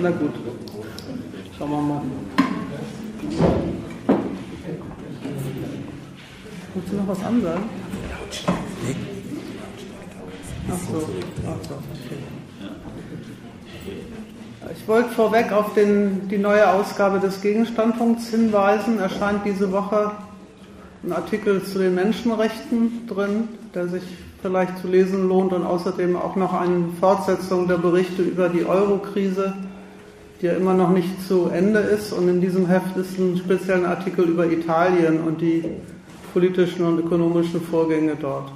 Na gut. Schauen wir mal. Willst du noch was ansagen? Ach so, ach so, okay. Ich wollte vorweg auf den, die neue Ausgabe des Gegenstandpunkts hinweisen. Erscheint diese Woche ein Artikel zu den Menschenrechten drin, der sich vielleicht zu lesen lohnt und außerdem auch noch eine Fortsetzung der Berichte über die Euro-Krise, die ja immer noch nicht zu Ende ist. Und in diesem Heft ist ein spezieller Artikel über Italien und die politischen und ökonomischen Vorgänge dort.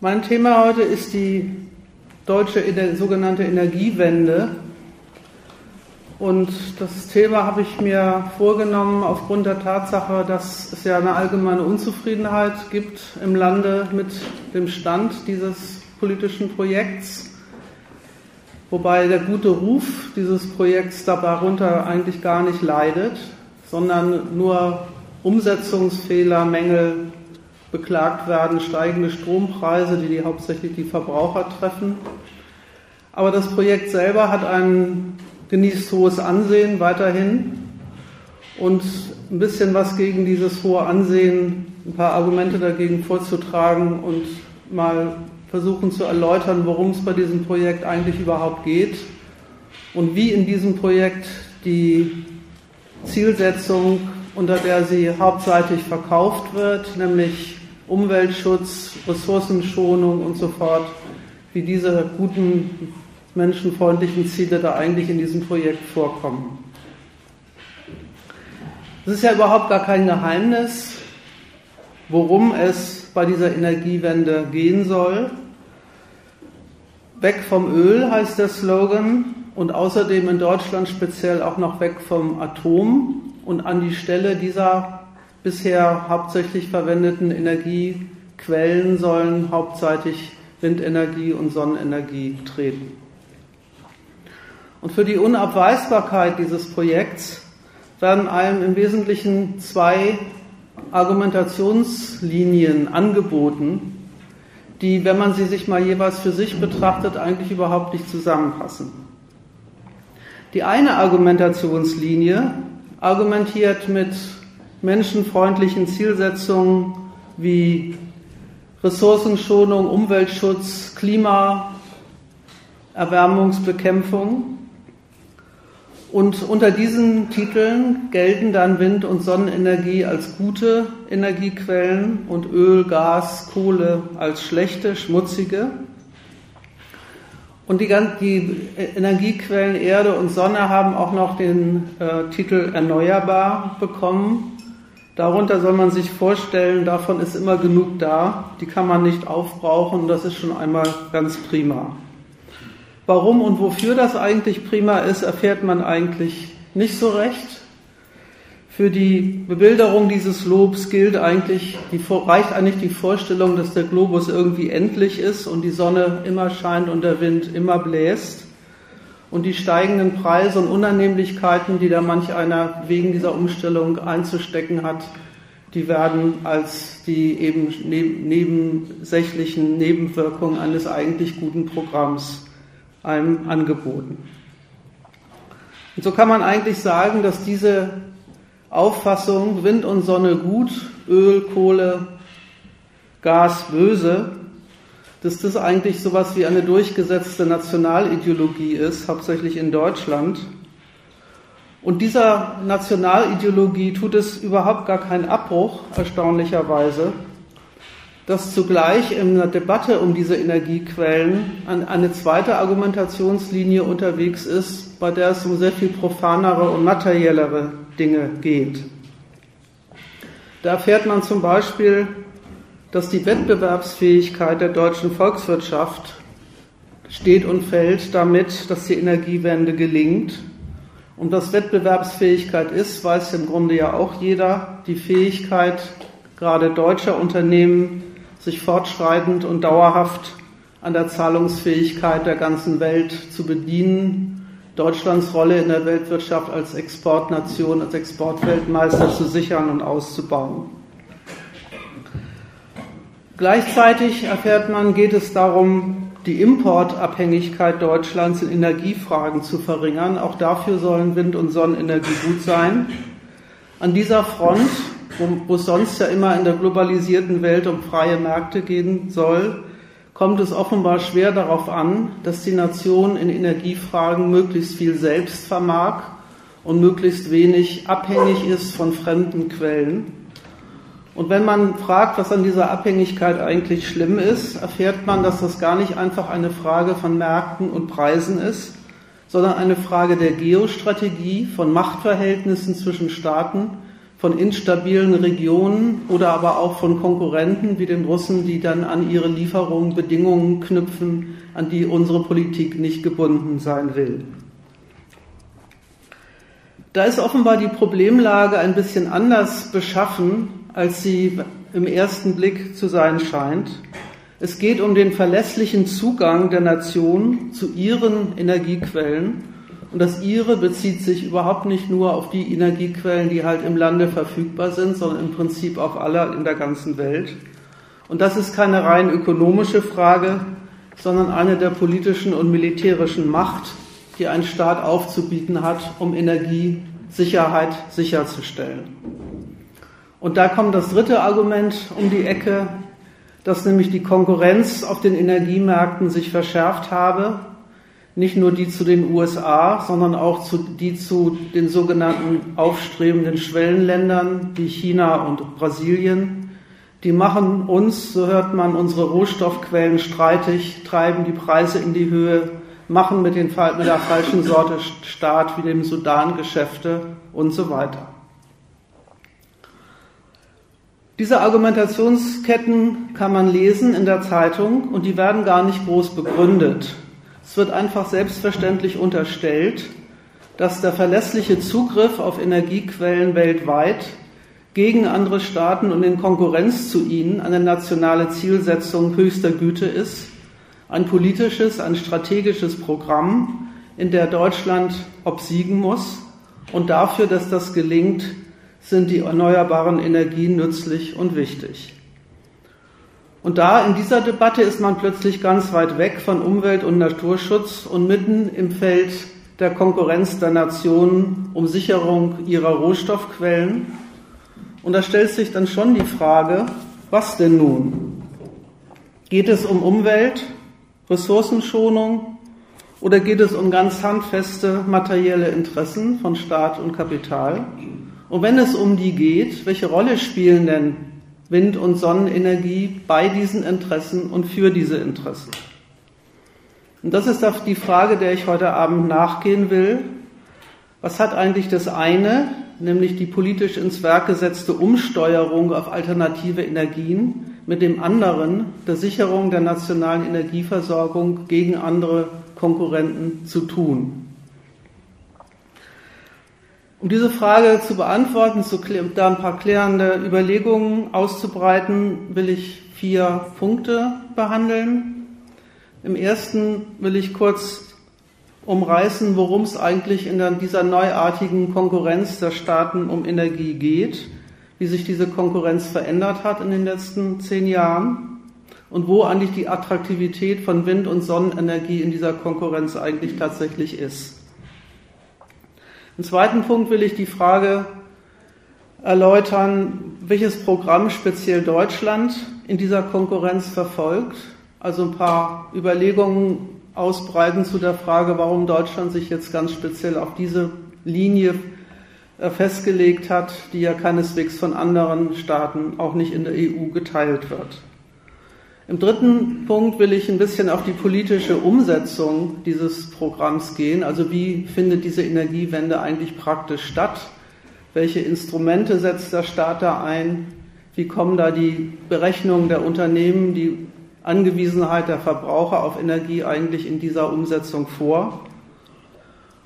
Mein Thema heute ist die deutsche sogenannte Energiewende. Und das Thema habe ich mir vorgenommen aufgrund der Tatsache, dass es ja eine allgemeine Unzufriedenheit gibt im Lande mit dem Stand dieses politischen Projekts, wobei der gute Ruf dieses Projekts darunter eigentlich gar nicht leidet, sondern nur Umsetzungsfehler, Mängel beklagt werden, steigende Strompreise, die, die hauptsächlich die Verbraucher treffen. Aber das Projekt selber hat ein genießt hohes Ansehen weiterhin und ein bisschen was gegen dieses hohe Ansehen, ein paar Argumente dagegen vorzutragen und mal versuchen zu erläutern, worum es bei diesem Projekt eigentlich überhaupt geht und wie in diesem Projekt die Zielsetzung, unter der sie hauptseitig verkauft wird, nämlich Umweltschutz, Ressourcenschonung und so fort, wie diese guten menschenfreundlichen Ziele da eigentlich in diesem Projekt vorkommen. Es ist ja überhaupt gar kein Geheimnis, worum es bei dieser Energiewende gehen soll. Weg vom Öl heißt der Slogan und außerdem in Deutschland speziell auch noch weg vom Atom und an die Stelle dieser bisher hauptsächlich verwendeten Energiequellen sollen hauptseitig Windenergie und Sonnenenergie treten. Und für die Unabweisbarkeit dieses Projekts werden einem im Wesentlichen zwei Argumentationslinien angeboten, die, wenn man sie sich mal jeweils für sich betrachtet, eigentlich überhaupt nicht zusammenpassen. Die eine Argumentationslinie argumentiert mit menschenfreundlichen Zielsetzungen wie Ressourcenschonung, Umweltschutz, Klimaerwärmungsbekämpfung. Und unter diesen Titeln gelten dann Wind- und Sonnenenergie als gute Energiequellen und Öl, Gas, Kohle als schlechte, schmutzige. Und die, die Energiequellen Erde und Sonne haben auch noch den äh, Titel erneuerbar bekommen. Darunter soll man sich vorstellen, davon ist immer genug da, die kann man nicht aufbrauchen, das ist schon einmal ganz prima. Warum und wofür das eigentlich prima ist, erfährt man eigentlich nicht so recht. Für die Bebilderung dieses Lobs gilt eigentlich, die, reicht eigentlich die Vorstellung, dass der Globus irgendwie endlich ist und die Sonne immer scheint und der Wind immer bläst und die steigenden Preise und Unannehmlichkeiten, die da manch einer wegen dieser Umstellung einzustecken hat, die werden als die eben nebensächlichen Nebenwirkungen eines eigentlich guten Programms einem angeboten. Und so kann man eigentlich sagen, dass diese Auffassung Wind und Sonne gut, Öl, Kohle, Gas böse dass das eigentlich sowas wie eine durchgesetzte Nationalideologie ist, hauptsächlich in Deutschland. Und dieser Nationalideologie tut es überhaupt gar keinen Abbruch, erstaunlicherweise, dass zugleich in der Debatte um diese Energiequellen eine zweite Argumentationslinie unterwegs ist, bei der es um sehr viel profanere und materiellere Dinge geht. Da erfährt man zum Beispiel, dass die Wettbewerbsfähigkeit der deutschen Volkswirtschaft steht und fällt damit, dass die Energiewende gelingt. Und was Wettbewerbsfähigkeit ist, weiß im Grunde ja auch jeder. Die Fähigkeit gerade deutscher Unternehmen, sich fortschreitend und dauerhaft an der Zahlungsfähigkeit der ganzen Welt zu bedienen, Deutschlands Rolle in der Weltwirtschaft als Exportnation, als Exportweltmeister zu sichern und auszubauen. Gleichzeitig erfährt man, geht es darum, die Importabhängigkeit Deutschlands in Energiefragen zu verringern. Auch dafür sollen Wind- und Sonnenenergie gut sein. An dieser Front, wo, es sonst ja immer in der globalisierten Welt um freie Märkte gehen soll, kommt es offenbar schwer darauf an, dass die Nation in Energiefragen möglichst viel selbst vermag und möglichst wenig abhängig ist von fremden Quellen. Und wenn man fragt, was an dieser Abhängigkeit eigentlich schlimm ist, erfährt man, dass das gar nicht einfach eine Frage von Märkten und Preisen ist, sondern eine Frage der Geostrategie, von Machtverhältnissen zwischen Staaten, von instabilen Regionen oder aber auch von Konkurrenten wie den Russen, die dann an ihre Lieferungen Bedingungen knüpfen, an die unsere Politik nicht gebunden sein will. Da ist offenbar die Problemlage ein bisschen anders beschaffen, als sie im ersten Blick zu sein scheint. Es geht um den verlässlichen Zugang der Nation zu ihren Energiequellen. Und das ihre bezieht sich überhaupt nicht nur auf die Energiequellen, die halt im Lande verfügbar sind, sondern im Prinzip auf alle in der ganzen Welt. Und das ist keine rein ökonomische Frage, sondern eine der politischen und militärischen Macht, die ein Staat aufzubieten hat, um Energiesicherheit sicherzustellen. Und da kommt das dritte Argument um die Ecke, dass nämlich die Konkurrenz auf den Energiemärkten sich verschärft habe. Nicht nur die zu den USA, sondern auch zu, die zu den sogenannten aufstrebenden Schwellenländern wie China und Brasilien. Die machen uns, so hört man, unsere Rohstoffquellen streitig, treiben die Preise in die Höhe, machen mit, den, mit der falschen Sorte Staat wie dem Sudan Geschäfte und so weiter. Diese Argumentationsketten kann man lesen in der Zeitung und die werden gar nicht groß begründet. Es wird einfach selbstverständlich unterstellt, dass der verlässliche Zugriff auf Energiequellen weltweit gegen andere Staaten und in Konkurrenz zu ihnen eine nationale Zielsetzung höchster Güte ist, ein politisches, ein strategisches Programm, in der Deutschland obsiegen muss und dafür, dass das gelingt, sind die erneuerbaren Energien nützlich und wichtig. Und da in dieser Debatte ist man plötzlich ganz weit weg von Umwelt- und Naturschutz und mitten im Feld der Konkurrenz der Nationen um Sicherung ihrer Rohstoffquellen. Und da stellt sich dann schon die Frage, was denn nun? Geht es um Umwelt, Ressourcenschonung oder geht es um ganz handfeste materielle Interessen von Staat und Kapital? Und wenn es um die geht, welche Rolle spielen denn Wind- und Sonnenenergie bei diesen Interessen und für diese Interessen? Und das ist die Frage, der ich heute Abend nachgehen will. Was hat eigentlich das eine, nämlich die politisch ins Werk gesetzte Umsteuerung auf alternative Energien, mit dem anderen, der Sicherung der nationalen Energieversorgung gegen andere Konkurrenten zu tun? Um diese Frage zu beantworten, zu, da ein paar klärende Überlegungen auszubreiten, will ich vier Punkte behandeln. Im ersten will ich kurz umreißen, worum es eigentlich in dieser neuartigen Konkurrenz der Staaten um Energie geht, wie sich diese Konkurrenz verändert hat in den letzten zehn Jahren und wo eigentlich die Attraktivität von Wind- und Sonnenenergie in dieser Konkurrenz eigentlich tatsächlich ist. Im zweiten Punkt will ich die Frage erläutern, welches Programm speziell Deutschland in dieser Konkurrenz verfolgt. Also ein paar Überlegungen ausbreiten zu der Frage, warum Deutschland sich jetzt ganz speziell auf diese Linie äh, festgelegt hat, die ja keineswegs von anderen Staaten, auch nicht in der EU, geteilt wird. Im dritten Punkt will ich ein bisschen auf die politische Umsetzung dieses Programms gehen. Also wie findet diese Energiewende eigentlich praktisch statt? Welche Instrumente setzt der Staat da ein? Wie kommen da die Berechnungen der Unternehmen, die Angewiesenheit der Verbraucher auf Energie eigentlich in dieser Umsetzung vor?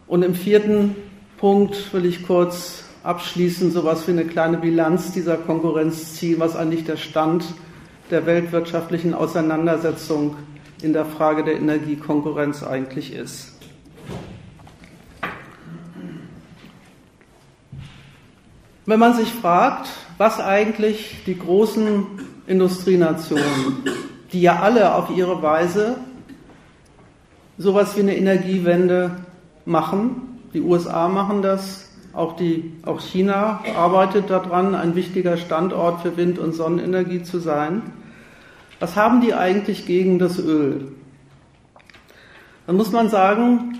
Und im vierten Punkt will ich kurz abschließen, sowas wie eine kleine Bilanz dieser Konkurrenz ziehen, was eigentlich der Stand ist der weltwirtschaftlichen Auseinandersetzung in der Frage der Energiekonkurrenz eigentlich ist. Wenn man sich fragt, was eigentlich die großen Industrienationen, die ja alle auf ihre Weise sowas wie eine Energiewende machen. Die USA machen das, auch, die, auch China arbeitet daran, ein wichtiger Standort für Wind- und Sonnenenergie zu sein. Was haben die eigentlich gegen das Öl? Dann muss man sagen,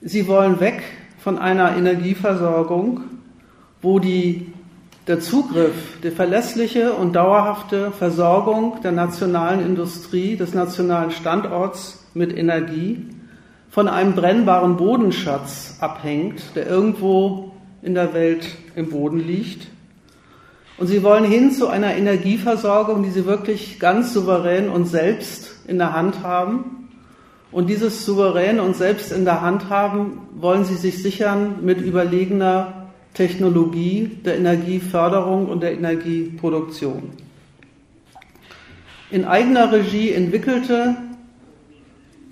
sie wollen weg von einer Energieversorgung, wo die, der Zugriff, die verlässliche und dauerhafte Versorgung der nationalen Industrie, des nationalen Standorts mit Energie von einem brennbaren Bodenschatz abhängt, der irgendwo in der Welt im Boden liegt. Und sie wollen hin zu einer Energieversorgung, die sie wirklich ganz souverän und selbst in der Hand haben. Und dieses souverän und selbst in der Hand haben, wollen sie sich sichern mit überlegener Technologie der Energieförderung und der Energieproduktion. In eigener Regie entwickelte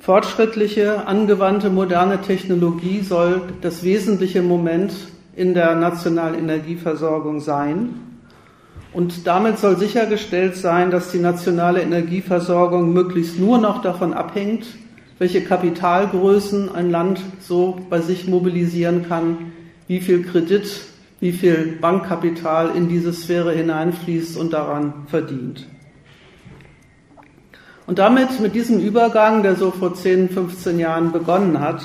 Fortschrittliche, angewandte, moderne Technologie soll das wesentliche Moment in der nationalen Energieversorgung sein. Und damit soll sichergestellt sein, dass die nationale Energieversorgung möglichst nur noch davon abhängt, welche Kapitalgrößen ein Land so bei sich mobilisieren kann, wie viel Kredit, wie viel Bankkapital in diese Sphäre hineinfließt und daran verdient. Und damit, mit diesem Übergang, der so vor 10, 15 Jahren begonnen hat,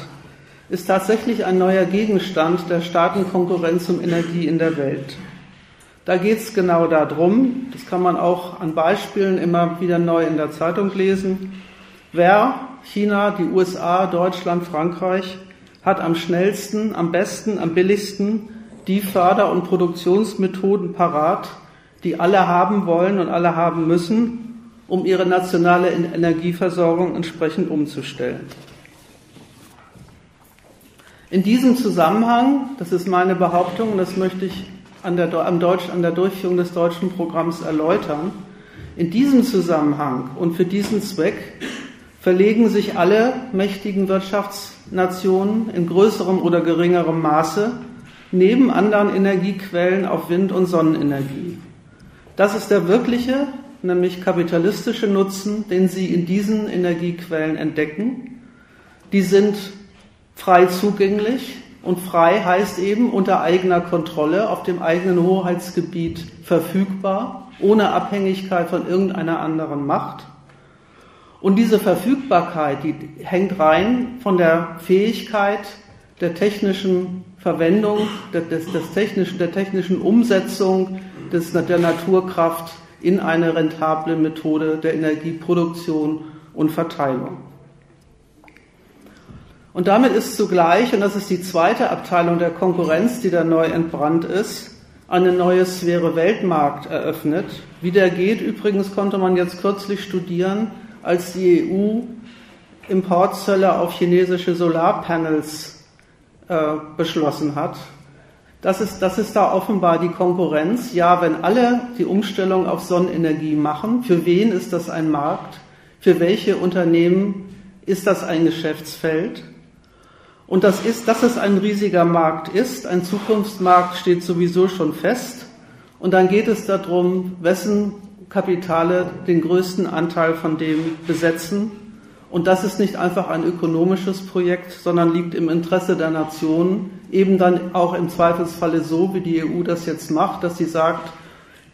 ist tatsächlich ein neuer Gegenstand der Staatenkonkurrenz um Energie in der Welt. Da geht es genau darum, das kann man auch an Beispielen immer wieder neu in der Zeitung lesen, wer, China, die USA, Deutschland, Frankreich, hat am schnellsten, am besten, am billigsten die Förder- und Produktionsmethoden parat, die alle haben wollen und alle haben müssen, um ihre nationale Energieversorgung entsprechend umzustellen. In diesem Zusammenhang, das ist meine Behauptung, das möchte ich an der, am Deutsch, an der Durchführung des deutschen Programms erläutern, in diesem Zusammenhang und für diesen Zweck verlegen sich alle mächtigen Wirtschaftsnationen in größerem oder geringerem Maße neben anderen Energiequellen auf Wind- und Sonnenenergie. Das ist der wirkliche nämlich kapitalistische Nutzen, den sie in diesen Energiequellen entdecken. Die sind frei zugänglich und frei heißt eben unter eigener Kontrolle auf dem eigenen Hoheitsgebiet verfügbar, ohne Abhängigkeit von irgendeiner anderen Macht. Und diese Verfügbarkeit, die hängt rein von der Fähigkeit der technischen Verwendung, des, des technischen, der technischen Umsetzung des, der Naturkraft in eine rentable Methode der Energieproduktion und Verteilung. Und damit ist zugleich, und das ist die zweite Abteilung der Konkurrenz, die da neu entbrannt ist, eine neue Sphäre Weltmarkt eröffnet. Wie der geht, übrigens konnte man jetzt kürzlich studieren, als die EU Importzölle auf chinesische Solarpanels äh, beschlossen hat. Das ist, das ist da offenbar die Konkurrenz. Ja, wenn alle die Umstellung auf Sonnenenergie machen, für wen ist das ein Markt? Für welche Unternehmen ist das ein Geschäftsfeld? Und das ist, dass es ein riesiger Markt ist, ein Zukunftsmarkt steht sowieso schon fest. Und dann geht es darum, wessen Kapitale den größten Anteil von dem besetzen und das ist nicht einfach ein ökonomisches Projekt, sondern liegt im Interesse der Nationen, eben dann auch im Zweifelsfalle so, wie die EU das jetzt macht, dass sie sagt,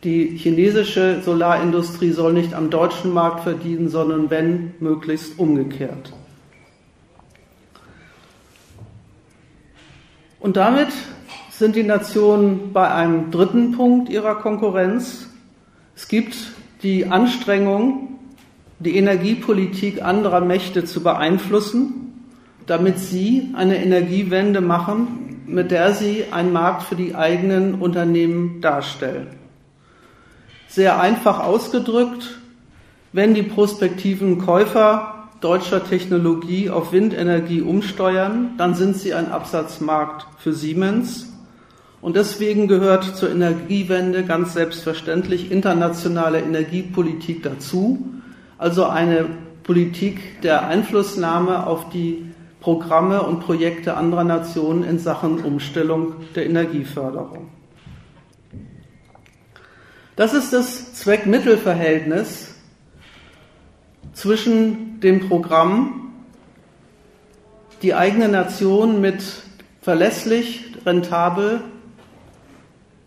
die chinesische Solarindustrie soll nicht am deutschen Markt verdienen, sondern wenn möglichst umgekehrt. Und damit sind die Nationen bei einem dritten Punkt ihrer Konkurrenz. Es gibt die Anstrengung, die Energiepolitik anderer Mächte zu beeinflussen, damit sie eine Energiewende machen, mit der sie einen Markt für die eigenen Unternehmen darstellen. Sehr einfach ausgedrückt, wenn die prospektiven Käufer deutscher Technologie auf Windenergie umsteuern, dann sind sie ein Absatzmarkt für Siemens. Und deswegen gehört zur Energiewende ganz selbstverständlich internationale Energiepolitik dazu also eine Politik der Einflussnahme auf die Programme und Projekte anderer Nationen in Sachen Umstellung der Energieförderung. Das ist das Zweck-Mittel-Verhältnis, zwischen dem Programm, die eigene Nation mit verlässlich, rentabel,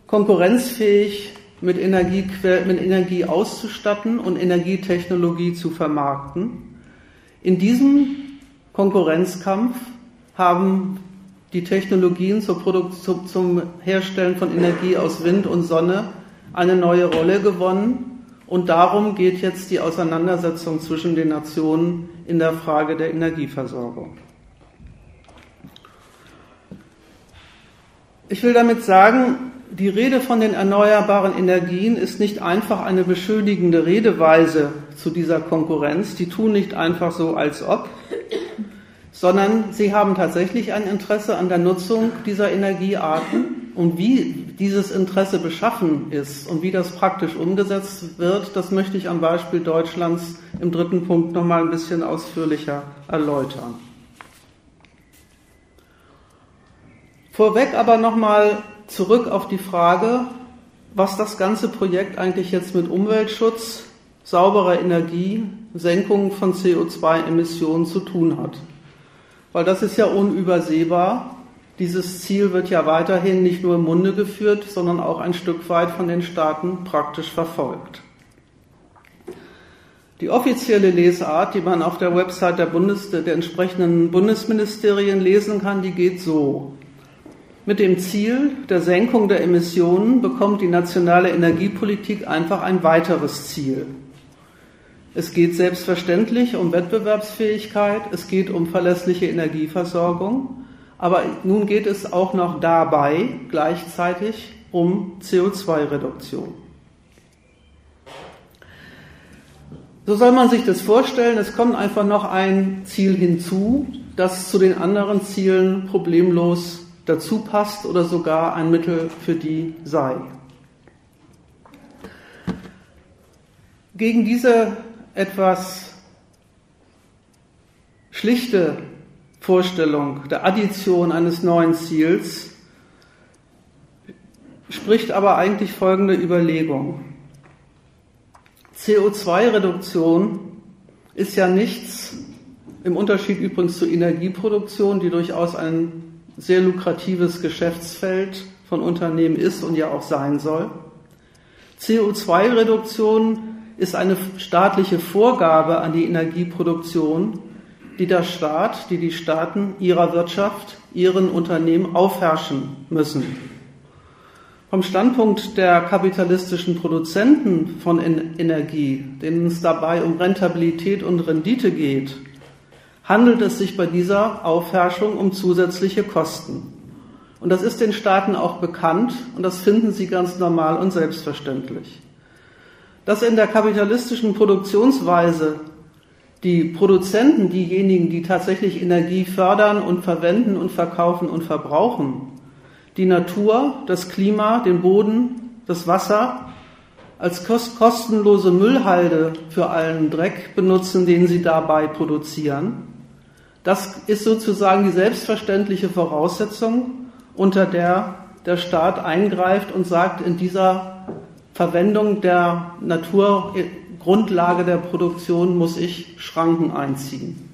konkurrenzfähig mit Energie, mit Energie auszustatten und Energietechnologie zu vermarkten. In diesem Konkurrenzkampf haben die Technologien zum Herstellen von Energie aus Wind und Sonne eine neue Rolle gewonnen. Und darum geht jetzt die Auseinandersetzung zwischen den Nationen in der Frage der Energieversorgung. Ich will damit sagen, die Rede von den erneuerbaren Energien ist nicht einfach eine beschönigende Redeweise zu dieser Konkurrenz. Die tun nicht einfach so, als ob, sondern sie haben tatsächlich ein Interesse an der Nutzung dieser Energiearten und wie dieses Interesse beschaffen ist und wie das praktisch umgesetzt wird, das möchte ich am Beispiel Deutschlands im dritten Punkt noch mal ein bisschen ausführlicher erläutern. Vorweg aber noch mal zurück auf die Frage, was das ganze Projekt eigentlich jetzt mit Umweltschutz, sauberer Energie, Senkung von CO2-Emissionen zu tun hat. Weil das ist ja unübersehbar. Dieses Ziel wird ja weiterhin nicht nur im Munde geführt, sondern auch ein Stück weit von den Staaten praktisch verfolgt. Die offizielle Lesart, die man auf der Website der, Bundes, der entsprechenden Bundesministerien lesen kann, die geht so. Mit dem Ziel der Senkung der Emissionen bekommt die nationale Energiepolitik einfach ein weiteres Ziel. Es geht selbstverständlich um Wettbewerbsfähigkeit, es geht um verlässliche Energieversorgung, aber nun geht es auch noch dabei gleichzeitig um CO2-Reduktion. So soll man sich das vorstellen, es kommt einfach noch ein Ziel hinzu, das zu den anderen Zielen problemlos dazu passt oder sogar ein Mittel für die sei. Gegen diese etwas schlichte Vorstellung der Addition eines neuen Ziels spricht aber eigentlich folgende Überlegung. CO2-Reduktion ist ja nichts, im Unterschied übrigens zur Energieproduktion, die durchaus ein sehr lukratives Geschäftsfeld von Unternehmen ist und ja auch sein soll. CO2-Reduktion ist eine staatliche Vorgabe an die Energieproduktion, die der Staat, die die Staaten ihrer Wirtschaft, ihren Unternehmen aufherrschen müssen. Vom Standpunkt der kapitalistischen Produzenten von Energie, denen es dabei um Rentabilität und Rendite geht, handelt es sich bei dieser Aufherrschung um zusätzliche Kosten. Und das ist den Staaten auch bekannt und das finden sie ganz normal und selbstverständlich. Dass in der kapitalistischen Produktionsweise die Produzenten, diejenigen, die tatsächlich Energie fördern und verwenden und verkaufen und verbrauchen, die Natur, das Klima, den Boden, das Wasser als kostenlose Müllhalde für allen Dreck benutzen, den sie dabei produzieren, das ist sozusagen die selbstverständliche Voraussetzung, unter der der Staat eingreift und sagt, in dieser Verwendung der Naturgrundlage der Produktion muss ich Schranken einziehen.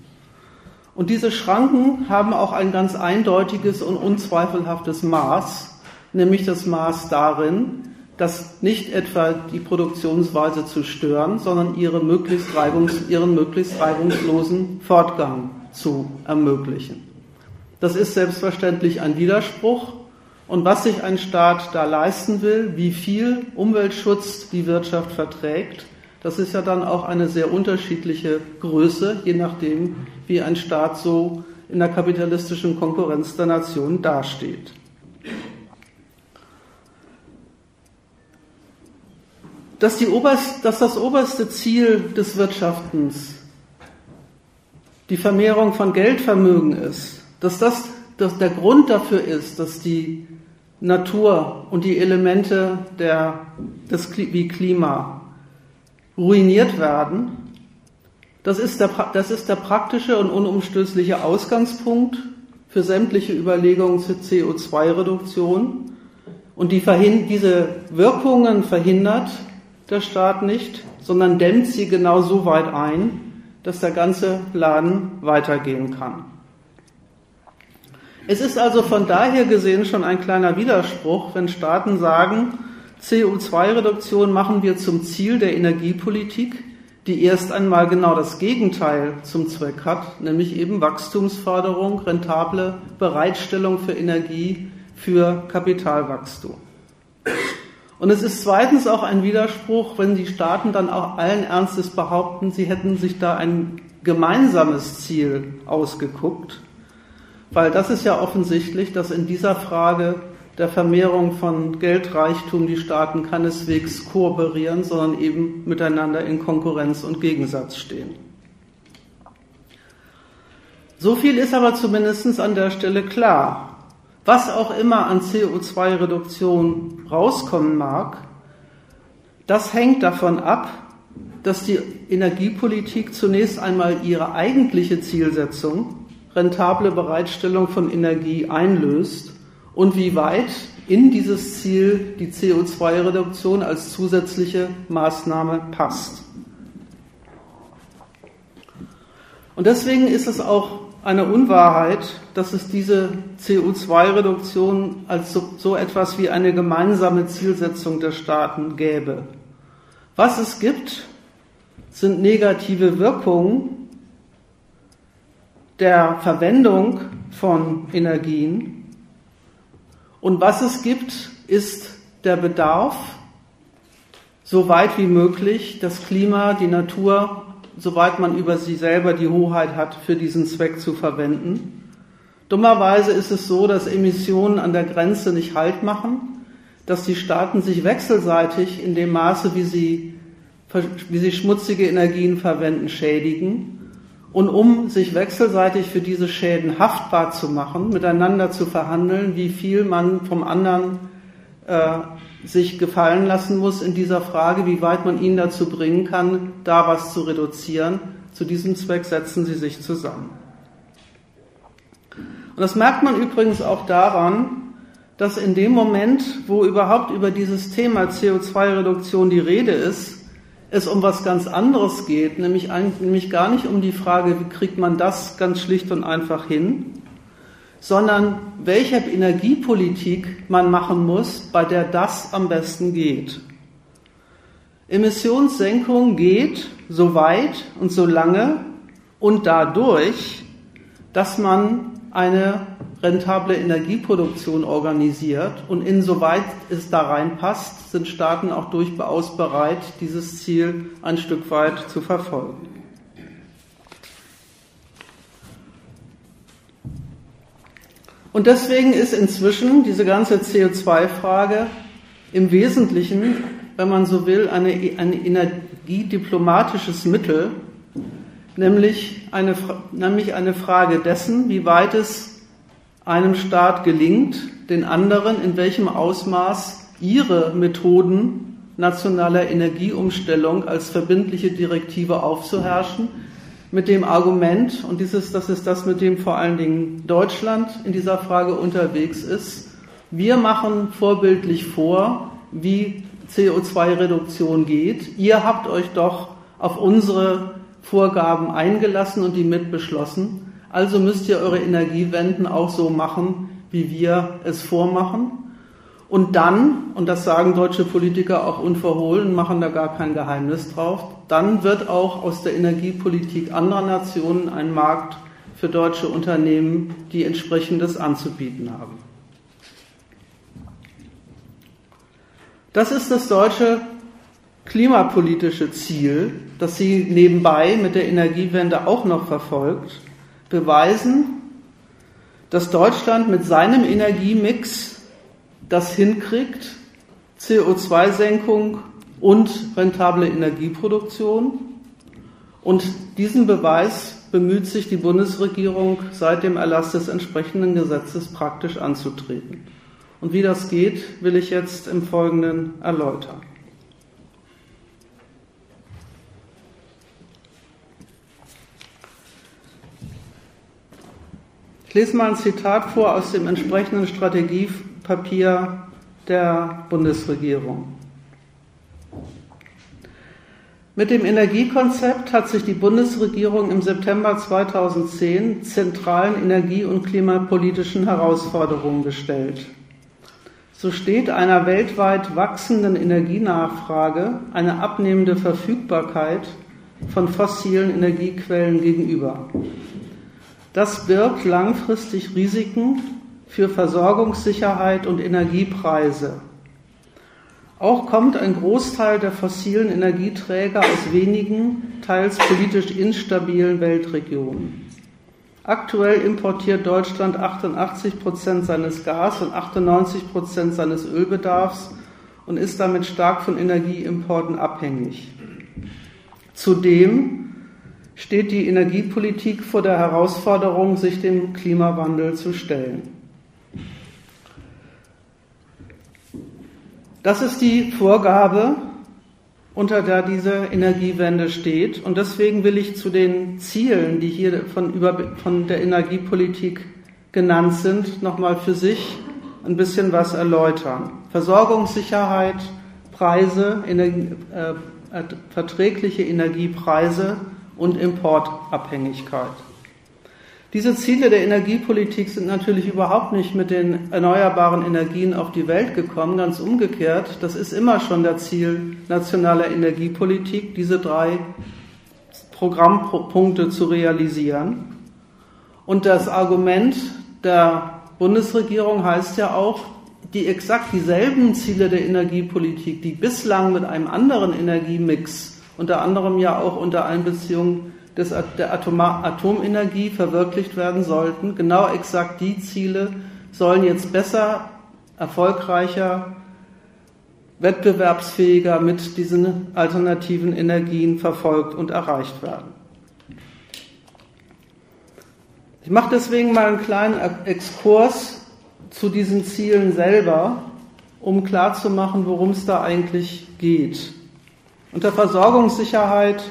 Und diese Schranken haben auch ein ganz eindeutiges und unzweifelhaftes Maß, nämlich das Maß darin, dass nicht etwa die Produktionsweise zu stören, sondern ihre möglichst reibungs, ihren möglichst reibungslosen Fortgang zu ermöglichen. Das ist selbstverständlich ein Widerspruch. Und was sich ein Staat da leisten will, wie viel Umweltschutz die Wirtschaft verträgt, das ist ja dann auch eine sehr unterschiedliche Größe, je nachdem, wie ein Staat so in der kapitalistischen Konkurrenz der Nationen dasteht. Dass, oberst, dass das oberste Ziel des Wirtschaftens die Vermehrung von Geldvermögen ist, dass das dass der Grund dafür ist, dass die Natur und die Elemente der, des, wie Klima ruiniert werden, das ist, der, das ist der praktische und unumstößliche Ausgangspunkt für sämtliche Überlegungen zur CO2-Reduktion. Und die diese Wirkungen verhindert der Staat nicht, sondern dämmt sie genau so weit ein, dass der ganze Laden weitergehen kann. Es ist also von daher gesehen schon ein kleiner Widerspruch, wenn Staaten sagen, CO2-Reduktion machen wir zum Ziel der Energiepolitik, die erst einmal genau das Gegenteil zum Zweck hat, nämlich eben Wachstumsförderung, rentable Bereitstellung für Energie, für Kapitalwachstum. Und es ist zweitens auch ein Widerspruch, wenn die Staaten dann auch allen Ernstes behaupten, sie hätten sich da ein gemeinsames Ziel ausgeguckt, weil das ist ja offensichtlich, dass in dieser Frage der Vermehrung von Geldreichtum die Staaten keineswegs kooperieren, sondern eben miteinander in Konkurrenz und Gegensatz stehen. So viel ist aber zumindest an der Stelle klar. Was auch immer an CO2-Reduktion rauskommen mag, das hängt davon ab, dass die Energiepolitik zunächst einmal ihre eigentliche Zielsetzung, rentable Bereitstellung von Energie, einlöst und wie weit in dieses Ziel die CO2-Reduktion als zusätzliche Maßnahme passt. Und deswegen ist es auch eine Unwahrheit, dass es diese CO2-Reduktion als so, so, etwas wie eine gemeinsame Zielsetzung der Staaten gäbe. Was es gibt, sind negative Wirkungen der Verwendung von Energien und was es gibt, ist der Bedarf, so weit wie möglich das Klima, die Natur, soweit man über sie selber die Hoheit hat, für diesen Zweck zu verwenden. Dummerweise ist es so, dass Emissionen an der Grenze nicht Halt machen, dass die Staaten sich wechselseitig in dem Maße, wie sie, wie sie schmutzige Energien verwenden, schädigen und um sich wechselseitig für diese Schäden haftbar zu machen, miteinander zu verhandeln, wie viel man vom anderen äh, sich gefallen lassen muss in dieser Frage, wie weit man ihn dazu bringen kann, da was zu reduzieren. Zu diesem Zweck setzen sie sich zusammen. Und das merkt man übrigens auch daran, dass in dem Moment, wo überhaupt über dieses Thema CO2-Reduktion die Rede ist, es um was ganz anderes geht, nämlich, nämlich gar nicht um die Frage, wie kriegt man das ganz schlicht und einfach hin, sondern welche Energiepolitik man machen muss, bei der das am besten geht. Emissionssenkung geht so weit und so lange und dadurch, dass man eine rentable Energieproduktion organisiert und insoweit es da reinpasst, sind Staaten auch durchaus bereit, dieses Ziel ein Stück weit zu verfolgen. Und deswegen ist inzwischen diese ganze CO2-Frage im Wesentlichen, wenn man so will, eine, ein energiediplomatisches Mittel, nämlich eine, nämlich eine Frage dessen, wie weit es einem Staat gelingt, den anderen in welchem Ausmaß ihre Methoden nationaler Energieumstellung als verbindliche Direktive aufzuherrschen, mit dem Argument, und dieses, das ist das, mit dem vor allen Dingen Deutschland in dieser Frage unterwegs ist, wir machen vorbildlich vor, wie CO2-Reduktion geht. Ihr habt euch doch auf unsere Vorgaben eingelassen und die mitbeschlossen. Also müsst ihr eure Energiewenden auch so machen, wie wir es vormachen. Und dann, und das sagen deutsche Politiker auch unverhohlen, machen da gar kein Geheimnis drauf, dann wird auch aus der Energiepolitik anderer Nationen ein Markt für deutsche Unternehmen, die entsprechendes anzubieten haben. Das ist das deutsche klimapolitische Ziel, das sie nebenbei mit der Energiewende auch noch verfolgt beweisen, dass Deutschland mit seinem Energiemix das hinkriegt, CO2-Senkung und rentable Energieproduktion. Und diesen Beweis bemüht sich die Bundesregierung seit dem Erlass des entsprechenden Gesetzes praktisch anzutreten. Und wie das geht, will ich jetzt im Folgenden erläutern. Ich lese mal ein Zitat vor aus dem entsprechenden Strategiepapier der Bundesregierung. Mit dem Energiekonzept hat sich die Bundesregierung im September 2010 zentralen energie- und klimapolitischen Herausforderungen gestellt. So steht einer weltweit wachsenden Energienachfrage eine abnehmende Verfügbarkeit von fossilen Energiequellen gegenüber. Das birgt langfristig Risiken für Versorgungssicherheit und Energiepreise. Auch kommt ein Großteil der fossilen Energieträger aus wenigen, teils politisch instabilen Weltregionen. Aktuell importiert Deutschland 88 Prozent seines Gas- und 98 Prozent seines Ölbedarfs und ist damit stark von Energieimporten abhängig. Zudem steht die Energiepolitik vor der Herausforderung, sich dem Klimawandel zu stellen. Das ist die Vorgabe, unter der diese Energiewende steht. Und deswegen will ich zu den Zielen, die hier von, über, von der Energiepolitik genannt sind, nochmal für sich ein bisschen was erläutern. Versorgungssicherheit, Preise, Energie, äh, verträgliche Energiepreise und Importabhängigkeit. Diese Ziele der Energiepolitik sind natürlich überhaupt nicht mit den erneuerbaren Energien auf die Welt gekommen, ganz umgekehrt. Das ist immer schon der Ziel nationaler Energiepolitik, diese drei Programmpunkte zu realisieren. Und das Argument der Bundesregierung heißt ja auch, die exakt dieselben Ziele der Energiepolitik, die bislang mit einem anderen Energiemix, unter anderem ja auch unter Einbeziehung des, der Atoma Atomenergie verwirklicht werden sollten. Genau exakt die Ziele sollen jetzt besser, erfolgreicher, wettbewerbsfähiger mit diesen alternativen Energien verfolgt und erreicht werden. Ich mache deswegen mal einen kleinen Exkurs zu diesen Zielen selber, um klarzumachen, worum es da eigentlich geht. Unter Versorgungssicherheit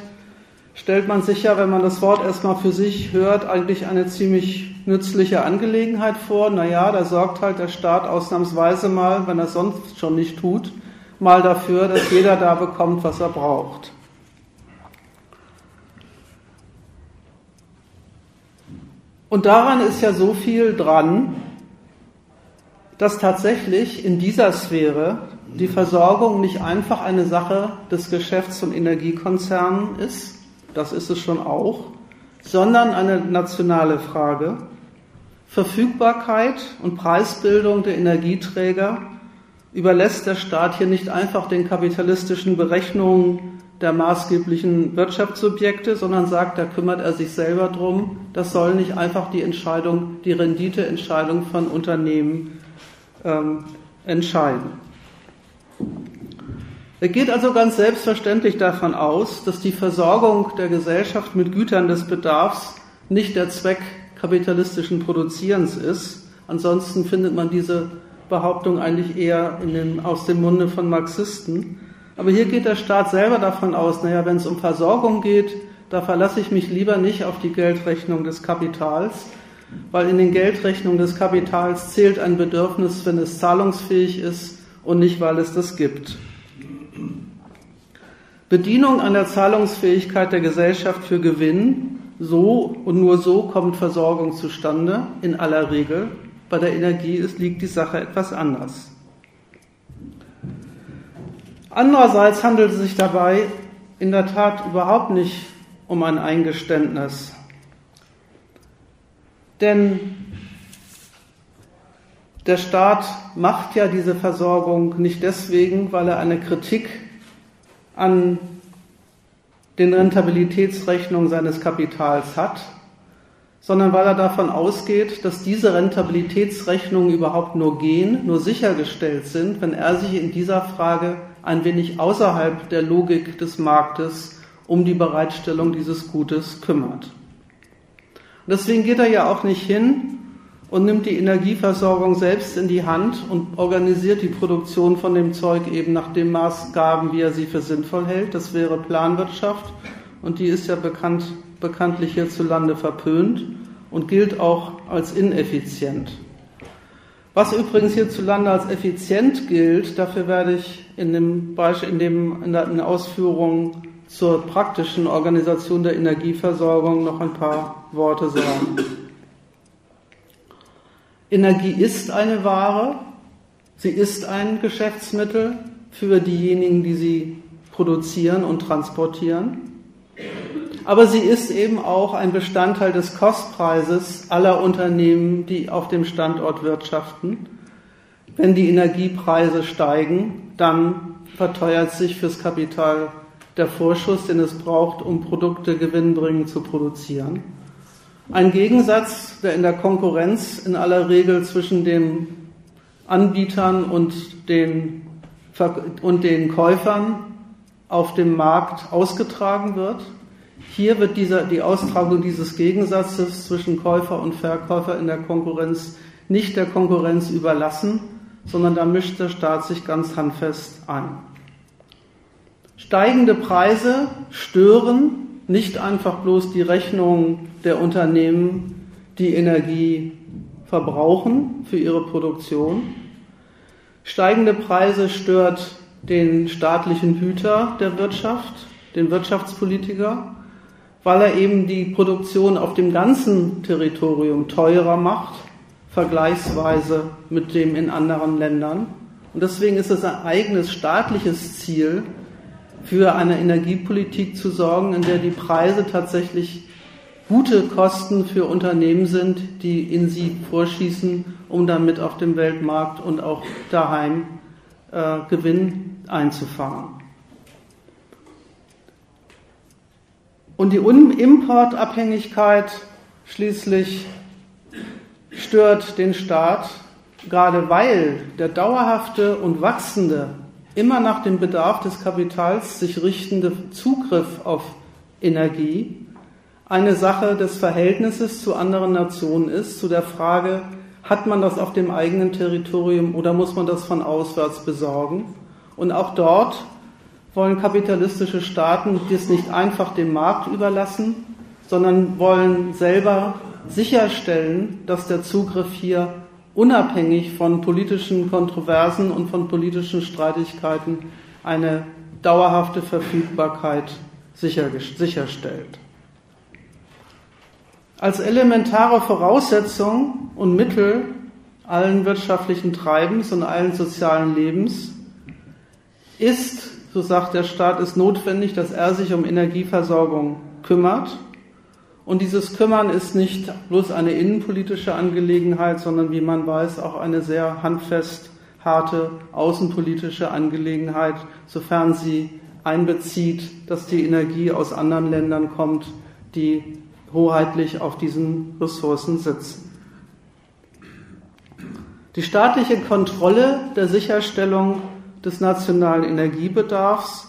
stellt man sich ja, wenn man das Wort erstmal für sich hört, eigentlich eine ziemlich nützliche Angelegenheit vor. Naja, da sorgt halt der Staat ausnahmsweise mal, wenn er es sonst schon nicht tut, mal dafür, dass jeder da bekommt, was er braucht. Und daran ist ja so viel dran, dass tatsächlich in dieser Sphäre die Versorgung nicht einfach eine Sache des Geschäfts- und Energiekonzernen ist, das ist es schon auch, sondern eine nationale Frage. Verfügbarkeit und Preisbildung der Energieträger überlässt der Staat hier nicht einfach den kapitalistischen Berechnungen der maßgeblichen Wirtschaftssubjekte, sondern sagt, da kümmert er sich selber drum. Das soll nicht einfach die Entscheidung, die Renditeentscheidung von Unternehmen ähm, entscheiden. Er geht also ganz selbstverständlich davon aus, dass die Versorgung der Gesellschaft mit Gütern des Bedarfs nicht der Zweck kapitalistischen Produzierens ist. Ansonsten findet man diese Behauptung eigentlich eher den, aus dem Munde von Marxisten. Aber hier geht der Staat selber davon aus, naja, wenn es um Versorgung geht, da verlasse ich mich lieber nicht auf die Geldrechnung des Kapitals, weil in den Geldrechnungen des Kapitals zählt ein Bedürfnis, wenn es zahlungsfähig ist und nicht, weil es das gibt. Bedienung an der Zahlungsfähigkeit der Gesellschaft für Gewinn, so und nur so kommt Versorgung zustande, in aller Regel. Bei der Energie ist, liegt die Sache etwas anders. Andererseits handelt es sich dabei in der Tat überhaupt nicht um ein Eingeständnis. Denn der Staat macht ja diese Versorgung nicht deswegen, weil er eine Kritik an den Rentabilitätsrechnungen seines Kapitals hat, sondern weil er davon ausgeht, dass diese Rentabilitätsrechnungen überhaupt nur gehen, nur sichergestellt sind, wenn er sich in dieser Frage ein wenig außerhalb der Logik des Marktes um die Bereitstellung dieses Gutes kümmert. Und deswegen geht er ja auch nicht hin und nimmt die Energieversorgung selbst in die Hand und organisiert die Produktion von dem Zeug eben nach den Maßgaben, wie er sie für sinnvoll hält. Das wäre Planwirtschaft und die ist ja bekannt, bekanntlich hierzulande verpönt und gilt auch als ineffizient. Was übrigens hierzulande als effizient gilt, dafür werde ich in dem Beispiel, in, dem, in den Ausführungen zur praktischen Organisation der Energieversorgung noch ein paar Worte sagen. Energie ist eine Ware, sie ist ein Geschäftsmittel für diejenigen, die sie produzieren und transportieren. Aber sie ist eben auch ein Bestandteil des Kostpreises aller Unternehmen, die auf dem Standort wirtschaften. Wenn die Energiepreise steigen, dann verteuert sich fürs Kapital der Vorschuss, den es braucht, um Produkte gewinnbringend zu produzieren. Ein Gegensatz, der in der Konkurrenz in aller Regel zwischen den Anbietern und den, und den Käufern auf dem Markt ausgetragen wird. Hier wird dieser, die Austragung dieses Gegensatzes zwischen Käufer und Verkäufer in der Konkurrenz nicht der Konkurrenz überlassen, sondern da mischt der Staat sich ganz handfest ein. Steigende Preise stören nicht einfach bloß die Rechnung der Unternehmen, die Energie verbrauchen für ihre Produktion. Steigende Preise stört den staatlichen Hüter der Wirtschaft, den Wirtschaftspolitiker, weil er eben die Produktion auf dem ganzen Territorium teurer macht, vergleichsweise mit dem in anderen Ländern. Und deswegen ist es ein eigenes staatliches Ziel, für eine Energiepolitik zu sorgen, in der die Preise tatsächlich gute Kosten für Unternehmen sind, die in sie vorschießen, um damit auf dem Weltmarkt und auch daheim äh, Gewinn einzufahren. Und die Importabhängigkeit schließlich stört den Staat, gerade weil der dauerhafte und wachsende immer nach dem Bedarf des Kapitals sich richtende Zugriff auf Energie eine Sache des Verhältnisses zu anderen Nationen ist, zu der Frage, hat man das auf dem eigenen Territorium oder muss man das von auswärts besorgen? Und auch dort wollen kapitalistische Staaten dies nicht einfach dem Markt überlassen, sondern wollen selber sicherstellen, dass der Zugriff hier unabhängig von politischen Kontroversen und von politischen Streitigkeiten eine dauerhafte Verfügbarkeit sicherstellt. Als elementare Voraussetzung und Mittel allen wirtschaftlichen Treibens und allen sozialen Lebens ist, so sagt der Staat, es notwendig, dass er sich um Energieversorgung kümmert und dieses Kümmern ist nicht bloß eine innenpolitische Angelegenheit, sondern wie man weiß auch eine sehr handfest harte außenpolitische Angelegenheit, sofern sie einbezieht, dass die Energie aus anderen Ländern kommt, die hoheitlich auf diesen Ressourcen sitzen. Die staatliche Kontrolle der Sicherstellung des nationalen Energiebedarfs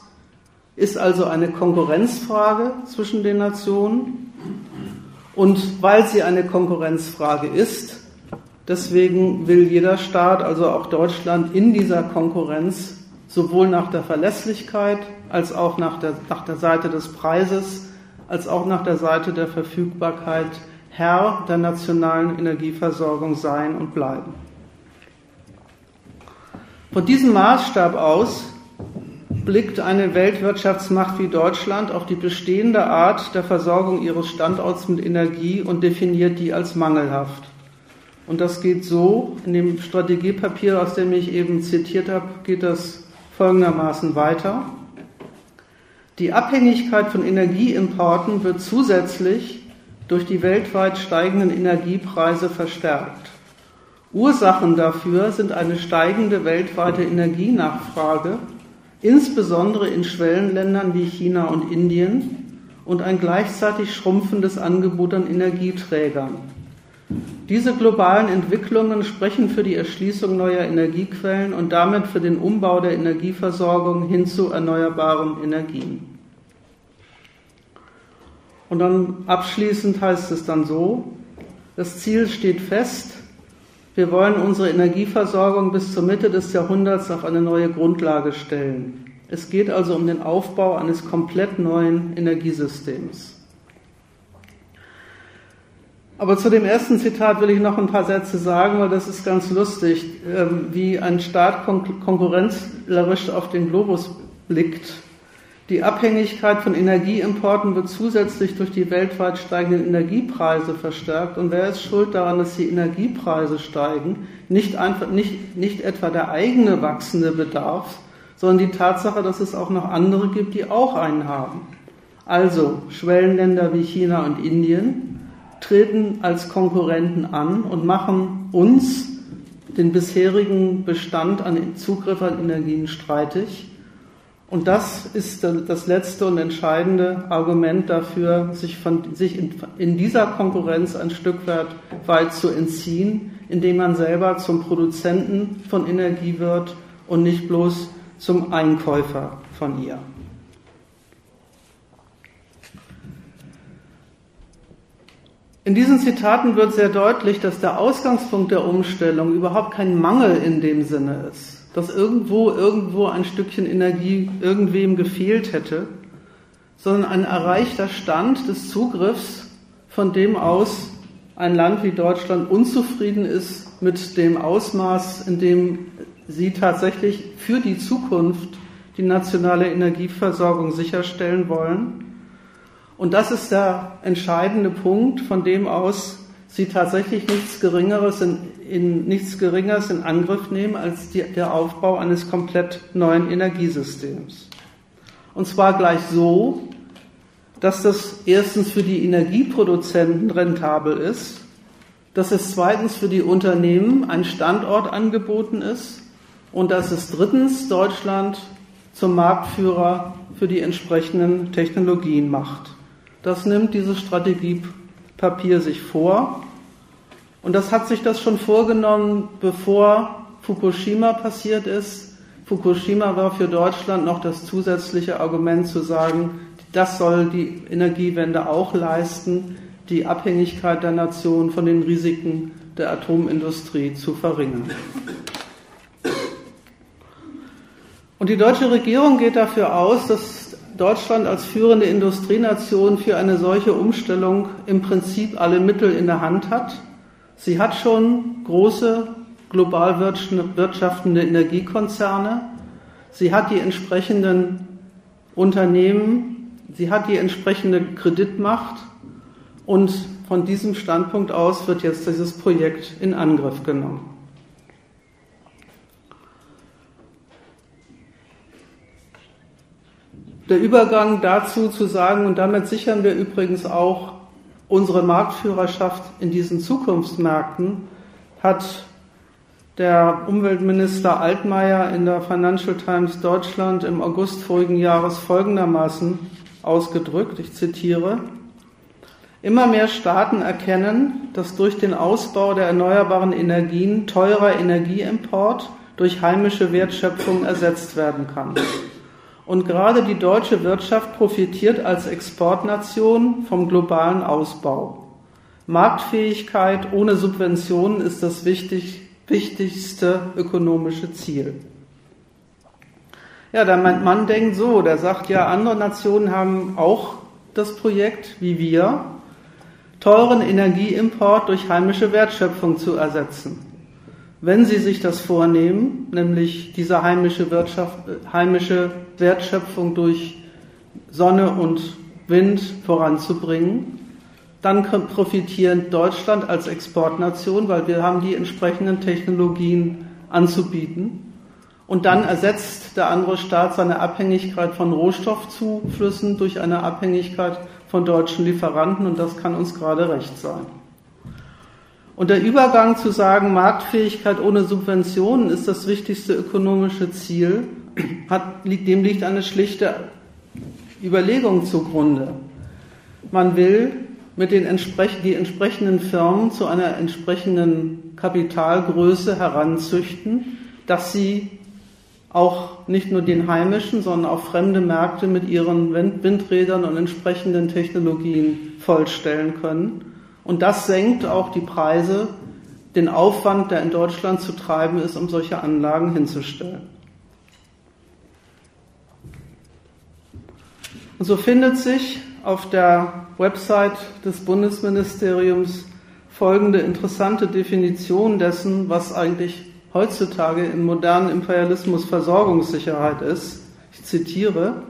ist also eine Konkurrenzfrage zwischen den Nationen und weil sie eine Konkurrenzfrage ist, deswegen will jeder Staat, also auch Deutschland, in dieser Konkurrenz sowohl nach der Verlässlichkeit als auch nach der, nach der Seite des Preises, als auch nach der Seite der Verfügbarkeit Herr der nationalen Energieversorgung sein und bleiben. Von diesem Maßstab aus blickt eine Weltwirtschaftsmacht wie Deutschland auf die bestehende Art der Versorgung ihres Standorts mit Energie und definiert die als mangelhaft. Und das geht so, in dem Strategiepapier, aus dem ich eben zitiert habe, geht das folgendermaßen weiter. Die Abhängigkeit von Energieimporten wird zusätzlich durch die weltweit steigenden Energiepreise verstärkt. Ursachen dafür sind eine steigende weltweite Energienachfrage insbesondere in Schwellenländern wie China und Indien und ein gleichzeitig schrumpfendes Angebot an Energieträgern. Diese globalen Entwicklungen sprechen für die Erschließung neuer Energiequellen und damit für den Umbau der Energieversorgung hin zu erneuerbaren Energien. Und dann abschließend heißt es dann so, das Ziel steht fest, wir wollen unsere Energieversorgung bis zur Mitte des Jahrhunderts auf eine neue Grundlage stellen. Es geht also um den Aufbau eines komplett neuen Energiesystems. Aber zu dem ersten Zitat will ich noch ein paar Sätze sagen, weil das ist ganz lustig, ähm, wie ein Staat konkurrenzlerisch auf den Globus blickt. Die Abhängigkeit von Energieimporten wird zusätzlich durch die weltweit steigenden Energiepreise verstärkt. Und wer ist schuld daran, dass die Energiepreise steigen? Nicht, einfach, nicht, nicht etwa der eigene wachsende Bedarf, sondern die Tatsache, dass es auch noch andere gibt, die auch einen haben. Also Schwellenländer wie China und Indien treten als Konkurrenten an und machen uns den bisherigen Bestand an Zugriff an Energien streitig und das ist das letzte und entscheidende Argument dafür, sich, von, sich in, in, dieser Konkurrenz ein Stück weit, weit zu entziehen, indem man selber zum Produzenten von Energie wird und nicht bloß zum Einkäufer von ihr. In diesen Zitaten wird sehr deutlich, dass der Ausgangspunkt der Umstellung überhaupt kein Mangel in dem Sinne ist dass irgendwo, irgendwo ein Stückchen Energie irgendwem gefehlt hätte, sondern ein erreichter Stand des Zugriffs, von dem aus ein Land wie Deutschland unzufrieden ist mit dem Ausmaß, in dem sie tatsächlich für die Zukunft die nationale Energieversorgung sicherstellen wollen. Und das ist der entscheidende Punkt, von dem aus sie tatsächlich nichts Geringeres in, in, nichts Geringeres in Angriff nehmen als die, der Aufbau eines komplett neuen Energiesystems. Und zwar gleich so, dass das erstens für die Energieproduzenten rentabel ist, dass es zweitens für die Unternehmen ein Standort angeboten ist und dass es drittens Deutschland zum Marktführer für die entsprechenden Technologien macht. Das nimmt dieses Strategiepapier sich vor und das hat sich das schon vorgenommen, bevor Fukushima passiert ist. Fukushima war für Deutschland noch das zusätzliche Argument zu sagen, das soll die Energiewende auch leisten, die Abhängigkeit der Nation von den Risiken der Atomindustrie zu verringern. Und die deutsche Regierung geht dafür aus, dass Deutschland als führende Industrienation für eine solche Umstellung im Prinzip alle Mittel in der Hand hat Sie hat schon große global wirtschaftende Energiekonzerne. Sie hat die entsprechenden Unternehmen. Sie hat die entsprechende Kreditmacht. Und von diesem Standpunkt aus wird jetzt dieses Projekt in Angriff genommen. Der Übergang dazu zu sagen, und damit sichern wir übrigens auch unsere Marktführerschaft in diesen Zukunftsmärkten hat der Umweltminister Altmaier in der Financial Times Deutschland im August vorigen Jahres folgendermaßen ausgedrückt, ich zitiere, Immer mehr Staaten erkennen, dass durch den Ausbau der erneuerbaren Energien teurer Energieimport durch heimische Wertschöpfung ersetzt werden kann. Und gerade die deutsche Wirtschaft profitiert als Exportnation vom globalen Ausbau. Marktfähigkeit ohne Subventionen ist das wichtig, wichtigste ökonomische Ziel. Ja, der Mann denkt so, der sagt, ja, andere Nationen haben auch das Projekt wie wir, teuren Energieimport durch heimische Wertschöpfung zu ersetzen wenn sie sich das vornehmen, nämlich diese heimische, Wirtschaft, heimische Wertschöpfung durch Sonne und Wind voranzubringen, dann profitieren Deutschland als Exportnation, weil wir haben die entsprechenden Technologien anzubieten. Und dann ersetzt der andere Staat seine Abhängigkeit von Rohstoffzuflüssen durch eine Abhängigkeit von deutschen Lieferanten und das kann uns gerade recht sein. Und der Übergang zu sagen, Marktfähigkeit ohne Subventionen ist das wichtigste ökonomische Ziel, hat, dem liegt eine schlichte Überlegung zugrunde. Man will mit den entsprech die entsprechenden Firmen zu einer entsprechenden Kapitalgröße heranzüchten, dass sie auch nicht nur den heimischen, sondern auch fremde Märkte mit ihren Windrädern und entsprechenden Technologien vollstellen können und das senkt auch die Preise, den Aufwand, der in Deutschland zu treiben ist, um solche Anlagen hinzustellen. Und so findet sich auf der Website des Bundesministeriums folgende interessante Definition dessen, was eigentlich heutzutage im modernen Imperialismus Versorgungssicherheit ist. Ich zitiere,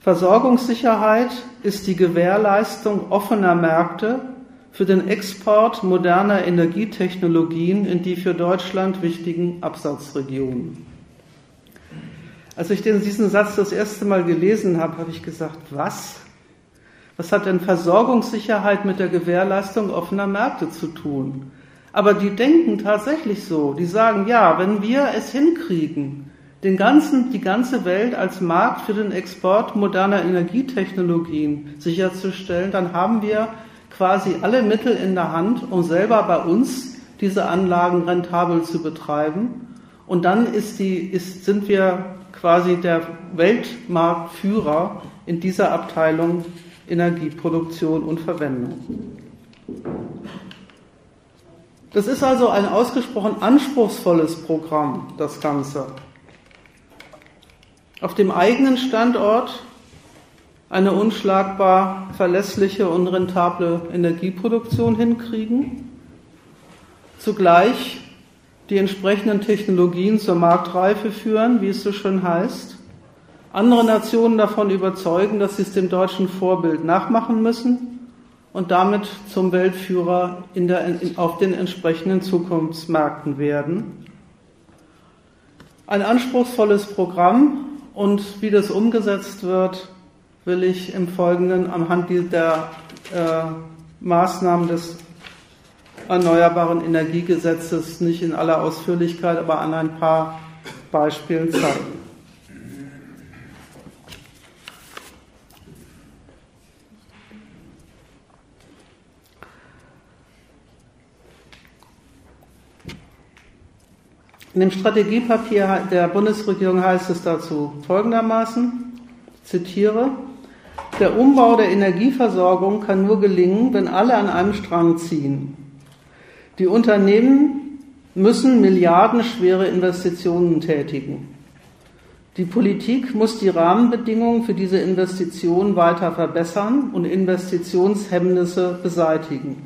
Versorgungssicherheit ist die Gewährleistung offener Märkte für den Export moderner Energietechnologien in die für Deutschland wichtigen Absatzregionen. Als ich diesen Satz das erste Mal gelesen habe, habe ich gesagt, was? Was hat denn Versorgungssicherheit mit der Gewährleistung offener Märkte zu tun? Aber die denken tatsächlich so. Die sagen, ja, wenn wir es hinkriegen, den ganzen, die ganze Welt als Markt für den Export moderner Energietechnologien sicherzustellen, dann haben wir quasi alle Mittel in der Hand, um selber bei uns diese Anlagen rentabel zu betreiben. Und dann ist die, ist, sind wir quasi der Weltmarktführer in dieser Abteilung Energieproduktion und Verwendung. Das ist also ein ausgesprochen anspruchsvolles Programm, das Ganze. Auf dem eigenen Standort eine unschlagbar verlässliche und rentable Energieproduktion hinkriegen, zugleich die entsprechenden Technologien zur Marktreife führen, wie es so schön heißt, andere Nationen davon überzeugen, dass sie es dem deutschen Vorbild nachmachen müssen und damit zum Weltführer in der, in, auf den entsprechenden Zukunftsmärkten werden. Ein anspruchsvolles Programm und wie das umgesetzt wird, will ich im Folgenden anhand der äh, Maßnahmen des Erneuerbaren Energiegesetzes nicht in aller Ausführlichkeit, aber an ein paar Beispielen zeigen. In dem Strategiepapier der Bundesregierung heißt es dazu folgendermaßen, zitiere, der Umbau der Energieversorgung kann nur gelingen, wenn alle an einem Strang ziehen. Die Unternehmen müssen milliardenschwere Investitionen tätigen. Die Politik muss die Rahmenbedingungen für diese Investitionen weiter verbessern und Investitionshemmnisse beseitigen.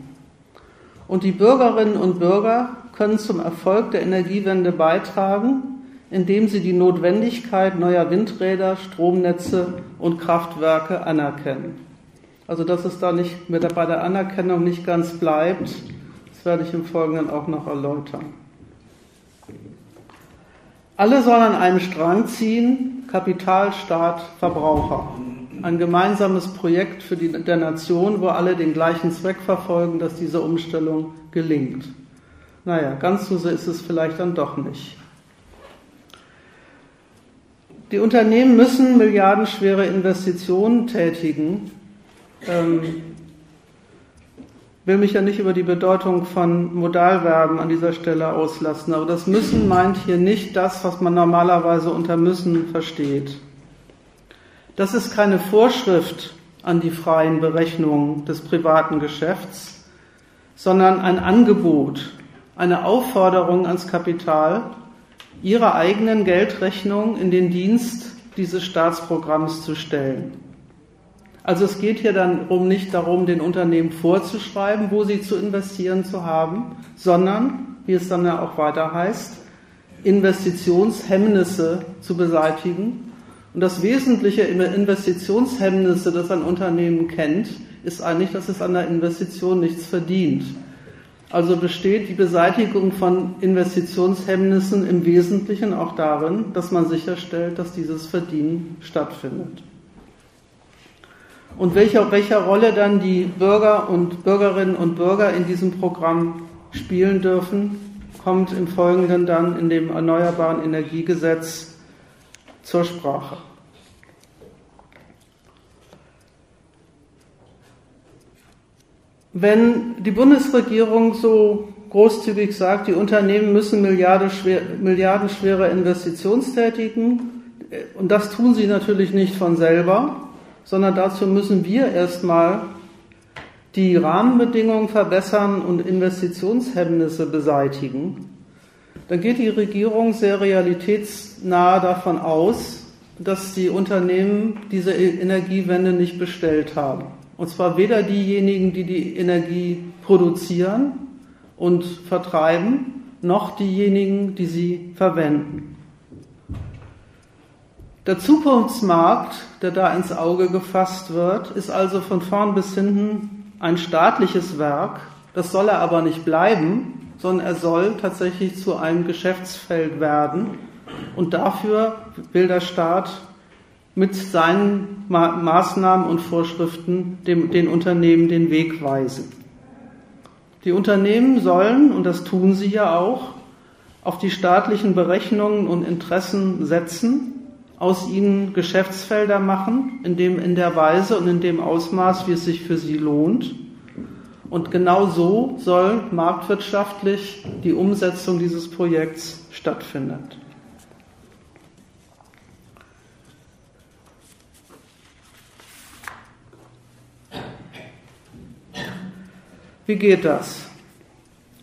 Und die Bürgerinnen und Bürger können zum Erfolg der Energiewende beitragen, indem sie die Notwendigkeit neuer Windräder, Stromnetze und Kraftwerke anerkennen. Also dass es da nicht mit der, bei der Anerkennung nicht ganz bleibt, das werde ich im Folgenden auch noch erläutern. Alle sollen an einem Strang ziehen, Kapital, Staat, Verbraucher. Ein gemeinsames Projekt für die, der Nation, wo alle den gleichen Zweck verfolgen, dass diese Umstellung gelingt. Naja, ganz so ist es vielleicht dann doch nicht. Die Unternehmen müssen milliardenschwere Investitionen tätigen. Ähm, will mich ja nicht über die Bedeutung von Modalverben an dieser Stelle auslassen, aber das müssen meint hier nicht das, was man normalerweise unter müssen versteht. Das ist keine Vorschrift an die freien Berechnungen des privaten Geschäfts, sondern ein Angebot, eine Aufforderung ans Kapital, ihre eigenen Geldrechnungen in den Dienst dieses Staatsprogramms zu stellen. Also es geht hier dann um nicht darum, den Unternehmen vorzuschreiben, wo sie zu investieren zu haben, sondern, wie es dann ja auch weiter heißt, Investitionshemmnisse zu beseitigen. Und das wesentliche Investitionshemmnisse, das ein Unternehmen kennt, ist eigentlich, dass es an der Investition nichts verdient. Also besteht die Beseitigung von Investitionshemmnissen im Wesentlichen auch darin, dass man sicherstellt, dass dieses Verdienen stattfindet. Und welche, welcher Rolle dann die Bürger und Bürgerinnen und Bürger in diesem Programm spielen dürfen, kommt im Folgenden dann in dem Erneuerbaren Energiegesetz zur Sprache. Wenn die Bundesregierung so großzügig sagt, die Unternehmen müssen milliardenschwere Investitionstätigen, und das tun sie natürlich nicht von selber, sondern dazu müssen wir erstmal die Rahmenbedingungen verbessern und Investitionshemmnisse beseitigen, dann geht die Regierung sehr realitätsnah davon aus, dass die Unternehmen diese Energiewende nicht bestellt haben. Und zwar weder diejenigen, die die Energie produzieren und vertreiben, noch diejenigen, die sie verwenden. Der Zukunftsmarkt, der da ins Auge gefasst wird, ist also von vorn bis hinten ein staatliches Werk. Das soll er aber nicht bleiben, sondern er soll tatsächlich zu einem Geschäftsfeld werden. Und dafür will der Staat mit seinen Ma Maßnahmen und Vorschriften dem, den Unternehmen den Weg weisen. Die Unternehmen sollen, und das tun sie ja auch, auf die staatlichen Berechnungen und Interessen setzen, aus ihnen Geschäftsfelder machen, in, dem, in der Weise und in dem Ausmaß, wie es sich für sie lohnt. Und genau so soll marktwirtschaftlich die Umsetzung dieses Projekts stattfinden. Wie geht das?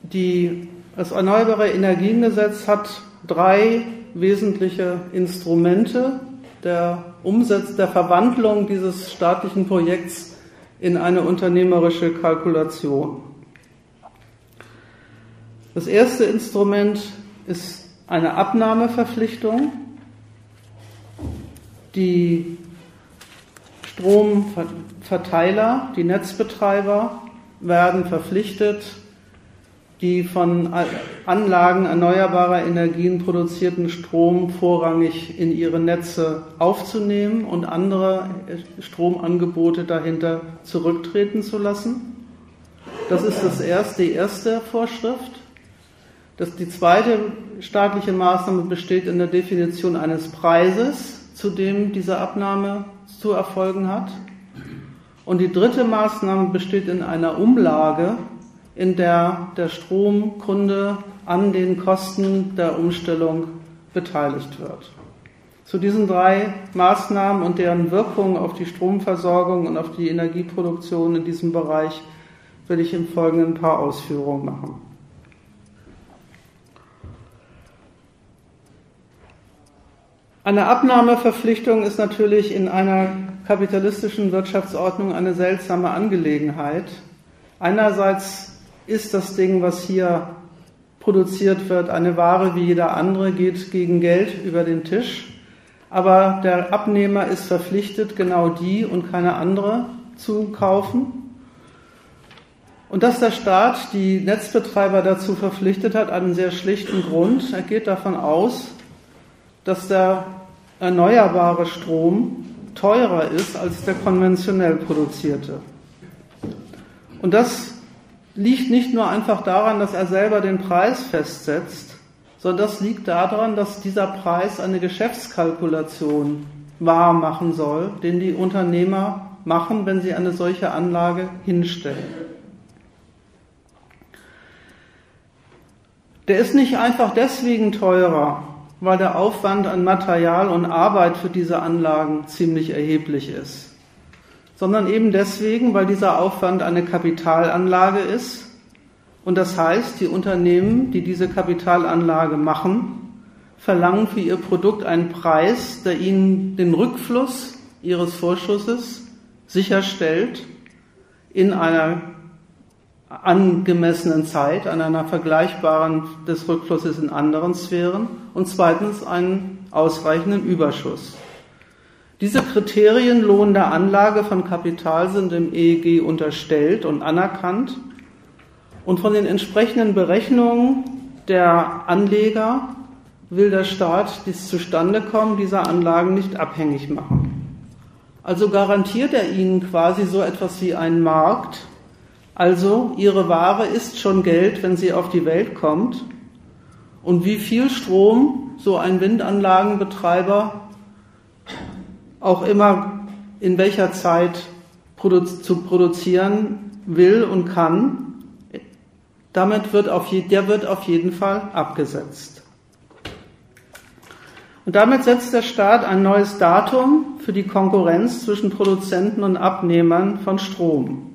Die, das Erneuerbare Energiengesetz hat drei wesentliche Instrumente der Umsetzung, der Verwandlung dieses staatlichen Projekts in eine unternehmerische Kalkulation. Das erste Instrument ist eine Abnahmeverpflichtung, die Stromverteiler, die Netzbetreiber werden verpflichtet, die von Anlagen erneuerbarer Energien produzierten Strom vorrangig in ihre Netze aufzunehmen und andere Stromangebote dahinter zurücktreten zu lassen. Das ist das erste, die erste Vorschrift. Das, die zweite staatliche Maßnahme besteht in der Definition eines Preises, zu dem diese Abnahme zu erfolgen hat. Und die dritte Maßnahme besteht in einer Umlage, in der der Stromkunde an den Kosten der Umstellung beteiligt wird. Zu diesen drei Maßnahmen und deren Wirkung auf die Stromversorgung und auf die Energieproduktion in diesem Bereich will ich im Folgenden ein paar Ausführungen machen. Eine Abnahmeverpflichtung ist natürlich in einer kapitalistischen Wirtschaftsordnung eine seltsame Angelegenheit. Einerseits ist das Ding, was hier produziert wird, eine Ware wie jeder andere, geht gegen Geld über den Tisch. Aber der Abnehmer ist verpflichtet, genau die und keine andere zu kaufen. Und dass der Staat die Netzbetreiber dazu verpflichtet hat, einen sehr schlichten Grund. Er geht davon aus, dass der erneuerbare Strom teurer ist als der konventionell produzierte. Und das liegt nicht nur einfach daran, dass er selber den Preis festsetzt, sondern das liegt daran, dass dieser Preis eine Geschäftskalkulation wahr machen soll, den die Unternehmer machen, wenn sie eine solche Anlage hinstellen. Der ist nicht einfach deswegen teurer, weil der Aufwand an Material und Arbeit für diese Anlagen ziemlich erheblich ist, sondern eben deswegen, weil dieser Aufwand eine Kapitalanlage ist. Und das heißt, die Unternehmen, die diese Kapitalanlage machen, verlangen für ihr Produkt einen Preis, der ihnen den Rückfluss ihres Vorschusses sicherstellt in einer angemessenen Zeit, an einer vergleichbaren des Rückflusses in anderen Sphären und zweitens einen ausreichenden Überschuss. Diese Kriterien lohnender Anlage von Kapital sind im EEG unterstellt und anerkannt und von den entsprechenden Berechnungen der Anleger will der Staat dies Zustandekommen dieser Anlagen nicht abhängig machen. Also garantiert er ihnen quasi so etwas wie einen Markt, also ihre Ware ist schon Geld, wenn sie auf die Welt kommt. Und wie viel Strom so ein Windanlagenbetreiber auch immer in welcher Zeit produ zu produzieren will und kann, damit wird auf der wird auf jeden Fall abgesetzt. Und damit setzt der Staat ein neues Datum für die Konkurrenz zwischen Produzenten und Abnehmern von Strom.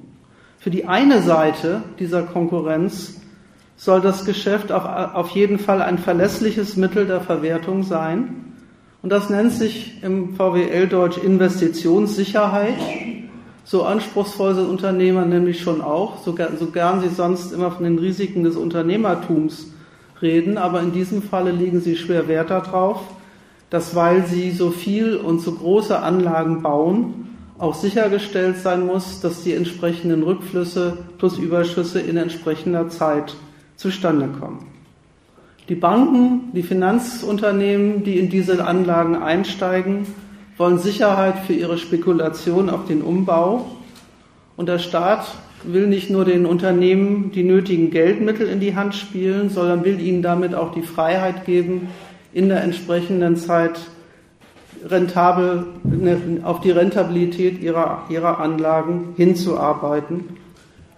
Für die eine Seite dieser Konkurrenz soll das Geschäft auf, auf jeden Fall ein verlässliches Mittel der Verwertung sein. Und das nennt sich im VWL-Deutsch Investitionssicherheit. So anspruchsvoll sind Unternehmer nämlich schon auch, so, so gern sie sonst immer von den Risiken des Unternehmertums reden, aber in diesem Falle legen sie schwer Wert darauf, dass weil sie so viel und so große Anlagen bauen, auch sichergestellt sein muss, dass die entsprechenden Rückflüsse plus Überschüsse in entsprechender Zeit zustande kommen. Die Banken, die Finanzunternehmen, die in diese Anlagen einsteigen, wollen Sicherheit für ihre Spekulation auf den Umbau. Und der Staat will nicht nur den Unternehmen die nötigen Geldmittel in die Hand spielen, sondern will ihnen damit auch die Freiheit geben, in der entsprechenden Zeit rentabel, ne, auf die Rentabilität ihrer, ihrer Anlagen hinzuarbeiten.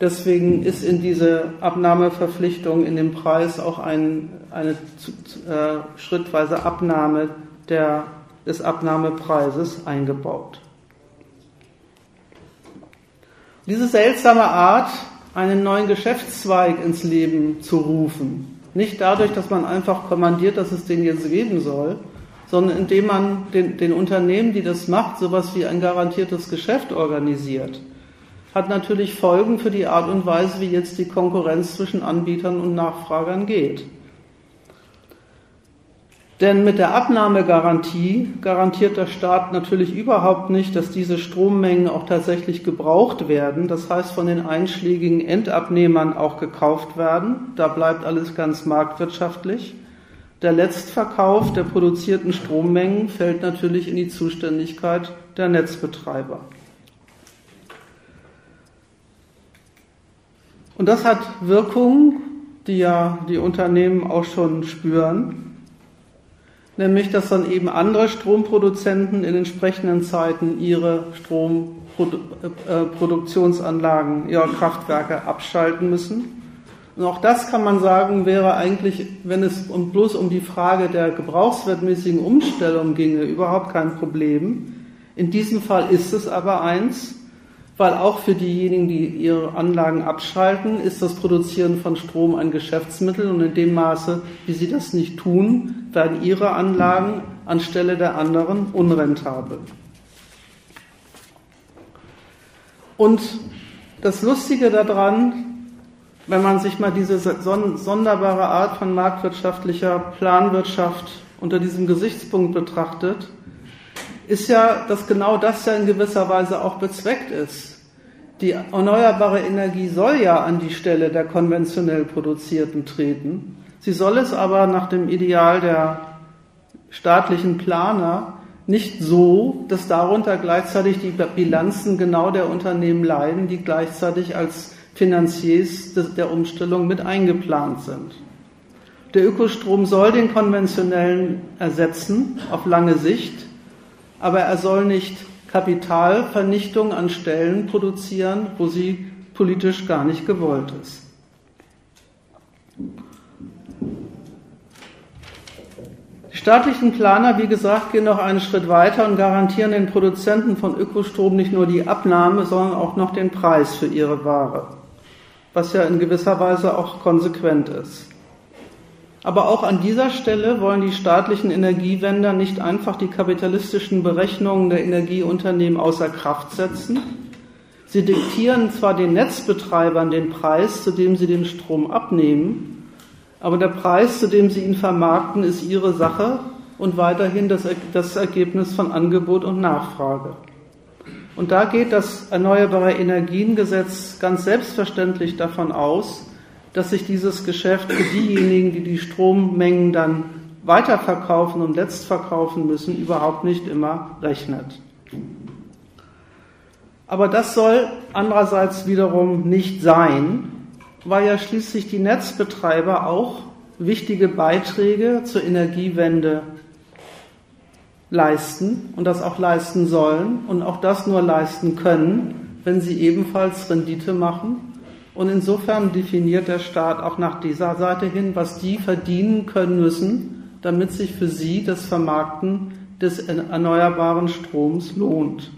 Deswegen ist in diese Abnahmeverpflichtung in dem Preis auch ein, eine äh, schrittweise Abnahme der, des Abnahmepreises eingebaut. Diese seltsame Art, einen neuen Geschäftszweig ins Leben zu rufen, nicht dadurch, dass man einfach kommandiert, dass es den jetzt geben soll, sondern indem man den, den Unternehmen, die das macht, sowas wie ein garantiertes Geschäft organisiert, hat natürlich Folgen für die Art und Weise, wie jetzt die Konkurrenz zwischen Anbietern und Nachfragern geht. Denn mit der Abnahmegarantie garantiert der Staat natürlich überhaupt nicht, dass diese Strommengen auch tatsächlich gebraucht werden. Das heißt, von den einschlägigen Endabnehmern auch gekauft werden. Da bleibt alles ganz marktwirtschaftlich. Der Letztverkauf der produzierten Strommengen fällt natürlich in die Zuständigkeit der Netzbetreiber. Und das hat Wirkungen, die ja die Unternehmen auch schon spüren nämlich dass dann eben andere Stromproduzenten in entsprechenden Zeiten ihre Stromproduktionsanlagen, ihre Kraftwerke abschalten müssen. Und auch das kann man sagen, wäre eigentlich, wenn es bloß um die Frage der gebrauchswertmäßigen Umstellung ginge, überhaupt kein Problem. In diesem Fall ist es aber eins, weil auch für diejenigen, die ihre Anlagen abschalten, ist das Produzieren von Strom ein Geschäftsmittel und in dem Maße, wie sie das nicht tun, werden ihre Anlagen anstelle der anderen unrentabel. Und das Lustige daran, wenn man sich mal diese sonderbare Art von marktwirtschaftlicher Planwirtschaft unter diesem Gesichtspunkt betrachtet, ist ja, dass genau das ja in gewisser Weise auch bezweckt ist. Die erneuerbare Energie soll ja an die Stelle der konventionell produzierten treten. Sie soll es aber nach dem Ideal der staatlichen Planer nicht so, dass darunter gleichzeitig die Bilanzen genau der Unternehmen leiden, die gleichzeitig als Finanziers der Umstellung mit eingeplant sind. Der Ökostrom soll den konventionellen ersetzen auf lange Sicht aber er soll nicht Kapitalvernichtung an Stellen produzieren, wo sie politisch gar nicht gewollt ist. Die staatlichen Planer, wie gesagt, gehen noch einen Schritt weiter und garantieren den Produzenten von Ökostrom nicht nur die Abnahme, sondern auch noch den Preis für ihre Ware, was ja in gewisser Weise auch konsequent ist. Aber auch an dieser Stelle wollen die staatlichen Energiewender nicht einfach die kapitalistischen Berechnungen der Energieunternehmen außer Kraft setzen. Sie diktieren zwar den Netzbetreibern den Preis, zu dem sie den Strom abnehmen, aber der Preis, zu dem sie ihn vermarkten, ist ihre Sache und weiterhin das, das Ergebnis von Angebot und Nachfrage. Und da geht das Erneuerbare Energiengesetz ganz selbstverständlich davon aus, dass sich dieses Geschäft für diejenigen, die die Strommengen dann weiterverkaufen und letztverkaufen müssen, überhaupt nicht immer rechnet. Aber das soll andererseits wiederum nicht sein, weil ja schließlich die Netzbetreiber auch wichtige Beiträge zur Energiewende leisten und das auch leisten sollen und auch das nur leisten können, wenn sie ebenfalls Rendite machen und insofern definiert der Staat auch nach dieser Seite hin, was die verdienen können müssen, damit sich für sie das Vermarkten des erneuerbaren Stroms lohnt.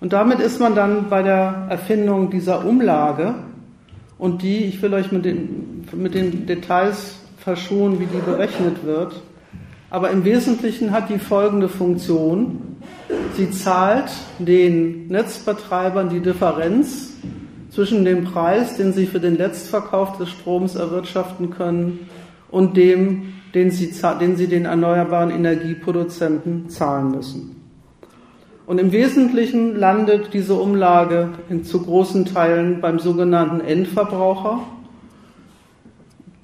Und damit ist man dann bei der Erfindung dieser Umlage und die, ich will euch mit den, mit den Details verschonen, wie die berechnet wird, aber im Wesentlichen hat die folgende Funktion. Sie zahlt den Netzbetreibern die Differenz zwischen dem Preis, den sie für den Letztverkauf des Stroms erwirtschaften können, und dem, den sie, den sie den erneuerbaren Energieproduzenten zahlen müssen. Und im Wesentlichen landet diese Umlage in zu großen Teilen beim sogenannten Endverbraucher.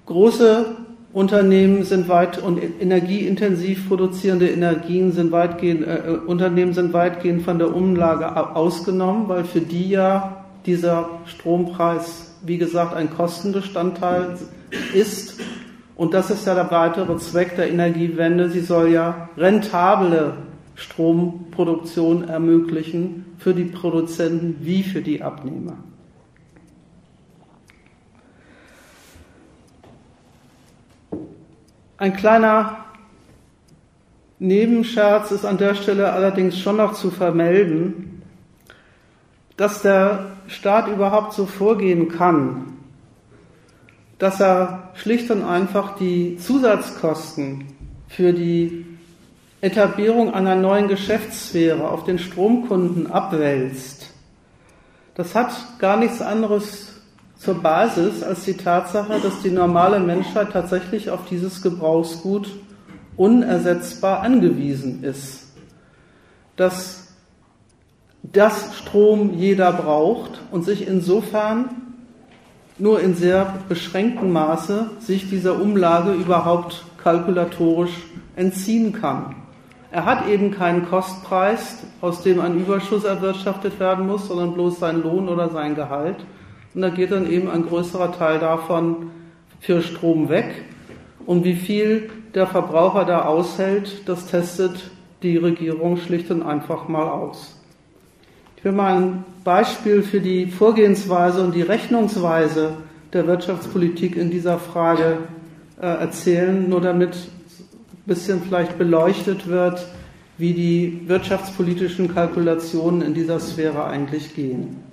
Große Unternehmen sind weit und energieintensiv produzierende Energien sind weitgehend, äh, Unternehmen sind weitgehend von der Umlage ausgenommen, weil für die ja dieser Strompreis, wie gesagt, ein Kostenbestandteil ist. Und das ist ja der weitere Zweck der Energiewende. Sie soll ja rentable Stromproduktion ermöglichen für die Produzenten wie für die Abnehmer. Ein kleiner Nebenscherz ist an der Stelle allerdings schon noch zu vermelden, dass der Staat überhaupt so vorgehen kann, dass er schlicht und einfach die Zusatzkosten für die Etablierung einer neuen Geschäftssphäre auf den Stromkunden abwälzt. Das hat gar nichts anderes zur Basis als die Tatsache, dass die normale Menschheit tatsächlich auf dieses Gebrauchsgut unersetzbar angewiesen ist. Dass das Strom jeder braucht und sich insofern nur in sehr beschränktem Maße sich dieser Umlage überhaupt kalkulatorisch entziehen kann. Er hat eben keinen Kostpreis, aus dem ein Überschuss erwirtschaftet werden muss, sondern bloß sein Lohn oder sein Gehalt. Und da geht dann eben ein größerer Teil davon für Strom weg. Und wie viel der Verbraucher da aushält, das testet die Regierung schlicht und einfach mal aus. Ich will mal ein Beispiel für die Vorgehensweise und die Rechnungsweise der Wirtschaftspolitik in dieser Frage äh, erzählen, nur damit ein bisschen vielleicht beleuchtet wird, wie die wirtschaftspolitischen Kalkulationen in dieser Sphäre eigentlich gehen.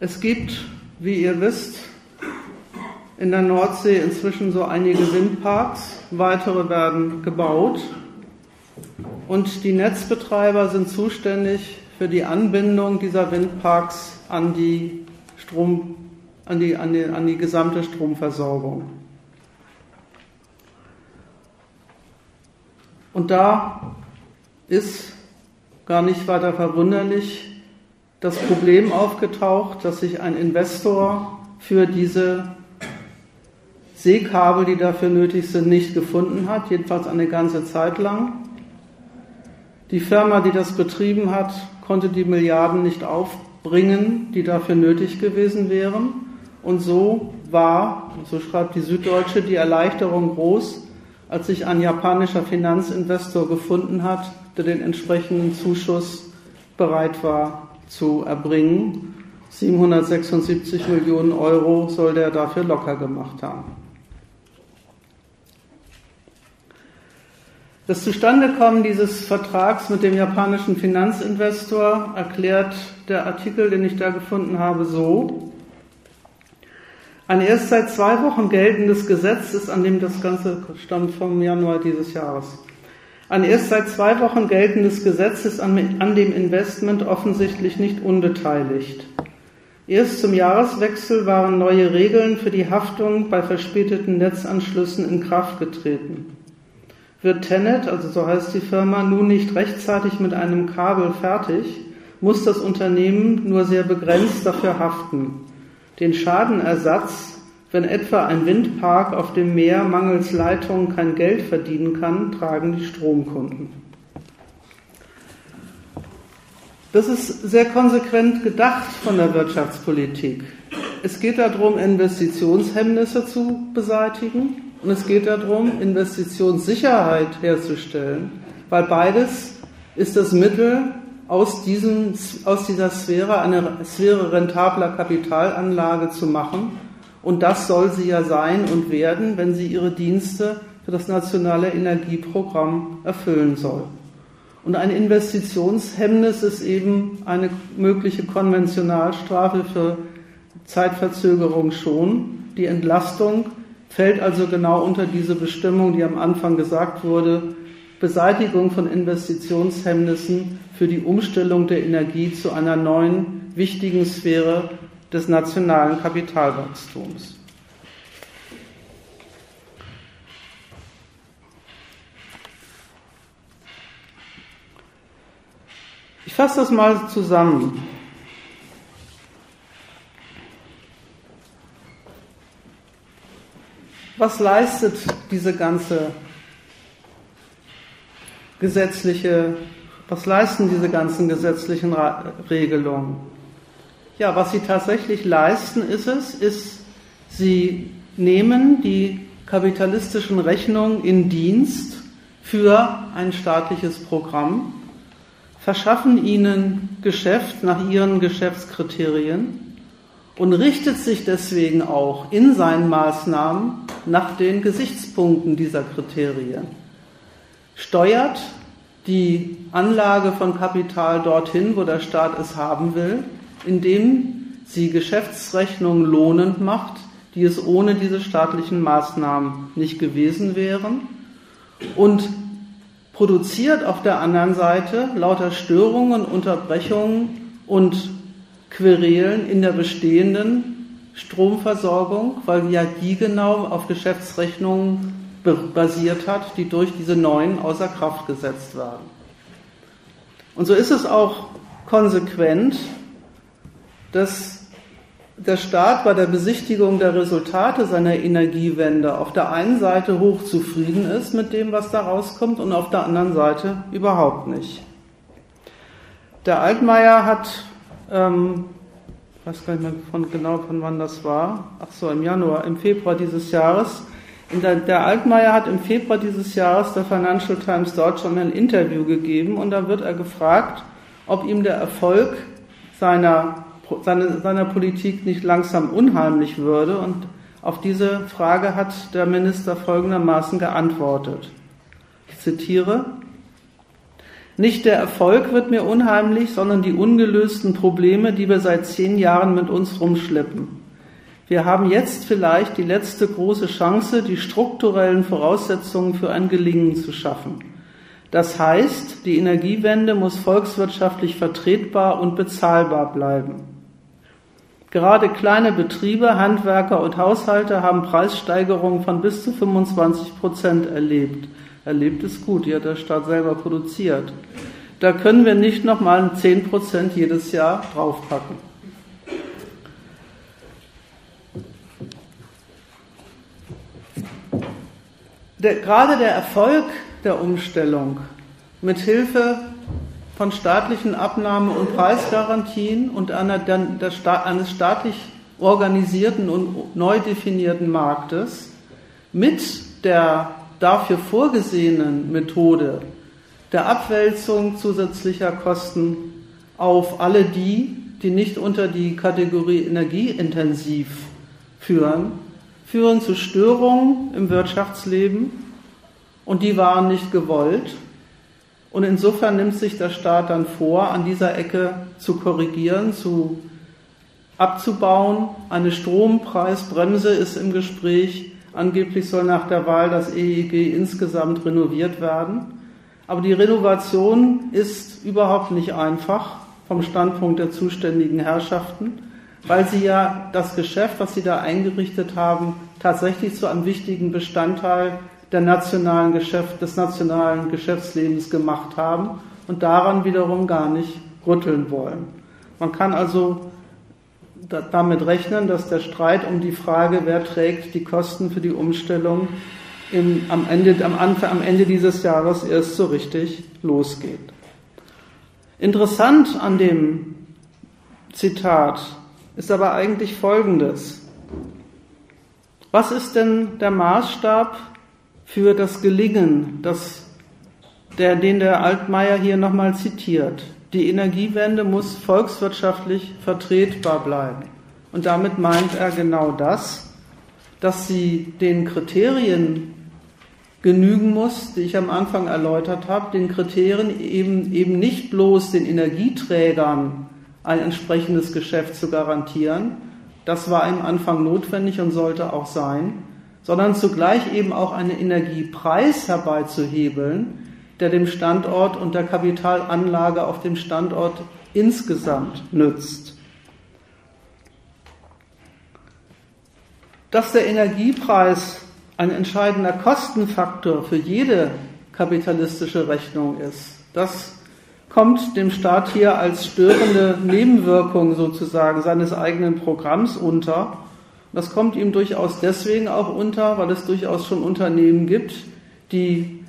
Es gibt, wie ihr wisst, in der Nordsee inzwischen so einige Windparks, weitere werden gebaut und die Netzbetreiber sind zuständig für die Anbindung dieser Windparks an die, Strom, an die, an die, an die gesamte Stromversorgung. Und da ist gar nicht weiter verwunderlich, das Problem aufgetaucht, dass sich ein Investor für diese Seekabel, die dafür nötig sind, nicht gefunden hat, jedenfalls eine ganze Zeit lang. Die Firma, die das betrieben hat, konnte die Milliarden nicht aufbringen, die dafür nötig gewesen wären. Und so war, so schreibt die Süddeutsche, die Erleichterung groß, als sich ein japanischer Finanzinvestor gefunden hat, der den entsprechenden Zuschuss bereit war zu erbringen. 776 Millionen Euro soll der dafür locker gemacht haben. Das Zustandekommen dieses Vertrags mit dem japanischen Finanzinvestor erklärt der Artikel, den ich da gefunden habe, so. Ein erst seit zwei Wochen geltendes Gesetz ist, an dem das Ganze stammt vom Januar dieses Jahres. Ein erst seit zwei Wochen geltendes Gesetz ist an, an dem Investment offensichtlich nicht unbeteiligt. Erst zum Jahreswechsel waren neue Regeln für die Haftung bei verspäteten Netzanschlüssen in Kraft getreten. Wird Tenet, also so heißt die Firma, nun nicht rechtzeitig mit einem Kabel fertig, muss das Unternehmen nur sehr begrenzt dafür haften. Den Schadenersatz wenn etwa ein Windpark auf dem Meer mangels Leitungen kein Geld verdienen kann, tragen die Stromkunden. Das ist sehr konsequent gedacht von der Wirtschaftspolitik. Es geht darum, Investitionshemmnisse zu beseitigen und es geht darum, Investitionssicherheit herzustellen, weil beides ist das Mittel, aus, diesem, aus dieser Sphäre eine Sphäre rentabler Kapitalanlage zu machen und das soll sie ja sein und werden, wenn sie ihre Dienste für das nationale Energieprogramm erfüllen soll. Und ein Investitionshemmnis ist eben eine mögliche Konventionalstrafe für Zeitverzögerung schon, Die Entlastung fällt also genau unter diese Bestimmung, die am Anfang gesagt wurde, Beseitigung von Investitionshemmnissen für die Umstellung der Energie zu einer neuen wichtigen Sphäre des nationalen Kapitalwachstums. Ich fasse das mal zusammen. Was leistet diese ganze gesetzliche, was leisten diese ganzen gesetzlichen Regelungen? Ja, was sie tatsächlich leisten, ist es, ist, sie nehmen die kapitalistischen Rechnungen in Dienst für ein staatliches Programm, verschaffen ihnen Geschäft nach ihren Geschäftskriterien und richtet sich deswegen auch in seinen Maßnahmen nach den Gesichtspunkten dieser Kriterien. Steuert die Anlage von Kapital dorthin, wo der Staat es haben will, indem sie Geschäftsrechnungen lohnend macht, die es ohne diese staatlichen Maßnahmen nicht gewesen wären und produziert auf der anderen Seite lauter Störungen, Unterbrechungen und Querelen in der bestehenden Stromversorgung, weil ja die genau auf Geschäftsrechnungen basiert hat, die durch diese neuen außer Kraft gesetzt werden. Und so ist es auch konsequent, dass der Staat bei der Besichtigung der Resultate seiner Energiewende auf der einen Seite hochzufrieden ist mit dem, was da rauskommt, und auf der anderen Seite überhaupt nicht. Der Altmaier hat, ähm, ich weiß gar nicht mehr von, genau von wann das war, ach so, im Januar, im Februar dieses Jahres, der, der, Altmaier hat im Februar dieses Jahres der Financial Times Deutschland ein Interview gegeben und da wird er gefragt, ob ihm der Erfolg seiner, seiner, seiner Politik nicht langsam unheimlich würde. Und auf diese Frage hat der Minister folgendermaßen geantwortet. Ich zitiere, nicht der Erfolg wird mir unheimlich, sondern die ungelösten Probleme, die wir seit zehn Jahren mit uns rumschleppen. Wir haben jetzt vielleicht die letzte große Chance, die strukturellen Voraussetzungen für ein Gelingen zu schaffen. Das heißt, die Energiewende muss volkswirtschaftlich vertretbar und bezahlbar bleiben. Gerade kleine Betriebe, Handwerker und Haushalte haben Preissteigerungen von bis zu 25 Prozent erlebt. Erlebt ist gut, die hat der Staat selber produziert. Da können wir nicht nochmal 10 Prozent jedes Jahr draufpacken. der, gerade der Erfolg der Umstellung mit Hilfe von staatlichen Abnahme- und Preisgarantien und einer, der, der, eines staatlich organisierten und neu definierten Marktes mit der dafür vorgesehenen Methode der Abwälzung zusätzlicher Kosten auf alle die, die nicht unter die Kategorie energieintensiv führen, führen zu Störungen im Wirtschaftsleben und die waren nicht gewollt. Und insofern nimmt sich der Staat dann vor, an dieser Ecke zu korrigieren, zu abzubauen. Eine Strompreisbremse ist im Gespräch. Angeblich soll nach der Wahl das EEG insgesamt renoviert werden. Aber die Renovation ist überhaupt nicht einfach vom Standpunkt der zuständigen Herrschaften weil sie ja das Geschäft, was sie da eingerichtet haben, tatsächlich zu einem wichtigen Bestandteil der nationalen Geschäft, des nationalen Geschäftslebens gemacht haben und daran wiederum gar nicht rütteln wollen. Man kann also damit rechnen, dass der Streit um die Frage, wer trägt die Kosten für die Umstellung, im, am, Ende, am, Anfang, am Ende dieses Jahres erst so richtig losgeht. Interessant an dem Zitat ist aber eigentlich Folgendes. Was ist denn der Maßstab für das Gelingen, das, der, den der Altmaier hier nochmal zitiert? Die Energiewende muss volkswirtschaftlich vertretbar bleiben. Und damit meint er genau das, dass sie den Kriterien genügen muss, die ich am Anfang erläutert habe, den Kriterien eben, eben nicht bloß den Energieträgern ein entsprechendes Geschäft zu garantieren. das war im Anfang notwendig und sollte auch sein, sondern zugleich eben auch einen Energiepreis herbeizuhebeln, der dem Standort und der Kapitalanlage auf dem Standort insgesamt nützt. Dass der Energiepreis ein entscheidender Kostenfaktor für jede kapitalistische Rechnung ist, das kommt dem Staat hier als störende Nebenwirkung sozusagen seines eigenen Programms unter. Das kommt ihm durchaus deswegen auch unter, weil es durchaus schon Unternehmen gibt, die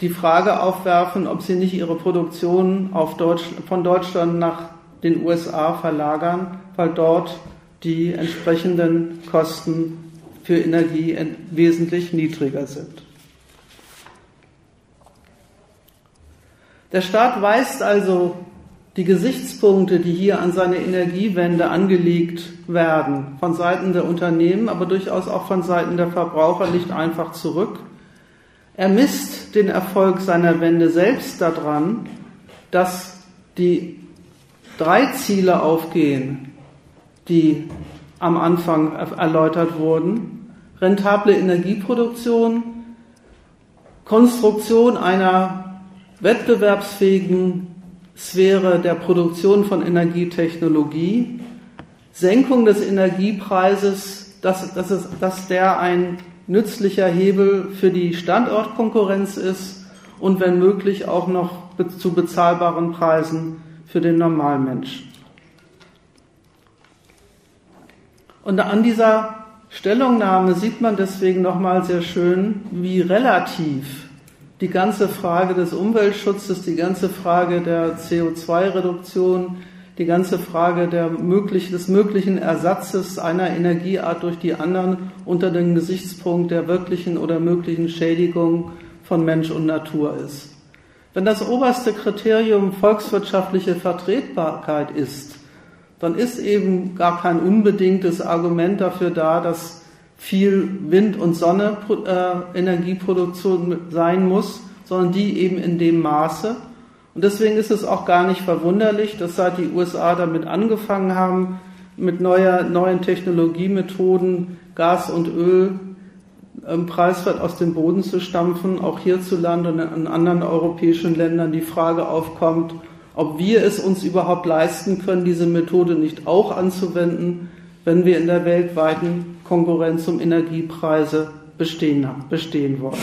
die Frage aufwerfen, ob sie nicht ihre Produktion Deutsch, von Deutschland nach den USA verlagern, weil dort die entsprechenden Kosten für Energie wesentlich niedriger sind. Der Staat weist also die Gesichtspunkte, die hier an seine Energiewende angelegt werden, von Seiten der Unternehmen, aber durchaus auch von Seiten der Verbraucher nicht einfach zurück. Er misst den Erfolg seiner Wende selbst daran, dass die drei Ziele aufgehen, die am Anfang erläutert wurden. Rentable Energieproduktion, Konstruktion einer wettbewerbsfähigen Sphäre der Produktion von Energietechnologie, Senkung des Energiepreises, dass, dass, es, dass der ein nützlicher Hebel für die Standortkonkurrenz ist und wenn möglich auch noch zu bezahlbaren Preisen für den Normalmensch. Und an dieser Stellungnahme sieht man deswegen nochmal sehr schön, wie relativ die ganze Frage des Umweltschutzes, die ganze Frage der CO2-Reduktion, die ganze Frage der möglich, des möglichen Ersatzes einer Energieart durch die anderen unter dem Gesichtspunkt der wirklichen oder möglichen Schädigung von Mensch und Natur ist. Wenn das oberste Kriterium volkswirtschaftliche Vertretbarkeit ist, dann ist eben gar kein unbedingtes Argument dafür da, dass viel Wind- und Sonne-Energieproduktion sein muss, sondern die eben in dem Maße. Und deswegen ist es auch gar nicht verwunderlich, dass seit die USA damit angefangen haben, mit neuer, neuen Technologiemethoden Gas und Öl preiswert aus dem Boden zu stampfen, auch hierzulande und in anderen europäischen Ländern die Frage aufkommt, ob wir es uns überhaupt leisten können, diese Methode nicht auch anzuwenden, wenn wir in der weltweiten Konkurrenz um Energiepreise bestehen, bestehen wollen.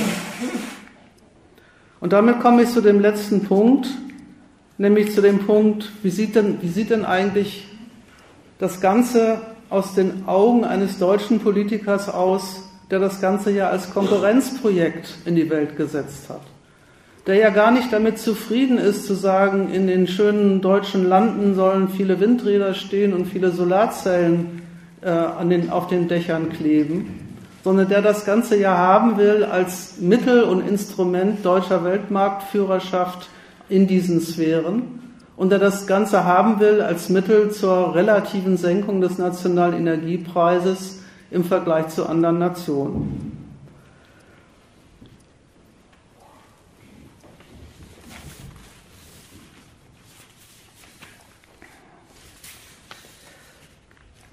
Und damit komme ich zu dem letzten Punkt, nämlich zu dem Punkt, wie sieht denn, wie sieht denn eigentlich das Ganze aus den Augen eines deutschen Politikers aus, der das Ganze ja als Konkurrenzprojekt in die Welt gesetzt hat der ja gar nicht damit zufrieden ist zu sagen, in den schönen deutschen Landen sollen viele Windräder stehen und viele Solarzellen äh, an den, auf den Dächern kleben, sondern der das Ganze ja haben will als Mittel und Instrument deutscher Weltmarktführerschaft in diesen Sphären und der das Ganze haben will als Mittel zur relativen Senkung des nationalen Energiepreises im Vergleich zu anderen Nationen.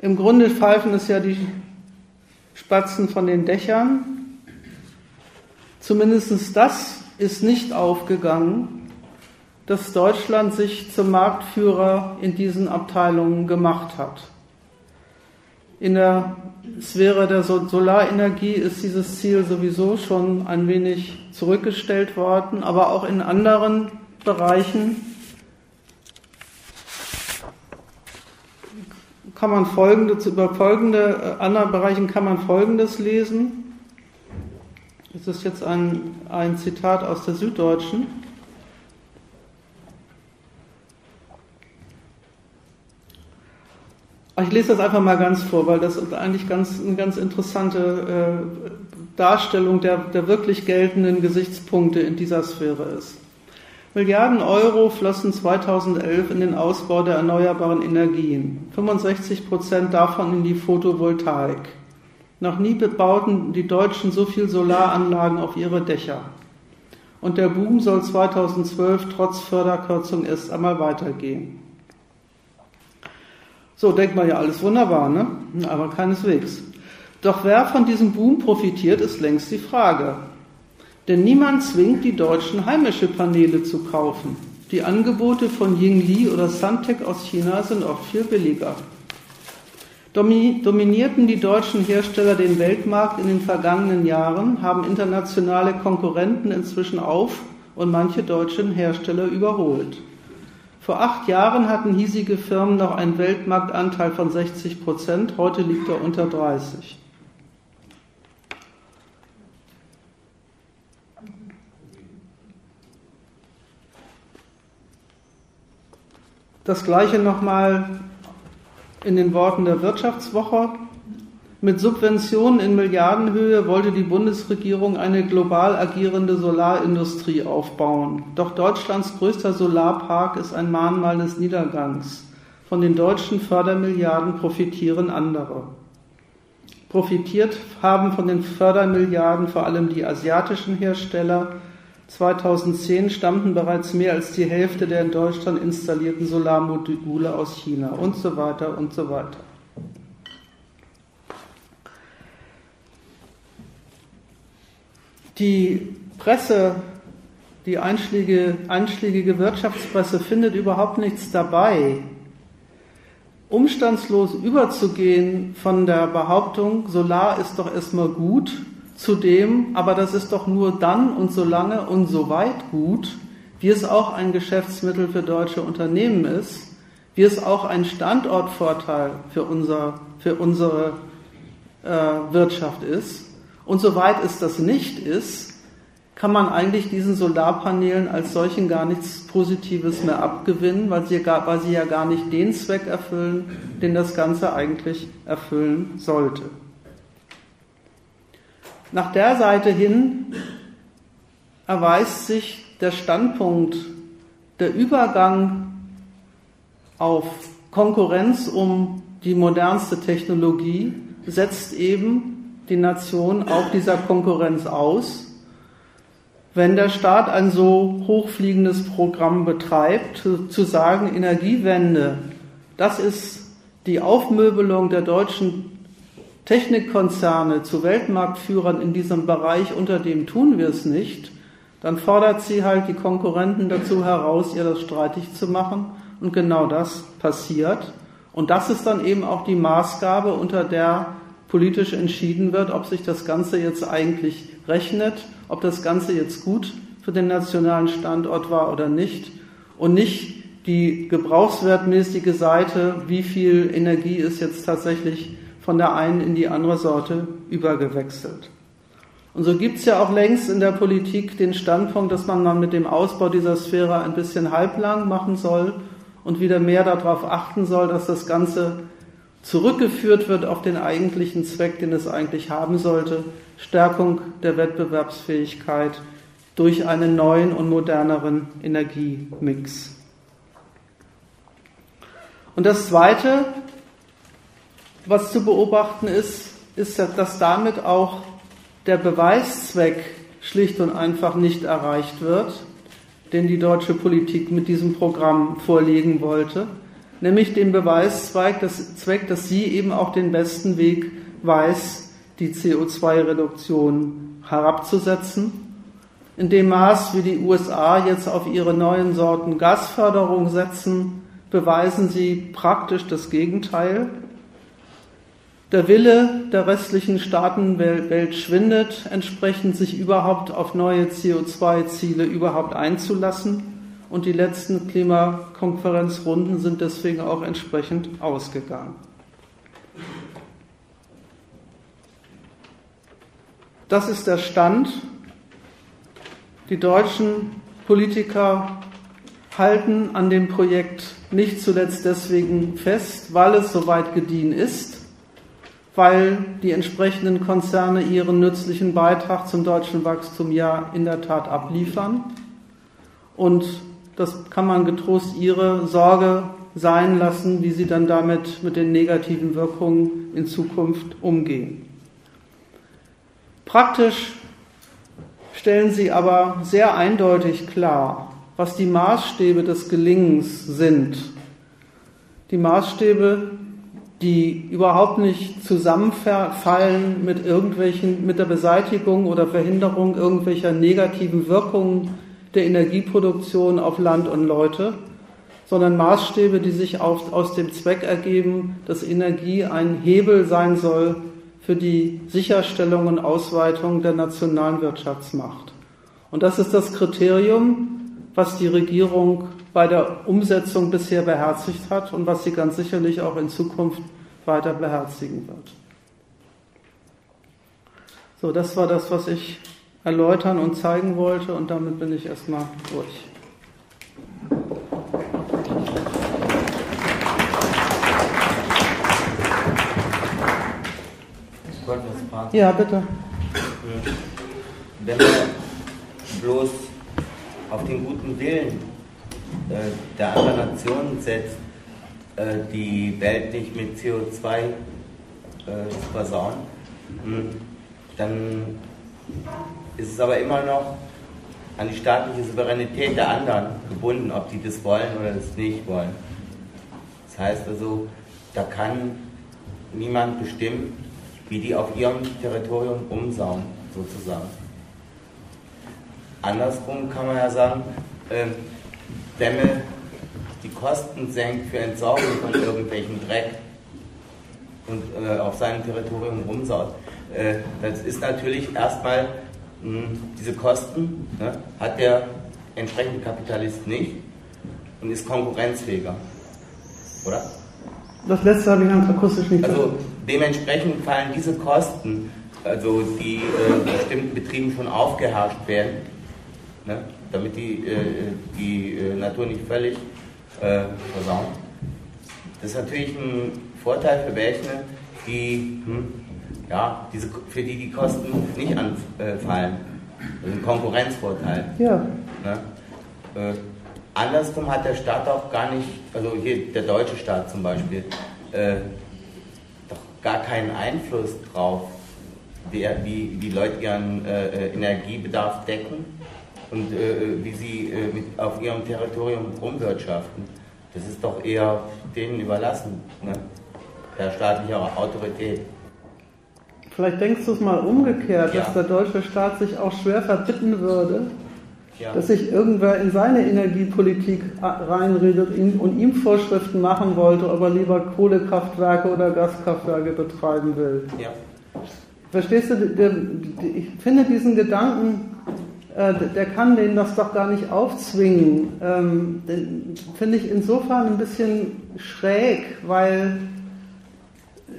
Im Grunde pfeifen es ja die Spatzen von den Dächern. Zumindest das ist nicht aufgegangen, dass Deutschland sich zum Marktführer in diesen Abteilungen gemacht hat. In der Sphäre der Solarenergie ist dieses Ziel sowieso schon ein wenig zurückgestellt worden, aber auch in anderen Bereichen kann man folgende, über folgende, äh, anderen Bereichen kann man folgendes lesen. Das ist jetzt ein, ein Zitat aus der Süddeutschen. Ich lese das einfach mal ganz vor, weil das eigentlich ganz, eine ganz interessante äh, Darstellung der, der wirklich geltenden Gesichtspunkte in dieser Sphäre ist. Milliarden Euro flossen 2011 in den Ausbau der erneuerbaren Energien, 65 Prozent davon in die Photovoltaik. Noch nie bebauten die Deutschen so viel Solaranlagen auf ihre Dächer. Und der Boom soll 2012 trotz Förderkürzung erst einmal weitergehen. So denkt man ja alles wunderbar, ne? Aber keineswegs. Doch wer von diesem Boom profitiert, ist längst die Frage. Denn niemand zwingt die Deutschen, heimische Paneele zu kaufen. Die Angebote von Yingli oder Suntec aus China sind oft viel billiger. Dominierten die deutschen Hersteller den Weltmarkt in den vergangenen Jahren, haben internationale Konkurrenten inzwischen auf und manche deutschen Hersteller überholt. Vor acht Jahren hatten hiesige Firmen noch einen Weltmarktanteil von 60 Prozent, heute liegt er unter 30. Das gleiche nochmal in den Worten der Wirtschaftswoche. Mit Subventionen in Milliardenhöhe wollte die Bundesregierung eine global agierende Solarindustrie aufbauen. Doch Deutschlands größter Solarpark ist ein Mahnmal des Niedergangs. Von den deutschen Fördermilliarden profitieren andere. Profitiert haben von den Fördermilliarden vor allem die asiatischen Hersteller. 2010 stammten bereits mehr als die Hälfte der in Deutschland installierten Solarmodule aus China und so weiter und so weiter. Die Presse, die einschlägige, einschlägige Wirtschaftspresse findet überhaupt nichts dabei, umstandslos überzugehen von der Behauptung, Solar ist doch erstmal gut, zu dem, aber das ist doch nur dann und so lange und so weit gut, wie es auch ein Geschäftsmittel für deutsche Unternehmen ist, wie es auch ein Standortvorteil für, unser, für unsere äh, Wirtschaft ist. Und soweit es das nicht ist, kann man eigentlich diesen Solarpanelen als solchen gar nichts Positives mehr abgewinnen, weil sie, weil sie ja gar nicht den Zweck erfüllen, den das Ganze eigentlich erfüllen sollte. Nach der Seite hin erweist sich der Standpunkt, der Übergang auf Konkurrenz um die modernste Technologie setzt eben die Nation auch dieser Konkurrenz aus. Wenn der Staat ein so hochfliegendes Programm betreibt, zu sagen, Energiewende, das ist die Aufmöbelung der deutschen Technikkonzerne zu Weltmarktführern in diesem Bereich, unter dem tun wir es nicht, dann fordert sie halt die Konkurrenten dazu heraus, ihr das streitig zu machen. Und genau das passiert. Und das ist dann eben auch die Maßgabe, unter der politisch entschieden wird, ob sich das Ganze jetzt eigentlich rechnet, ob das Ganze jetzt gut für den nationalen Standort war oder nicht und nicht die gebrauchswertmäßige Seite, wie viel Energie ist jetzt tatsächlich von der einen in die andere Sorte übergewechselt. Und so gibt es ja auch längst in der Politik den Standpunkt, dass man dann mit dem Ausbau dieser Sphäre ein bisschen halblang machen soll und wieder mehr darauf achten soll, dass das Ganze zurückgeführt wird auf den eigentlichen Zweck, den es eigentlich haben sollte, Stärkung der Wettbewerbsfähigkeit durch einen neuen und moderneren Energiemix. Und das Zweite, was zu beobachten ist, ist, dass damit auch der Beweiszweck schlicht und einfach nicht erreicht wird, den die deutsche Politik mit diesem Programm vorlegen wollte nämlich den Beweiszweck, das Zweck, dass sie eben auch den besten Weg weiß, die CO2-Reduktion herabzusetzen. In dem Maß, wie die USA jetzt auf ihre neuen Sorten Gasförderung setzen, beweisen sie praktisch das Gegenteil. Der Wille der restlichen Staatenwelt schwindet, entsprechend sich überhaupt auf neue CO2-Ziele überhaupt einzulassen und die letzten Klimakonferenzrunden sind deswegen auch entsprechend ausgegangen. Das ist der Stand. Die deutschen Politiker halten an dem Projekt nicht zuletzt deswegen fest, weil es soweit gediehen ist, weil die entsprechenden Konzerne ihren nützlichen Beitrag zum deutschen Wachstum ja in der Tat abliefern und das kann man getrost ihre Sorge sein lassen, wie sie dann damit mit den negativen Wirkungen in Zukunft umgehen. Praktisch stellen sie aber sehr eindeutig klar, was die Maßstäbe des Gelingens sind. Die Maßstäbe die überhaupt nicht zusammenfallen mit irgendwelchen, mit der Beseitigung oder Verhinderung irgendwelcher negativen Wirkungen der Energieproduktion auf Land und Leute, sondern Maßstäbe, die sich auf, aus dem Zweck ergeben, dass Energie ein Hebel sein soll für die Sicherstellung und Ausweitung der nationalen Wirtschaftsmacht. Und das ist das Kriterium, was die Regierung bei der Umsetzung bisher beherzigt hat und was sie ganz sicherlich auch in Zukunft weiter beherzigen wird. So, das war das, was ich erläutern und zeigen wollte und damit bin ich erstmal durch. Ja, bitte. Wenn man bloß auf den guten Willen äh, der anderen Nationen setzt, äh, die Welt nicht mit CO2 äh, zu versauen, hm, dann ist es aber immer noch an die staatliche Souveränität der anderen gebunden, ob die das wollen oder das nicht wollen. Das heißt also, da kann niemand bestimmen, wie die auf ihrem Territorium umsauen, sozusagen. Andersrum kann man ja sagen, äh, wenn man die Kosten senkt für Entsorgung von irgendwelchen Dreck und äh, auf seinem Territorium rumsaut, äh, das ist natürlich erstmal mh, hm, diese Kosten, ne, hat der entsprechende Kapitalist nicht und ist konkurrenzfähiger. Oder? Das letzte habe ich ganz akustisch nicht Also dementsprechend fallen diese Kosten, also die äh, bestimmten Betrieben schon aufgeherrscht werden, ne, damit die, äh, die äh, Natur nicht völlig äh, versauen. Das ist natürlich ein Vorteil für welche, die, hm, ja, diese, für die die Kosten nicht anfallen. Das ist ein Konkurrenzvorteil. Ja. Ne? Äh, andersrum hat der Staat auch gar nicht, also hier der deutsche Staat zum Beispiel, äh, doch gar keinen Einfluss drauf, wie, wie, wie Leute ihren äh Energiebedarf decken und äh, wie sie äh, mit, auf ihrem Territorium rumwirtschaften. Das ist doch eher denen überlassen, ne? der staatlichen Autorität. Vielleicht denkst du es mal umgekehrt, Ja. dass der deutsche Staat sich auch schwer verbitten würde, Ja. dass sich irgendwer in seine Energiepolitik reinredet und ihm Vorschriften machen wollte, ob er lieber Kohlekraftwerke oder Gaskraftwerke betreiben will. ja. Verstehst du, ich finde diesen Gedanken, der kann denen das doch gar nicht aufzwingen. Ähm, finde ich insofern ein bisschen schräg, weil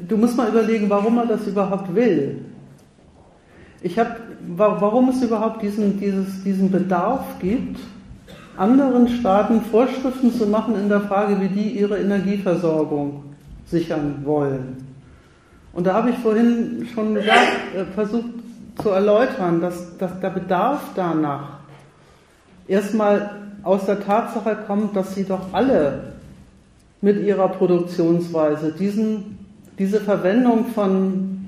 du musst mal überlegen, warum er das überhaupt will. Ich habe, warum es überhaupt diesen, dieses, diesen Bedarf gibt, anderen Staaten Vorschriften zu machen in der Frage, wie die ihre Energieversorgung sichern wollen. Und da habe ich vorhin schon gesagt, äh, versucht zu erläutern, dass, dass der Bedarf danach erstmal aus der Tatsache kommt, dass sie doch alle mit ihrer Produktionsweise diesen, diese Verwendung von,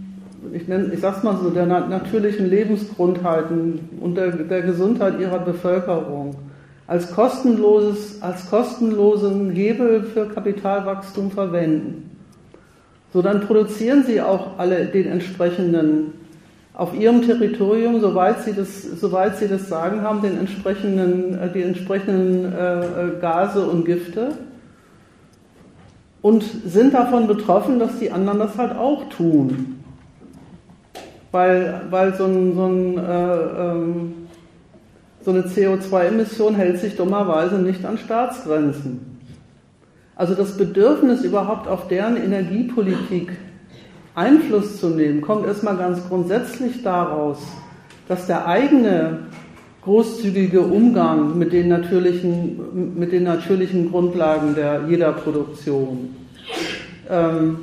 ich, nenne, ich sag's mal so, der na natürlichen Lebensgrundhalten und der, der Gesundheit ihrer Bevölkerung als kostenloses, als kostenlosen Hebel für Kapitalwachstum verwenden. So, dann produzieren sie auch alle den entsprechenden, auf ihrem Territorium, soweit sie das, soweit sie das Sagen haben, den entsprechenden, äh, die entsprechenden äh, äh, Gase und Gifte und sind davon betroffen, dass die anderen das halt auch tun. Weil, weil so, ein, so, ein, äh, ähm, so eine CO2-Emission hält sich dummerweise nicht an Staatsgrenzen. Also das Bedürfnis überhaupt auf deren Energiepolitik Einfluss zu nehmen, kommt erstmal ganz grundsätzlich daraus, dass der eigene großzügige Umgang mit den natürlichen, mit den natürlichen Grundlagen der, jeder Produktion ähm,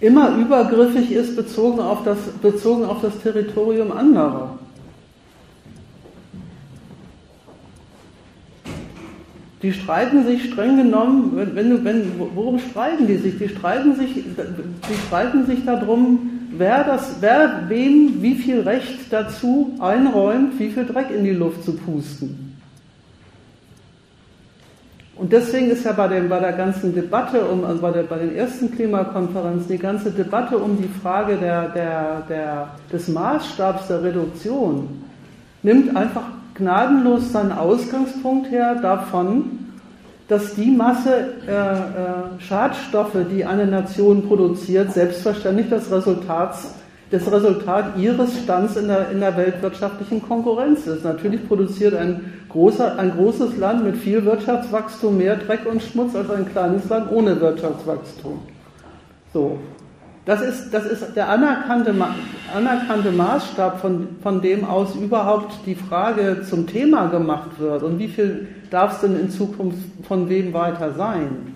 immer übergriffig ist bezogen auf, das, bezogen auf das Territorium anderer. Die streiten sich streng genommen, wenn, wenn, wenn, worum streiten die sich? Die streiten sich, die streiten sich darum, wer, das, wer wem wie viel Recht dazu einräumt, wie viel Dreck in die Luft zu pusten. Und deswegen ist ja bei, dem, bei der ganzen Debatte, um, also bei, der, bei den ersten Klimakonferenzen, die ganze Debatte um die Frage der, der, der, des Maßstabs der Reduktion, nimmt einfach gnadenlos seinen Ausgangspunkt her davon, dass die Masse äh, äh, Schadstoffe, die eine Nation produziert, selbstverständlich das Resultat, das Resultat ihres Stands in der, in der weltwirtschaftlichen Konkurrenz ist. Natürlich produziert ein, großer, ein großes Land mit viel Wirtschaftswachstum mehr Dreck und Schmutz als ein kleines Land ohne Wirtschaftswachstum. So. Das ist, das ist der anerkannte, anerkannte Maßstab, von, von dem aus überhaupt die Frage zum Thema gemacht wird. Und wie viel darf es denn in Zukunft von wem weiter sein?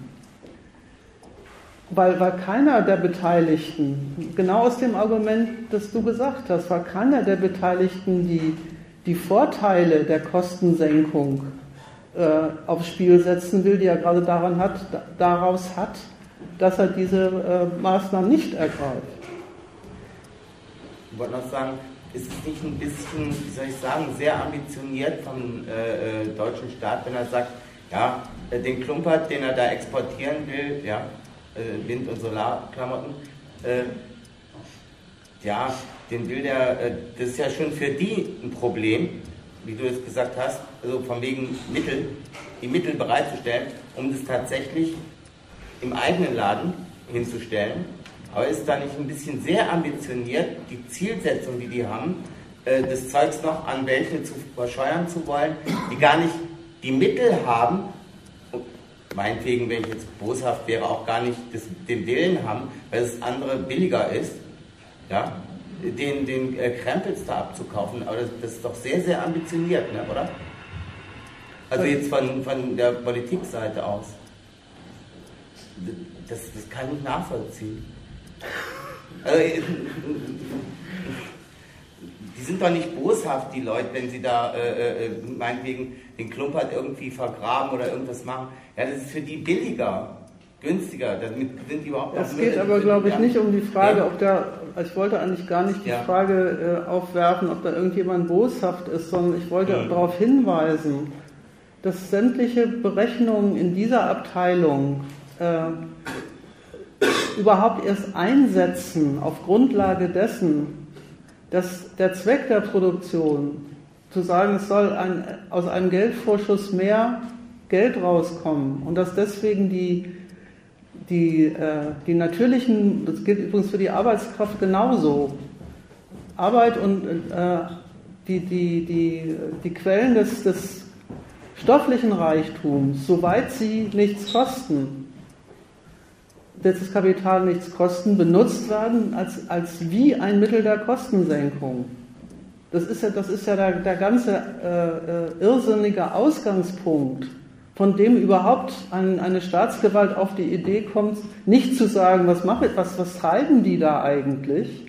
Weil, weil keiner der Beteiligten, genau aus dem Argument, das du gesagt hast, weil keiner der Beteiligten die, die Vorteile der Kostensenkung äh, aufs Spiel setzen will, die er gerade daran hat, daraus hat, dass er diese äh, Maßnahmen nicht ergreift. Ich wollte noch sagen, ist es nicht ein bisschen, wie soll ich sagen, sehr ambitioniert vom äh, äh deutschen Staat, wenn er sagt, ja, äh, den Klumpert, den er da exportieren will, ja, äh, Wind- und Solarklamotten, äh, ja, den will der, äh, das ist ja schon für die ein Problem, wie du es gesagt hast, also von wegen Mittel, die Mittel bereitzustellen, um das tatsächlich im eigenen Laden hinzustellen. Aber ist da nicht ein bisschen sehr ambitioniert, die Zielsetzung, die die haben, äh, das Zeugs noch an welche zu verscheuern zu wollen, die gar nicht die Mittel haben, meinetwegen, wenn ich jetzt boshaft wäre, auch gar nicht das, den Willen haben, weil das andere billiger ist, ja, den, den äh, Krempels da abzukaufen. Aber das, das, ist doch sehr, sehr ambitioniert, ne, oder? Also jetzt von, von der Politikseite aus das, das kann ich nachvollziehen. Also, die sind doch nicht boshaft, die Leute, wenn sie da äh, äh, meinetwegen den Klumpert irgendwie vergraben oder irgendwas machen. Ja, das ist für die billiger, günstiger. Damit sind die überhaupt Es geht aber, glaube ich, ja. nicht um die Frage, ja. ob da, ich wollte eigentlich gar nicht die ja. Frage äh, aufwerfen, ob da irgendjemand boshaft ist, sondern ich wollte mhm. darauf hinweisen, dass sämtliche Berechnungen in dieser Abteilung äh, überhaupt erst einsetzen auf Grundlage dessen, dass der Zweck der Produktion, zu sagen, es soll ein, aus einem Geldvorschuss mehr Geld rauskommen und dass deswegen die, die, äh, die natürlichen, das gilt übrigens für die Arbeitskraft genauso, Arbeit und äh, die, die, die, die Quellen des, des stofflichen Reichtums, soweit sie nichts kosten, das Kapital nichts kosten, benutzt werden als, als wie ein Mittel der Kostensenkung. Das ist ja, das ist ja der, der ganze äh, äh, irrsinnige Ausgangspunkt, von dem überhaupt ein, eine Staatsgewalt auf die Idee kommt, nicht zu sagen, was, mache, was, was treiben die da eigentlich,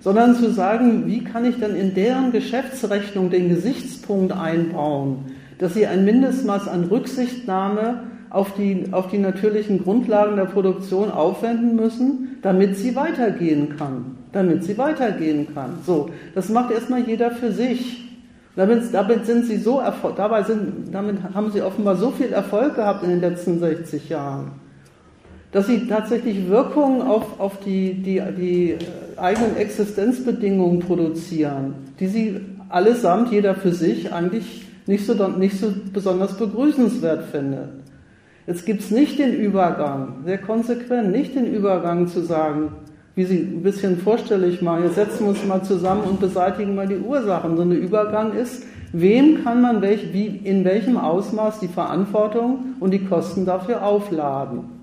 sondern zu sagen, wie kann ich denn in deren Geschäftsrechnung den Gesichtspunkt einbauen, dass sie ein Mindestmaß an Rücksichtnahme auf die, auf die natürlichen Grundlagen der Produktion aufwenden müssen, damit sie weitergehen kann. Damit sie weitergehen kann. So, das macht erstmal jeder für sich. Damit, damit sind sie so dabei sind, damit haben sie offenbar so viel Erfolg gehabt in den letzten 60 Jahren, dass sie tatsächlich Wirkungen auf, auf die, die, die eigenen Existenzbedingungen produzieren, die sie allesamt, jeder für sich, eigentlich nicht so, nicht so besonders begrüßenswert findet. Jetzt gibt nicht den Übergang, sehr konsequent, nicht den Übergang zu sagen, wie Sie ein bisschen vorstellig machen, jetzt setzen wir uns mal zusammen und beseitigen mal die Ursachen. So ein Übergang ist, wem kann man welch, wie, in welchem Ausmaß die Verantwortung und die Kosten dafür aufladen.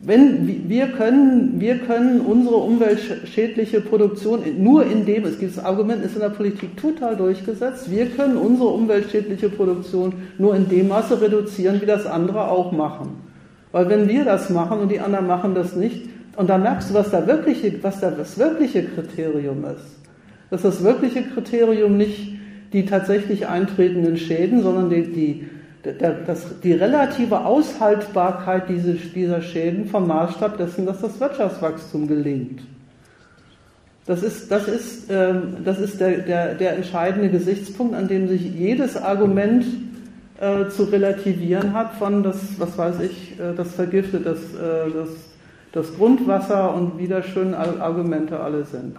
Wenn, wir, können, wir können unsere umweltschädliche Produktion nur in dem, es gibt das Argument, ist in der Politik total durchgesetzt, wir können unsere umweltschädliche Produktion nur in dem Maße reduzieren, wie das andere auch machen. Weil wenn wir das machen und die anderen machen das nicht, und dann merkst du, was, da wirkliche, was da das wirkliche Kriterium ist. Dass das wirkliche Kriterium nicht die tatsächlich eintretenden Schäden, sondern die, die das, die relative Aushaltbarkeit dieser Schäden vom Maßstab dessen, dass das Wirtschaftswachstum gelingt. Das ist, das ist, ähm, das ist der, der, der entscheidende Gesichtspunkt, an dem sich jedes Argument äh, zu relativieren hat von das, was weiß ich, äh, das vergiftet, das, äh, das, das Grundwasser und wie da schön Argumente alle sind.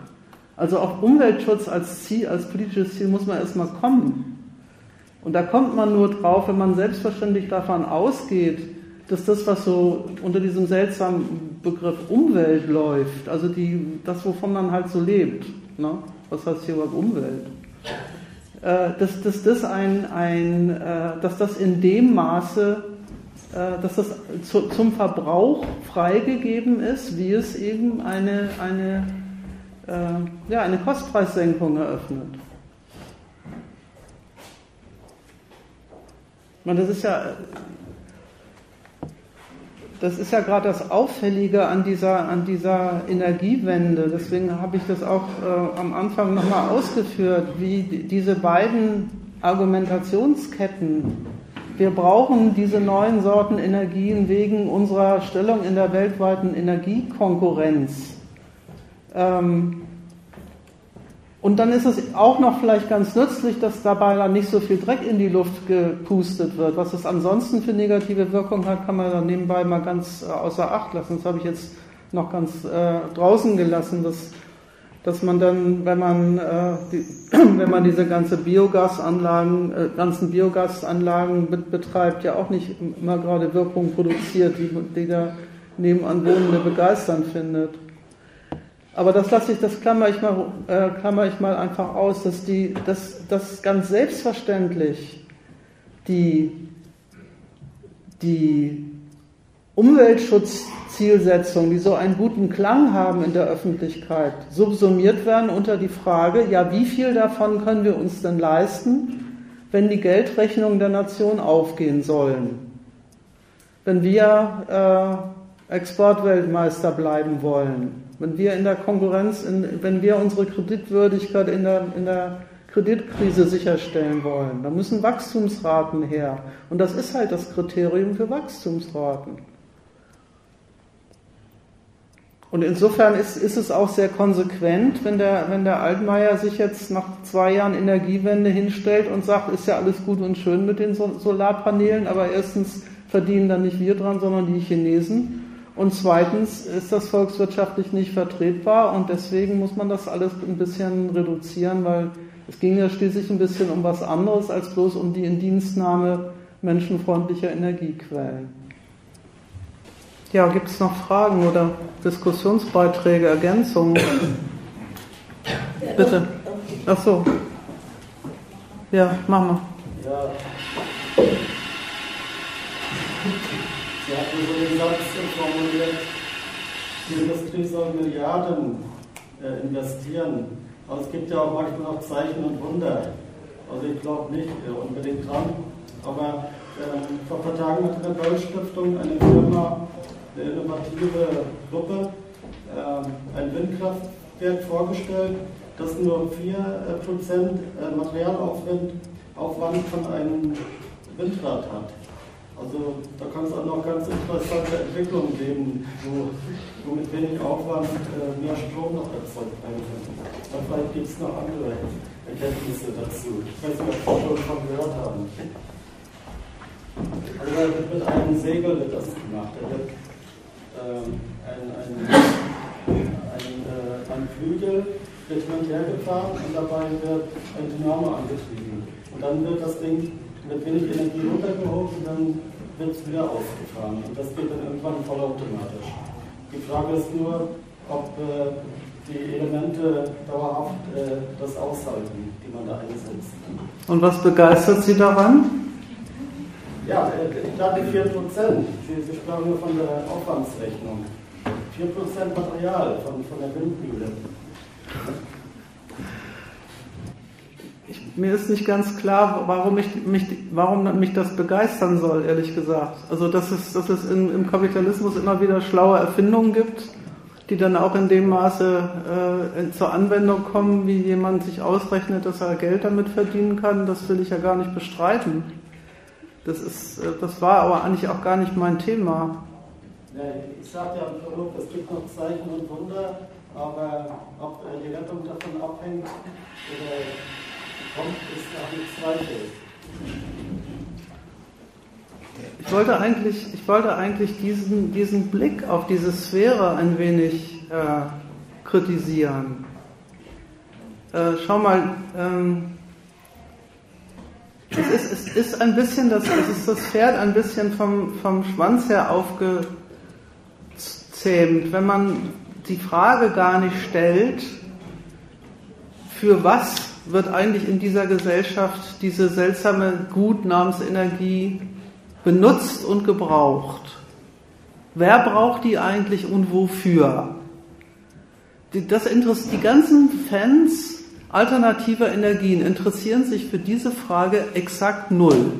Also auf Umweltschutz als Ziel, als politisches Ziel muss man erstmal kommen. Und da kommt man nur drauf, wenn man selbstverständlich davon ausgeht, dass das, was so unter diesem seltsamen Begriff Umwelt läuft, also die, das, wovon man halt so lebt, ne? was heißt hier überhaupt Umwelt? Äh, dass, dass, das ein, ein, äh, dass das in dem Maße, äh, dass das zu, zum Verbrauch freigegeben ist, wie es eben eine, eine, äh, ja, eine Kostpreissenkung eröffnet. Und das ist ja, das ist ja gerade das Auffällige an dieser, an dieser Energiewende. Deswegen habe ich das auch äh, am Anfang nochmal ausgeführt, wie diese beiden Argumentationsketten. Wir brauchen diese neuen Sorten Energien wegen unserer Stellung in der weltweiten Energiekonkurrenz. Ähm, und dann ist es auch noch vielleicht ganz nützlich, dass dabei dann nicht so viel Dreck in die Luft gepustet wird. Was es ansonsten für negative Wirkung hat, kann man dann nebenbei mal ganz äh, außer Acht lassen. Das habe ich jetzt noch ganz äh, draußen gelassen, dass, dass man dann, wenn man, äh, die, wenn man diese ganze Biogasanlagen, äh, ganzen Biogasanlagen betreibt, ja auch nicht immer gerade Wirkung produziert, die, die der nebenan Wohnende begeistern findet. Aber das lasse ich, das klammer ich mal, äh, klammer ich mal einfach aus, dass die, dass, dass ganz selbstverständlich die, die Umweltschutzzielsetzungen, die so einen guten Klang haben in der Öffentlichkeit, subsumiert werden unter die Frage, ja, wie viel davon können wir uns denn leisten, wenn die Geldrechnungen der Nation aufgehen sollen? Wenn wir äh, Exportweltmeister bleiben wollen? Wenn wir in der Konkurrenz, in, wenn wir unsere Kreditwürdigkeit in der, in der Kreditkrise sicherstellen wollen, dann müssen Wachstumsraten her. Und das ist halt das Kriterium für Wachstumsraten. Und insofern ist, ist es auch sehr konsequent, wenn der, wenn der Altmaier sich jetzt nach zwei Jahren Energiewende hinstellt und sagt, ist ja alles gut und schön mit den Solarpanelen, aber erstens verdienen dann nicht wir dran, sondern die Chinesen. Und zweitens ist das volkswirtschaftlich nicht vertretbar und deswegen muss man das alles ein bisschen reduzieren, weil es ging ja schließlich ein bisschen um was anderes als bloß um die Indienstnahme menschenfreundlicher Energiequellen. Ja, gibt es noch Fragen oder Diskussionsbeiträge, Ergänzungen? Bitte. Ach so. Ja, machen wir. Ja. Sie hatten so den Satz formuliert, die Industrie soll Milliarden äh, investieren. Aber es gibt ja auch manchmal auch Zeichen und Wunder. Also ich glaube nicht äh, unbedingt dran. Aber äh, vor ein paar Tagen hat eine Böll-Stiftung eine Firma, eine innovative Gruppe, äh, ein Windkraftwerk vorgestellt, das nur 4% äh, äh, Materialaufwand von einem Windrad hat. Also da kann es auch noch ganz interessante Entwicklungen geben, wo, wo mit wenig Aufwand äh, mehr Strom noch erzeugt werden kann. Aber vielleicht gibt es noch andere Erkenntnisse dazu. Ich weiß nicht, ob Sie schon von gehört haben. Also da wird mit einem Segel wird das gemacht. Da wird ähm, ein, ein, ein, äh, ein Flügel wird hin und her gefahren und dabei wird ein Dynamo angetrieben. Und dann wird das Ding mit wenig Energie runtergehoben und dann wird es wieder aufgefahren. Und das geht dann irgendwann vollautomatisch. Die Frage ist nur, ob äh, die Elemente dauerhaft äh, das aushalten, die man da einsetzt. Und was begeistert Sie daran? Ja, äh, ich glaube 4 Prozent. Sie, Sie sprachen nur von der Aufwandsrechnung. 4 Prozent Material von, von der Windmühle. Mir ist nicht ganz klar, warum, ich, mich, warum mich das begeistern soll, ehrlich gesagt. Also, dass es, dass es in, im Kapitalismus immer wieder schlaue Erfindungen gibt, die dann auch in dem Maße äh, zur Anwendung kommen, wie jemand sich ausrechnet, dass er Geld damit verdienen kann, das will ich ja gar nicht bestreiten. Das, ist, äh, das war aber eigentlich auch gar nicht mein Thema. Ich sagte ja am Produkt, es gibt noch Zeichen und Wunder, aber ob äh, die Rettung davon abhängt oder kommt, ist nach dem Zweifel. ich wollte eigentlich, ich wollte eigentlich diesen, diesen Blick auf diese Sphäre ein wenig äh, kritisieren. Äh, schau mal, ähm, es, ist, es ist ein bisschen, das, es ist das Pferd ein bisschen vom, vom Schwanz her aufgezähmt, wenn man die Frage gar nicht stellt, für was wird eigentlich in dieser Gesellschaft diese seltsame Gut namens Energie benutzt und gebraucht? Wer braucht die eigentlich und wofür? Das interessiert die ganzen Fans alternativer Energien interessieren sich für diese Frage exakt null.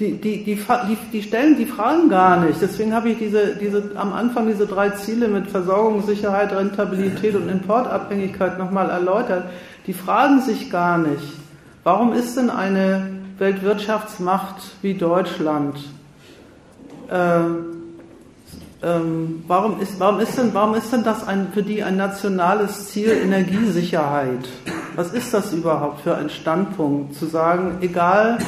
Die, die, die, die, stellen die Fragen gar nicht. Deswegen habe ich diese, diese, am Anfang diese drei Ziele mit Versorgungssicherheit, Rentabilität und Importabhängigkeit nochmal erläutert. Die fragen sich gar nicht, warum ist denn eine Weltwirtschaftsmacht wie Deutschland äh, ähm, warum, ist, warum, ist denn, warum ist denn das ein, für die ein nationales Ziel Energiesicherheit? Was ist das überhaupt für ein Standpunkt? Zu sagen, egal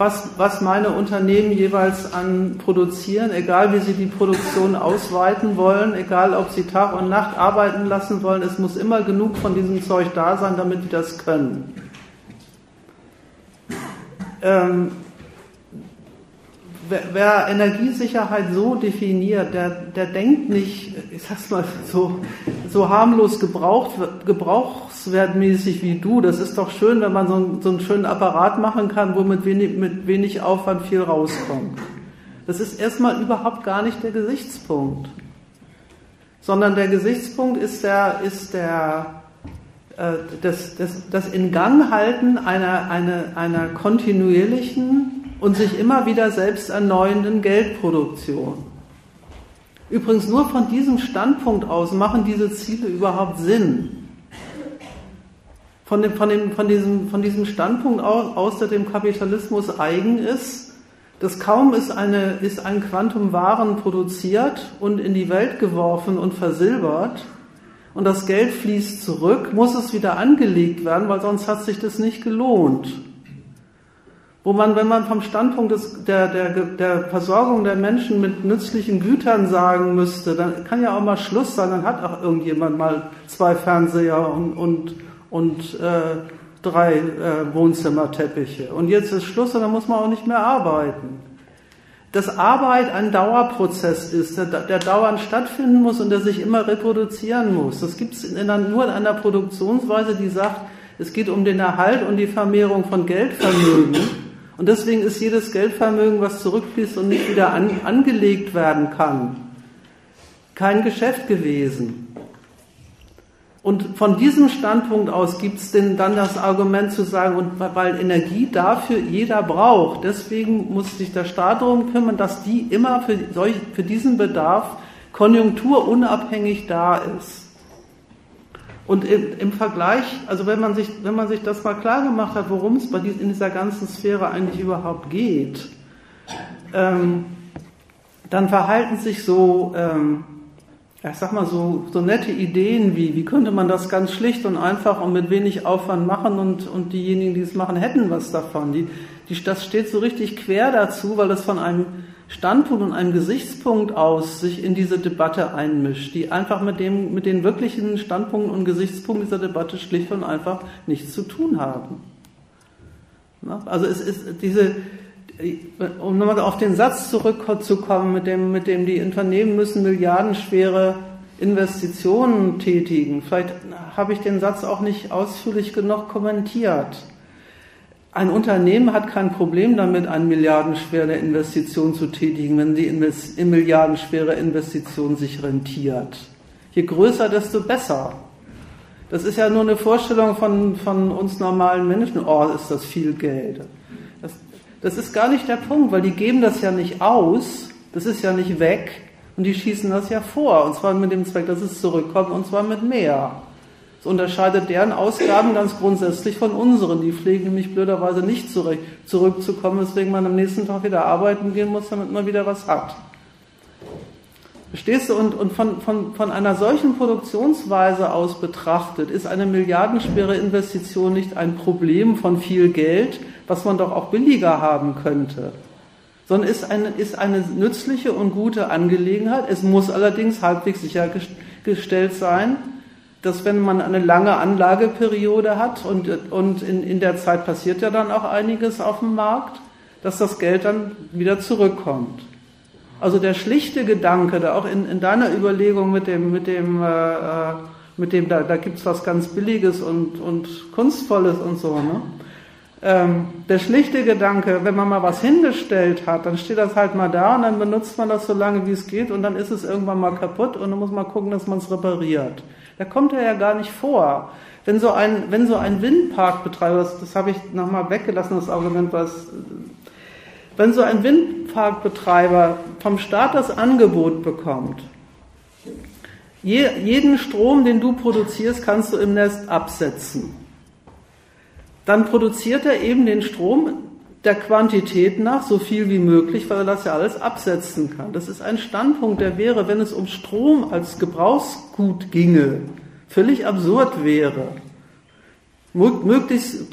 was, was meine Unternehmen jeweils an produzieren, egal wie sie die Produktion ausweiten wollen, egal ob sie Tag und Nacht arbeiten lassen wollen, es muss immer genug von diesem Zeug da sein, damit die das können. Ähm, wer, Energiesicherheit so definiert, der, der denkt nicht, ich sag's mal so, so harmlos gebraucht, gebrauchswertmäßig wie du. Das ist doch schön, wenn man so, einen, so einen schönen Apparat machen kann, wo mit wenig, mit wenig Aufwand viel rauskommt. Das ist erstmal überhaupt gar nicht der Gesichtspunkt. Sondern der Gesichtspunkt ist der, ist der, äh, das, das, das Inganghalten einer, einer, einer kontinuierlichen und sich immer wieder selbst erneuenden Geldproduktion. Übrigens nur von diesem Standpunkt aus machen diese Ziele überhaupt Sinn. Von, dem, von, dem, von, diesem, von diesem Standpunkt aus, aus, der dem Kapitalismus eigen ist, dass kaum ist, eine, ist ein Quantum Waren produziert und in die Welt geworfen und versilbert und das Geld fließt zurück, muss es wieder angelegt werden, weil sonst hat sich das nicht gelohnt wo man, wenn man vom Standpunkt des, der, der, der Versorgung der Menschen mit nützlichen Gütern sagen müsste, dann kann ja auch mal Schluss sein, dann hat auch irgendjemand mal zwei Fernseher und, und, und äh, drei äh, Wohnzimmerteppiche. Und jetzt ist Schluss und dann muss man auch nicht mehr arbeiten. Dass Arbeit ein Dauerprozess ist, der, der dauernd stattfinden muss und der sich immer reproduzieren muss. Das gibt es nur in einer Produktionsweise, die sagt, es geht um den Erhalt und die Vermehrung von Geldvermögen und deswegen ist jedes Geldvermögen, was zurückfließt und nicht wieder an, angelegt werden kann, kein Geschäft gewesen. Und von diesem Standpunkt aus gibt es denn dann das Argument zu sagen, und weil Energie dafür jeder braucht, deswegen muss sich der Staat darum kümmern, dass die immer für, solch, für diesen Bedarf konjunkturunabhängig da ist. Und im, im, Vergleich, also wenn man, sich, wenn man sich das mal klar gemacht hat, worum es bei dies, in dieser ganzen Sphäre eigentlich überhaupt geht, ähm, dann verhalten sich so, ähm, ich sag mal so, so nette Ideen wie, wie könnte man das ganz schlicht und einfach und mit wenig Aufwand machen und, und diejenigen, die es machen, hätten was davon. Die, die, das steht so richtig quer dazu, weil das von einem Standpunkt und einem Gesichtspunkt aus sich in diese Debatte einmischt, die einfach mit dem, mit den wirklichen Standpunkten und Gesichtspunkten dieser Debatte schlicht und einfach nichts zu tun haben. Also es ist diese, um nochmal auf den Satz zurückzukommen, mit dem, mit dem die Unternehmen müssen milliardenschwere Investitionen tätigen. Vielleicht habe ich den Satz auch nicht ausführlich genug kommentiert. Ein Unternehmen hat kein Problem damit, eine milliardenschwere Investition zu tätigen, wenn die in milliardenschwere Investition sich rentiert. Je größer, desto besser. Das ist ja nur eine Vorstellung von, von uns normalen Menschen. Oh, ist das viel Geld. Das, das ist gar nicht der Punkt, weil die geben das ja nicht aus. Das ist ja nicht weg. Und die schießen das ja vor. Und zwar mit dem Zweck, dass es zurückkommt. Und zwar mit mehr. Es unterscheidet deren Ausgaben ganz grundsätzlich von unseren. Die pflegen nämlich blöderweise nicht zurück, zurückzukommen, weswegen man am nächsten Tag wieder arbeiten gehen muss, damit man wieder was hat. Verstehst du? Und, und von, von, von einer solchen Produktionsweise aus betrachtet, ist eine milliardenschwere Investition nicht ein Problem von viel Geld, was man doch auch billiger haben könnte. sondern ist eine, ist eine nützliche und gute Angelegenheit. Es muss allerdings halbwegs sichergestellt sein, dass wenn man eine lange Anlageperiode hat und, und in, in der Zeit passiert ja dann auch einiges auf dem Markt, dass das Geld dann wieder zurückkommt. Also der schlichte Gedanke, da auch in, in deiner Überlegung mit dem, mit dem, äh, äh mit dem da, da gibt's was ganz Billiges und, und Kunstvolles und so, ne? Ähm, der schlichte Gedanke, wenn man mal was hingestellt hat, dann steht das halt mal da und dann benutzt man das so lange, wie es geht und dann ist es irgendwann mal kaputt und dann muss man gucken, dass man es repariert. Da kommt er ja gar nicht vor. Wenn so ein, wenn so ein Windparkbetreiber, das, das habe ich nochmal weggelassen, das Argument, was, wenn so ein Windparkbetreiber vom Staat das Angebot bekommt, je, jeden Strom, den du produzierst, kannst du im Nest absetzen. Dann produziert er eben den Strom der Quantität nach so viel wie möglich, weil er das ja alles absetzen kann. Das ist ein Standpunkt, der wäre, wenn es um Strom als Gebrauchsgut ginge, völlig absurd wäre. Möglichst,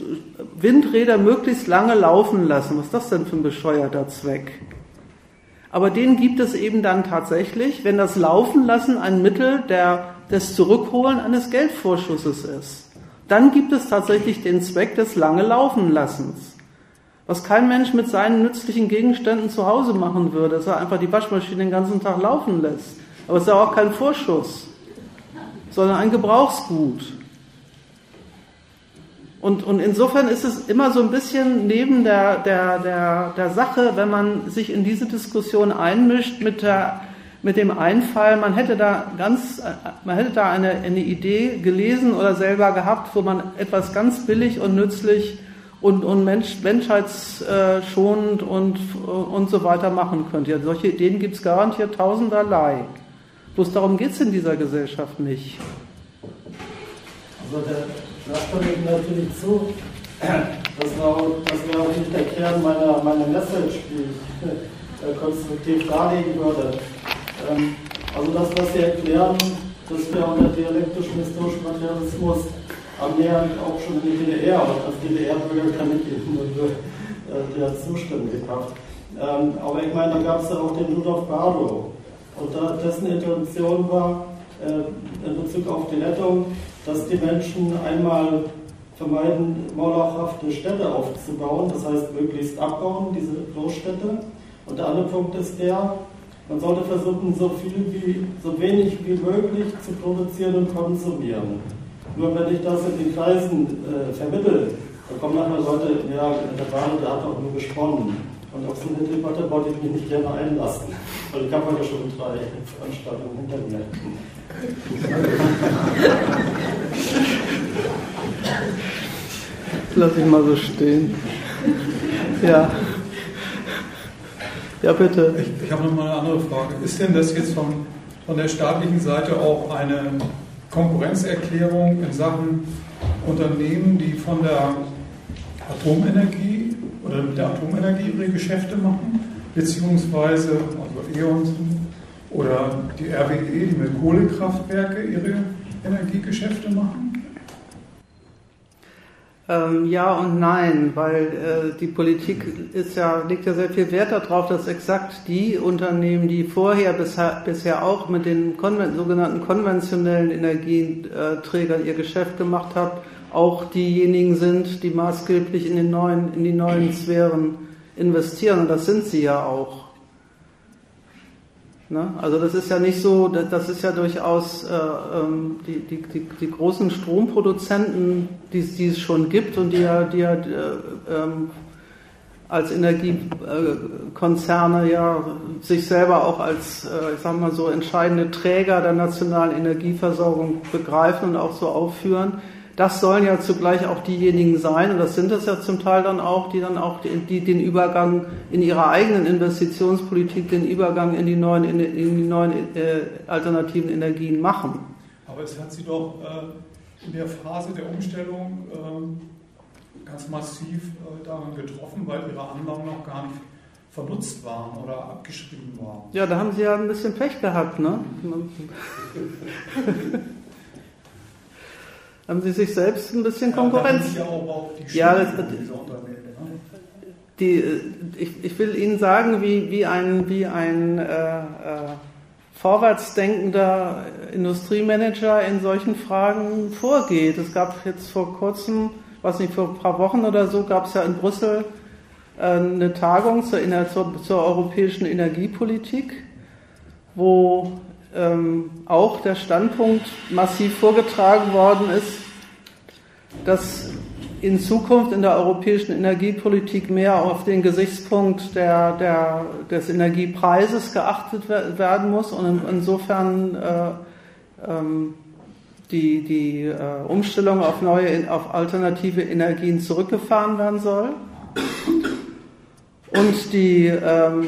Windräder möglichst lange laufen lassen. Was ist das denn für ein bescheuerter Zweck? Aber den gibt es eben dann tatsächlich, wenn das Laufen lassen ein Mittel der, des Zurückholen eines Geldvorschusses ist. Dann gibt es tatsächlich den Zweck des lange Laufen Lassens. Was kein Mensch mit seinen nützlichen Gegenständen zu Hause machen würde, dass er einfach die Waschmaschine den ganzen Tag laufen lässt. Aber es ist ja auch kein Vorschuss, sondern ein Gebrauchsgut. Und, und insofern ist es immer so ein bisschen neben der, der, der, der Sache, wenn man sich in diese Diskussion einmischt mit, der, mit dem Einfall, man hätte da ganz, man hätte da eine, eine Idee gelesen oder selber gehabt, wo man etwas ganz billig und nützlich und, und Mensch, menschheitsschonend und, und so weiter machen könnte. Ja, solche Ideen gibt es garantiert tausenderlei. Bloß darum geht es in dieser Gesellschaft nicht. Also da ich natürlich zu. Das war, das wäre auch nicht der Kern meiner, meiner Message, die ich äh, konstruktiv darlegen würde. Ähm, also das, was Sie erklären, dass wir unter dialektischen historischen Materialismus annähernd auch schon die DDR, und als DDR-Bürger kann ich Ihnen nur äh, der zustimmen gehabt. Ähm, aber ich meine, da gab es ja auch den Rudolf Bardo. Und da, dessen Intention war, äh, in Bezug auf die Rettung, dass die Menschen einmal vermeiden, mauerhafte Städte aufzubauen, das heißt möglichst abbauen, diese Großstädte. Und der andere Punkt ist der, man sollte versuchen, so viel wie, so wenig wie möglich zu produzieren und konsumieren. Nur wenn ich das in den Kreisen äh, vermittle, dann kommen nachher Leute, ja, der Bade, der hat doch nur gesponnen. Und auf so eine Debatte wollte ich mich nicht gerne einlassen. Weil ich habe ja schon drei Veranstaltungen hinter mir. Lass ich mal so stehen. Ja. Ja, bitte. Ich, ich habe noch mal eine andere Frage. Ist denn das jetzt von, von der staatlichen Seite auch eine Konkurrenzerklärung in Sachen Unternehmen, die von der Atomenergie oder mit der Atomenergie ihre Geschäfte machen, beziehungsweise also E.ON oder die RWE, die mit Kohlekraftwerke ihre Energiegeschäfte machen? Ähm, ja und nein, weil äh, die Politik ist ja, legt ja sehr viel Wert darauf, dass exakt die Unternehmen, die vorher bisher, bisher auch mit den konven sogenannten konventionellen Energieträgern ihr Geschäft gemacht haben, auch diejenigen sind, die maßgeblich in, den neuen, in die neuen Sphären investieren. Und das sind sie ja auch. Ne? Also das ist ja nicht so, das ist ja durchaus äh, ähm, die, die, die, die, großen Stromproduzenten, die, die, es schon gibt und die ja, die ja äh, ähm, als Energiekonzerne ja sich selber auch als, äh, ich sag mal so, entscheidende Träger der nationalen Energieversorgung begreifen und auch so aufführen das sollen ja zugleich auch diejenigen sein, und das sind es ja zum Teil dann auch, die dann auch die, die den Übergang in ihrer eigenen Investitionspolitik, den Übergang in die neuen, in die neuen äh, alternativen Energien machen. Aber es hat sie doch äh, in der Phase der Umstellung äh, ganz massiv äh, daran getroffen, weil ihre Anlagen noch gar nicht vernutzt waren oder abgeschrieben waren. Ja, da haben sie ja ein bisschen Pech gehabt, ne? haben sie sich selbst ein bisschen Konkurrenz. Ja, ja, das, die, ich, ich will Ihnen sagen, wie, wie ein, wie ein äh, äh, vorwärtsdenkender Industriemanager in solchen Fragen vorgeht. Es gab jetzt vor kurzem, was nicht, vor ein paar Wochen oder so, gab es ja in Brüssel äh, eine Tagung zur, zur, zur europäischen Energiepolitik, wo ähm, auch der Standpunkt massiv vorgetragen worden ist, dass in Zukunft in der europäischen Energiepolitik mehr auf den Gesichtspunkt der, der, des Energiepreises geachtet werden muss und insofern äh, ähm, die, die äh, Umstellung auf neue, auf alternative Energien zurückgefahren werden soll. Und die ähm,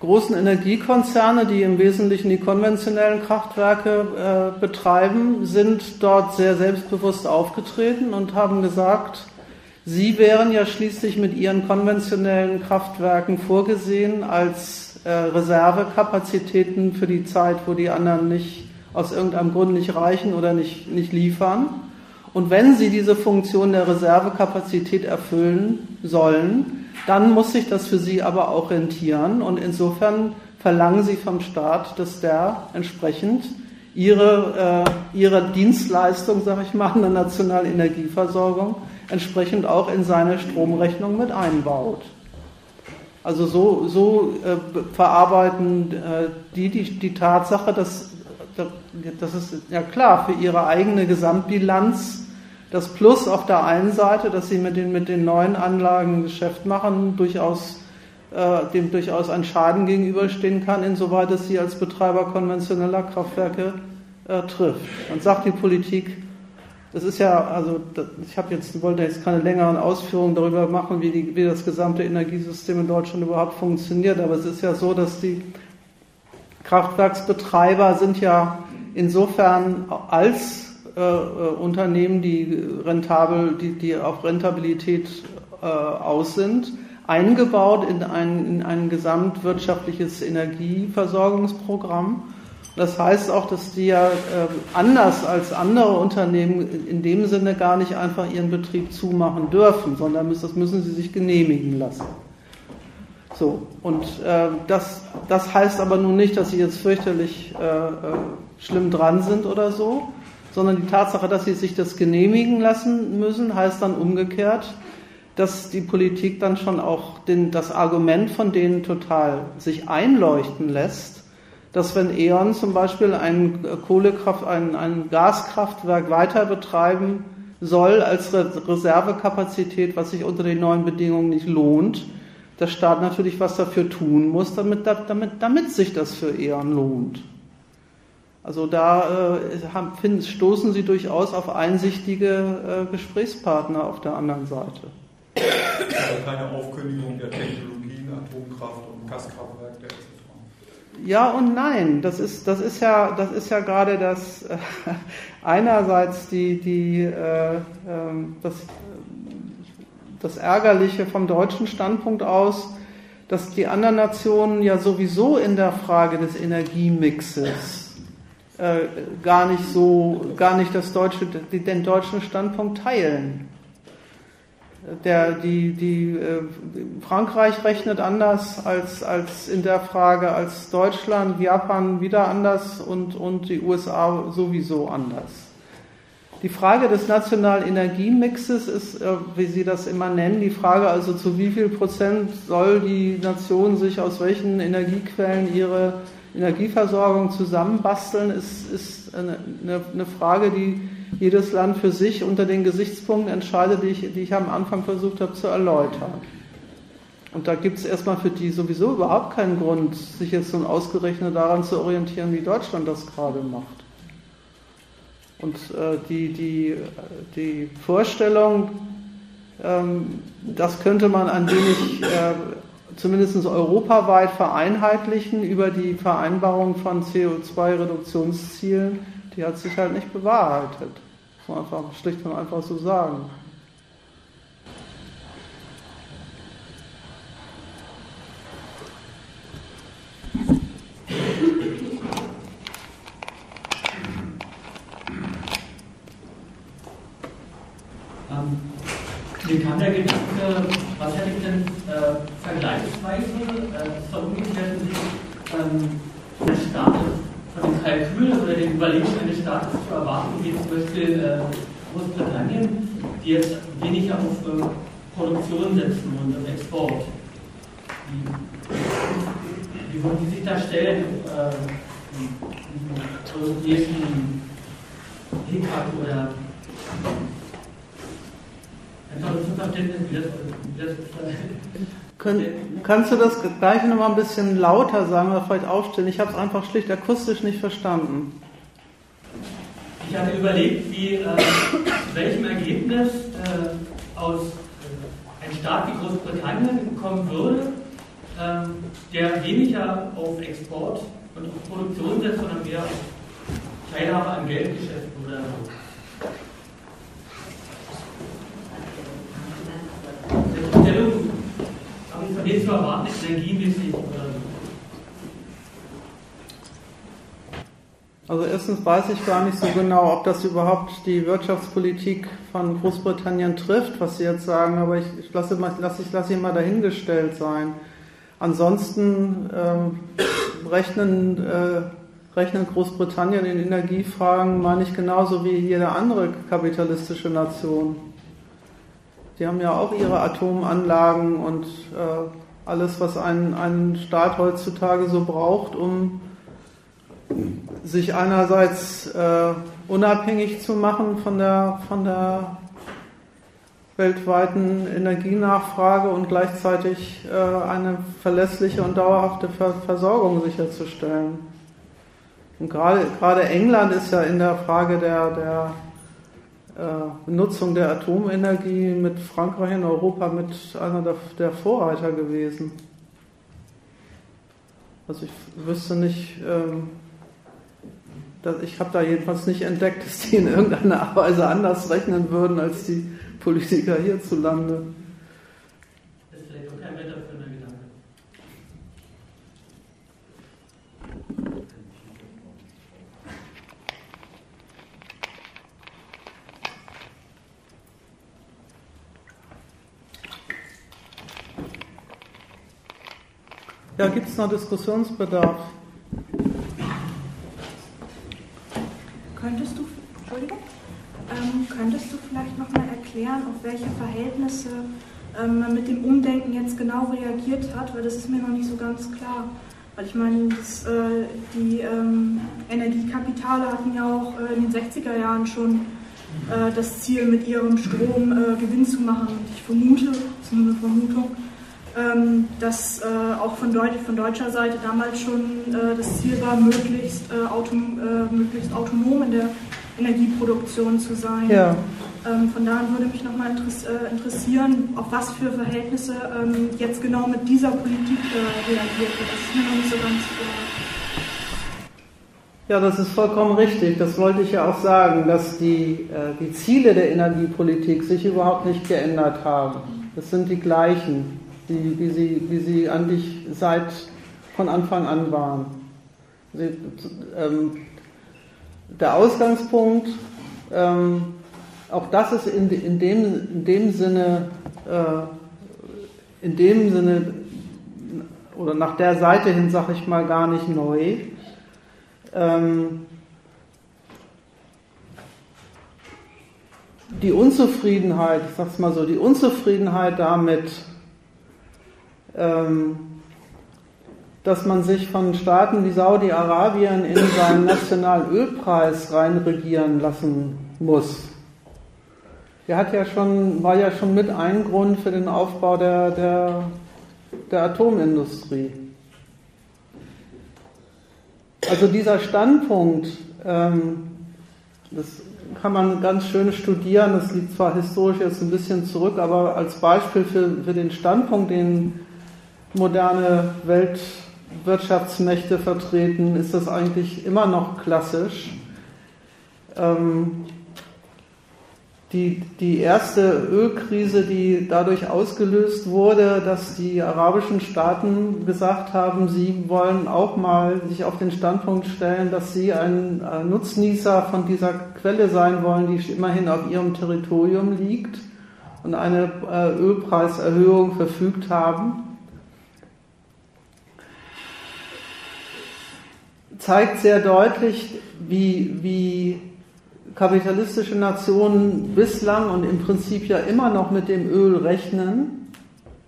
großen Energiekonzerne, die im Wesentlichen die konventionellen Kraftwerke äh, betreiben, sind dort sehr selbstbewusst aufgetreten und haben gesagt, sie wären ja schließlich mit ihren konventionellen Kraftwerken vorgesehen als äh, Reservekapazitäten für die Zeit, wo die anderen nicht aus irgendeinem Grund nicht reichen oder nicht, nicht liefern. Und wenn sie diese Funktion der Reservekapazität erfüllen sollen, dann muss sich das für sie aber auch rentieren und insofern verlangen sie vom Staat, dass der entsprechend ihre, äh, ihre Dienstleistung, sage ich mal, in der nationalen Energieversorgung entsprechend auch in seine Stromrechnung mit einbaut. Also so, so äh, verarbeiten äh, die, die die Tatsache, dass, das ist ja klar für ihre eigene Gesamtbilanz das Plus auf der einen Seite, dass sie mit den, mit den neuen Anlagen Geschäft machen, durchaus, äh, dem durchaus ein Schaden gegenüberstehen kann, insoweit es sie als Betreiber konventioneller Kraftwerke äh, trifft. Dann sagt die Politik, das ist ja, also ich habe jetzt, wollte jetzt keine längeren Ausführungen darüber machen, wie, die, wie das gesamte Energiesystem in Deutschland überhaupt funktioniert, aber es ist ja so, dass die Kraftwerksbetreiber sind ja insofern als äh, äh, Unternehmen, die rentabel, die, die auf Rentabilität äh, aus sind, eingebaut in ein, in ein gesamtwirtschaftliches Energieversorgungsprogramm. Das heißt auch, dass die ja äh, anders als andere Unternehmen in dem Sinne gar nicht einfach ihren Betrieb zumachen dürfen, sondern das müssen sie sich genehmigen lassen. So, und äh, das, das heißt aber nun nicht, dass sie jetzt fürchterlich äh, äh schlimm dran sind oder so, sondern die Tatsache, dass sie sich das genehmigen lassen müssen, heißt dann umgekehrt, dass die Politik dann schon auch den, das Argument von denen total sich einleuchten lässt, dass wenn E.ON zum Beispiel ein Kohlekraft, ein, ein Gaskraftwerk weiter betreiben soll als Reservekapazität, was sich unter den neuen Bedingungen nicht lohnt, der Staat natürlich was dafür tun muss, damit, damit, damit sich das für E.ON lohnt. Also da äh, haben, finden, stoßen Sie durchaus auf einsichtige äh, Gesprächspartner auf der anderen Seite. Also keine Aufkündigung der Technologien, Atomkraft und Gaskraftwerk etc. Ja und nein. Das ist, das ist ja, das ist ja gerade das äh, einerseits die, die, äh, ähm, das, das Ärgerliche vom deutschen Standpunkt aus, dass die anderen Nationen ja sowieso in der Frage des Energiemixes äh, gar nicht so, gar nicht das deutsche, den deutschen Standpunkt teilen. Der, die, die, äh, Frankreich rechnet anders als, als in der Frage als Deutschland, Japan wieder anders und, und die USA sowieso anders. Die Frage des nationalen Energiemixes ist, äh, wie Sie das immer nennen, die Frage also zu wie viel Prozent soll die Nation sich aus welchen Energiequellen ihre Energieversorgung zusammenbasteln, ist, ist eine, eine, Frage, die jedes Land für sich unter den Gesichtspunkten entscheidet, die ich, die ich am Anfang versucht habe zu erläutern. Und da gibt es erstmal für die sowieso überhaupt keinen Grund, sich jetzt nun ausgerechnet daran zu orientieren, wie Deutschland das gerade macht. Und äh, die, die, die Vorstellung, ähm, das könnte man ein wenig äh, zumindest europaweit vereinheitlichen über die Vereinbarung von CO2-Reduktionszielen, die hat sich halt nicht bewahrheitet. Das muss man einfach schlicht und einfach so sagen. Mir kam der Gedanke, was hätte ich denn äh, vergleichsweise äh, umgekehrten Sicht ähm, des Staates, von den Kalkülen oder den Überlegungen eines Staates zu erwarten, wie zum Beispiel äh, Großbritannien, die jetzt weniger auf äh, Produktion setzen und auf Export. Wie, wie würden Sie sich da stellen, äh, europäischen Hickhack oder kannst du das gleich nochmal ein bisschen lauter sagen oder vielleicht aufstellen? Ich habe es einfach schlicht akustisch nicht verstanden. Ich hatte überlegt, wie, äh, zu welchem Ergebnis äh, aus äh, ein Staat wie Großbritannien kommen würde, äh, der weniger auf Export und auf Produktion setzt, sondern mehr auf Teilhabe an Geldgeschäften oder so. Stellung haben von denen zu erwarten, ist energiemäßig oder Also erstens weiß ich gar nicht so genau, ob das überhaupt die Wirtschaftspolitik von Großbritannien trifft, was Sie jetzt sagen, aber ich, ich lasse, mal, lasse, ich lasse ihn mal dahingestellt sein. Ansonsten ähm, rechnen, äh, rechnen Großbritannien in Energiefragen, meine ich, genauso wie jede andere kapitalistische Nation. Die haben ja auch ihre Atomanlagen und äh, alles, was ein, ein Staat heutzutage so braucht, um sich einerseits äh, unabhängig zu machen von der, von der weltweiten Energienachfrage und gleichzeitig äh, eine verlässliche und dauerhafte Ver Versorgung sicherzustellen. Und gerade, England ist ja in der Frage der, der Nutzung der Atomenergie mit Frankreich in Europa mit einer der, Vorreiter gewesen. Also ich wüsste nicht, ähm, ich habe da jedenfalls nicht entdeckt, dass die in irgendeiner Weise anders rechnen würden als die Politiker hierzulande. Ja, gibt es noch Diskussionsbedarf? Könntest du, Entschuldigung, ähm, könntest du vielleicht nochmal erklären, auf welche Verhältnisse ähm, man mit dem Umdenken jetzt genau reagiert hat, weil das ist mir noch nicht so ganz klar. Weil ich meine, das, äh, die ähm, Energiekapitale hatten ja auch äh, in den 60er Jahren schon äh, das Ziel, mit ihrem Strom äh, Gewinn zu machen. Und ich vermute, das ist nur eine Vermutung, dass äh, auch von, Deut von, deutscher Seite damals schon äh, das Ziel war, möglichst, äh, autom äh, möglichst, autonom in der Energieproduktion zu sein. Ja. Ähm, von daher würde mich nochmal äh, interessieren, auf was für Verhältnisse ähm, jetzt genau mit dieser Politik äh, reagiert wird. Das ist mir noch nicht so ganz ja, das ist vollkommen richtig. Das wollte ich ja auch sagen, dass die, die Ziele der Energiepolitik sich überhaupt nicht geändert haben. Das sind die gleichen die, wie, sie, wie sie eigentlich seit von Anfang an waren. Sie, ähm, der Ausgangspunkt, ähm, auch das ist in, in, dem, in dem Sinne, äh, in dem Sinne oder nach der Seite hin, sage ich mal, gar nicht neu. Ähm, die Unzufriedenheit, ich sag's mal so, die Unzufriedenheit damit, dass man sich von Staaten wie Saudi-Arabien in seinen nationalen Ölpreis reinregieren lassen muss. Der hat ja schon, war ja schon mit ein Grund für den Aufbau der, der, der Atomindustrie. Also dieser Standpunkt, ähm, das kann man ganz schön studieren, das liegt zwar historisch jetzt ein bisschen zurück, aber als Beispiel für, für den Standpunkt, den moderne Weltwirtschaftsmächte vertreten, ist das eigentlich immer noch klassisch. Ähm, die, die erste Ölkrise, die dadurch ausgelöst wurde, dass die arabischen Staaten gesagt haben, sie wollen auch mal sich auf den Standpunkt stellen, dass sie ein Nutznießer von dieser Quelle sein wollen, die immerhin auf ihrem Territorium liegt und eine äh, Ölpreiserhöhung verfügt haben, zeigt sehr deutlich, wie, wie kapitalistische Nationen bislang und im Prinzip ja immer noch mit dem Öl rechnen.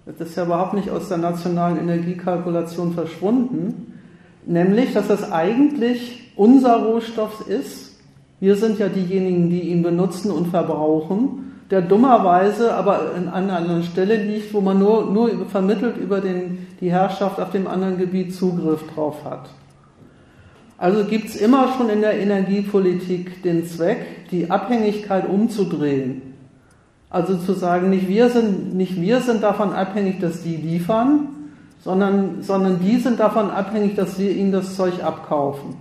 Das ist ja überhaupt nicht aus der nationalen Energiekalkulation verschwunden. Nämlich, dass das eigentlich unser Rohstoff ist. Wir sind ja diejenigen, die ihn benutzen und verbrauchen, der dummerweise aber an einer anderen Stelle liegt, wo man nur, nur vermittelt über den, die Herrschaft auf dem anderen Gebiet Zugriff drauf hat. Also gibt es immer schon in der Energiepolitik den Zweck, die Abhängigkeit umzudrehen. Also zu sagen, nicht wir sind, nicht wir sind davon abhängig, dass die liefern, sondern, sondern die sind davon abhängig, dass wir ihnen das Zeug abkaufen.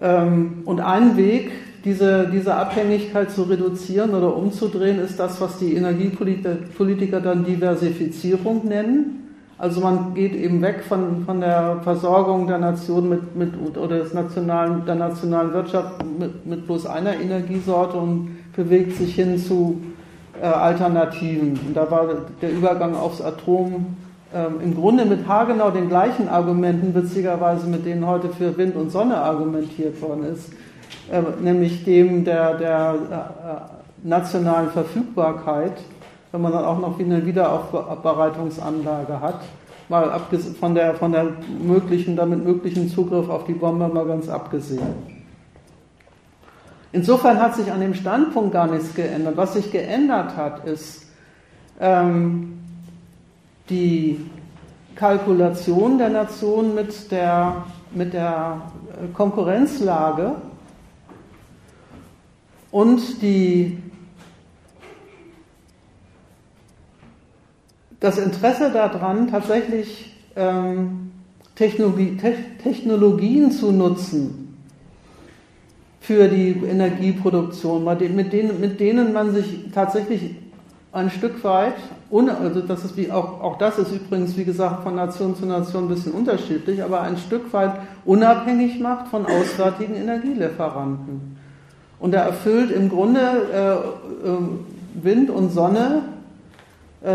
Ähm, und ein Weg, diese, diese Abhängigkeit zu reduzieren oder umzudrehen, ist das, was die Energiepolitiker dann Diversifizierung nennen. Also man geht eben weg von, von der Versorgung der Nation mit, mit oder des nationalen, der nationalen Wirtschaft mit, mit bloß einer Energiesorte und bewegt sich hin zu äh, Alternativen. Und da war der Übergang aufs Atom ähm, im Grunde mit haargenau den gleichen Argumenten, witzigerweise mit denen heute für Wind und Sonne argumentiert worden ist, äh, nämlich dem der, der äh, nationalen Verfügbarkeit wenn man dann auch noch eine Wiederaufbereitungsanlage hat. Mal von der, von der möglichen, damit möglichen Zugriff auf die Bombe mal ganz abgesehen. Insofern hat sich an dem Standpunkt gar nichts geändert. Was sich geändert hat, ist ähm, die Kalkulation der Nation mit der, mit der Konkurrenzlage und die das Interesse daran, tatsächlich ähm, Technologie, Te Technologien zu nutzen für die Energieproduktion, mit denen, mit denen man sich tatsächlich ein Stück weit, also das ist wie auch, auch das ist übrigens, wie gesagt, von Nation zu Nation ein bisschen unterschiedlich, aber ein Stück weit unabhängig macht von auswärtigen Energielieferanten. Und er erfüllt im Grunde äh, äh, Wind und Sonne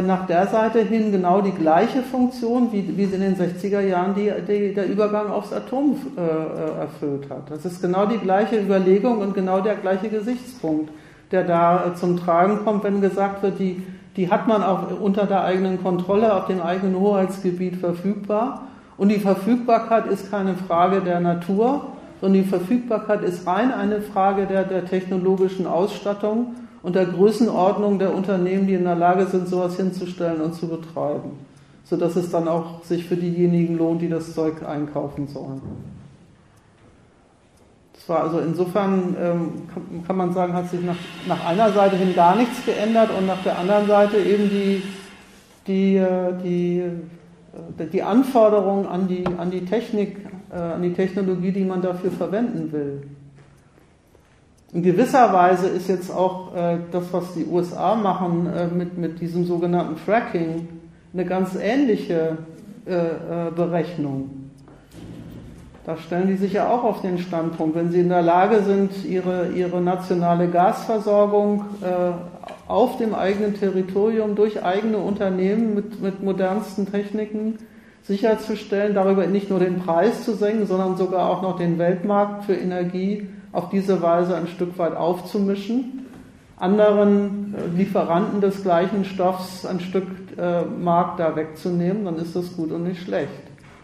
nach der Seite hin genau die gleiche Funktion, wie, wie in den 60er Jahren die, die, der Übergang aufs Atom äh, äh, erfüllt hat. Das ist genau die gleiche Überlegung und genau der gleiche Gesichtspunkt, der da äh, zum Tragen kommt, wenn gesagt wird, die, die hat man auch unter der eigenen Kontrolle auf dem eigenen Hoheitsgebiet verfügbar. Und die Verfügbarkeit ist keine Frage der Natur, sondern die Verfügbarkeit ist rein eine Frage der, der technologischen Ausstattung und der Größenordnung der Unternehmen, die in der Lage sind, sowas hinzustellen und zu betreiben, sodass es dann auch sich für diejenigen lohnt, die das Zeug einkaufen sollen. Das war also insofern, ähm, kann, man sagen, hat sich nach, nach einer Seite hin gar nichts geändert und nach der anderen Seite eben die, die, äh, die, äh, die Anforderungen an die, an die Technik, äh, an die Technologie, die man dafür verwenden will. In gewisser Weise ist jetzt auch äh, das, was die USA machen äh, mit, mit diesem sogenannten Fracking, eine ganz ähnliche äh, äh, Berechnung. Da stellen die sich ja auch auf den Standpunkt, wenn sie in der Lage sind, ihre, ihre nationale Gasversorgung äh, auf dem eigenen Territorium durch eigene Unternehmen mit, mit modernsten Techniken sicherzustellen, darüber nicht nur den Preis zu senken, sondern sogar auch noch den Weltmarkt für Energie auf diese Weise ein Stück weit aufzumischen, anderen äh, Lieferanten des gleichen Stoffs ein Stück äh, Markt da wegzunehmen, dann ist das gut und nicht schlecht.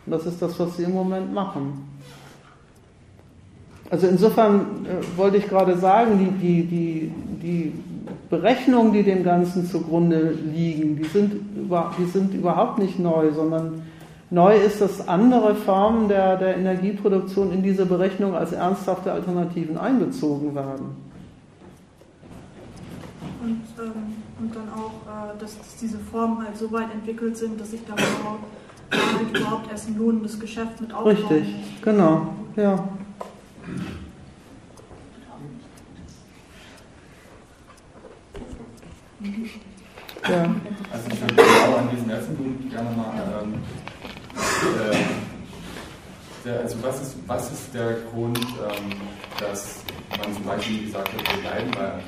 Und das ist das, was sie im Moment machen. Also insofern äh, wollte ich gerade sagen, die, die, die, die Berechnungen, die dem Ganzen zugrunde liegen, die sind, über, die sind überhaupt nicht neu, sondern Neu ist, dass andere Formen der, der Energieproduktion in diese Berechnung als ernsthafte Alternativen einbezogen werden. Und, ähm, und dann auch, äh, dass, dass, diese Formen halt so weit entwickelt sind, dass sich da überhaupt, überhaupt erst ein lohnendes Geschäft mit aufbauen Richtig, genau, ja. Ja. Also ich würde genau an diesem ersten Punkt gerne mal ähm, äh, der, also was ist, was ist der Grund, ähm, dass man zum Beispiel gesagt hat, wir bleiben bei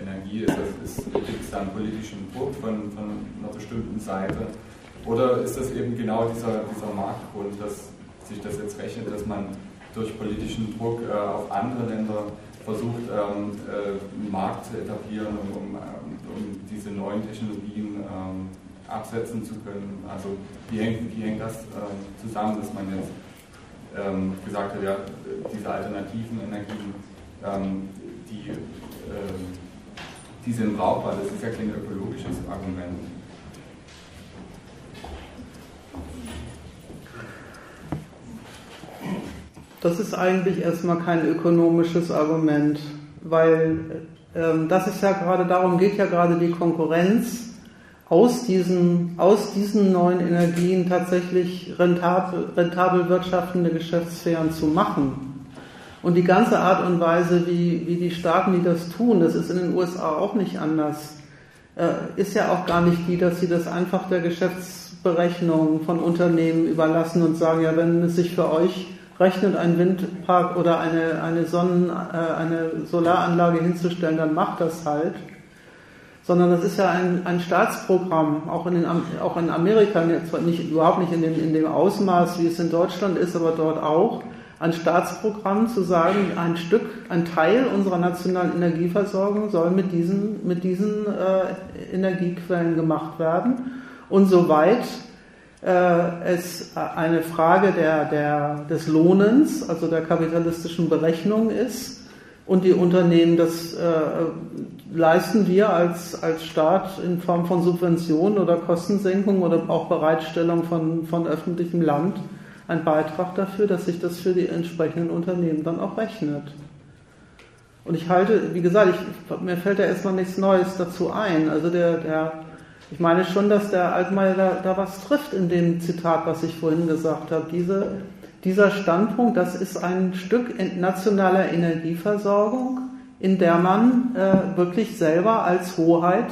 Energie ist. Also gibt es da einen politischen Druck von, von einer bestimmten Seite? Oder ist das eben genau dieser, dieser Marktgrund, dass sich das jetzt rechnet, dass man durch politischen Druck äh, auf andere Länder versucht, ähm, äh, einen Markt zu etablieren, um, um, um diese neuen Technologien ähm, absetzen zu können? Also wie hängt, wie hängt das äh, zusammen, dass man jetzt ähm, gesagt hat, ja, diese alternativen Energien, ähm, die, ähm, die sind brauchbar, das ist ja kein ökologisches Argument. Das ist eigentlich erstmal kein ökonomisches Argument, weil ähm, das ist ja gerade, darum geht ja gerade die Konkurrenz, aus diesen, aus diesen neuen Energien tatsächlich rentabel, rentabel wirtschaftende Geschäftssphären zu machen. Und die ganze Art und Weise, wie, wie die Staaten, die das tun, das ist in den USA auch nicht anders, äh, ist ja auch gar nicht die, dass sie das einfach der Geschäftsberechnung von Unternehmen überlassen und sagen, ja, wenn es sich für euch rechnet, einen Windpark oder eine, eine Sonnen, äh, eine Solaranlage hinzustellen, dann macht das halt. Sondern das ist ja ein, ein Staatsprogramm, auch in, den, auch in Amerika, zwar nicht, überhaupt nicht in dem, in dem Ausmaß, wie es in Deutschland ist, aber dort auch, ein Staatsprogramm zu sagen, ein Stück, ein Teil unserer nationalen Energieversorgung soll mit diesen, mit diesen äh, Energiequellen gemacht werden. Und soweit äh, es eine Frage der, der, des Lohnens, also der kapitalistischen Berechnung ist und die Unternehmen das äh, leisten wir als, als Staat in Form von Subventionen oder Kostensenkung oder auch Bereitstellung von, von öffentlichem Land einen Beitrag dafür, dass sich das für die entsprechenden Unternehmen dann auch rechnet. Und ich halte, wie gesagt, ich, mir fällt da erstmal nichts Neues dazu ein. Also der, der ich meine schon, dass der Altmaier da, da, was trifft in dem Zitat, was ich vorhin gesagt habe. Diese, dieser Standpunkt, das ist ein Stück nationaler Energieversorgung, in der man äh, wirklich selber als Hoheit,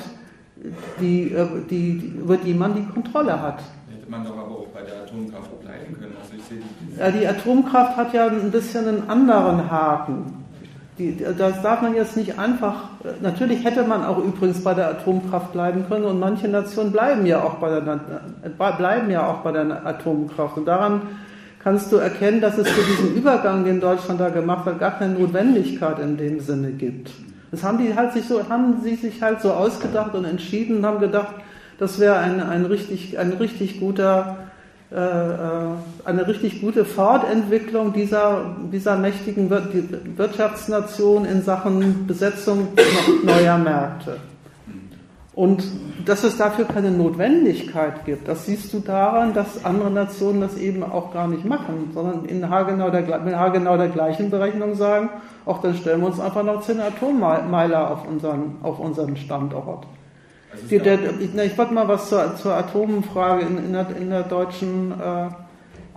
die, äh, die, über die man die Kontrolle hat. Hätte man doch aber auch bei der Atomkraft bleiben können. Also ich sehe die, ja, die Atomkraft hat ja ein bisschen einen anderen Haken. Die, das darf man jetzt nicht einfach, natürlich hätte man auch übrigens bei der Atomkraft bleiben können und manche Nationen bleiben ja auch bei der, bleiben ja auch bei der Atomkraft. Und daran kannst du erkennen, dass es für diesen Übergang, den Deutschland da gemacht hat, gar keine Notwendigkeit in dem Sinne gibt. Das haben die halt sich so, haben sie sich halt so ausgedacht und entschieden und haben gedacht, das wäre ein, ein richtig, ein richtig guter äh, äh, eine richtig gute Fortentwicklung dieser, dieser mächtigen Wirtschaftsnation in Sachen Besetzung neuer Märkte. Und dass es dafür keine Notwendigkeit gibt, das siehst du daran, dass andere Nationen das eben auch gar nicht machen, sondern in haargenau der, mit haargenau der gleichen Berechnung sagen, auch dann stellen wir uns einfach noch 10 Atommeiler auf unseren, auf unseren Standort. Also die, der, ich, ich wollte mal was zur, zur Atomfrage in, in, der, in, der deutschen, äh,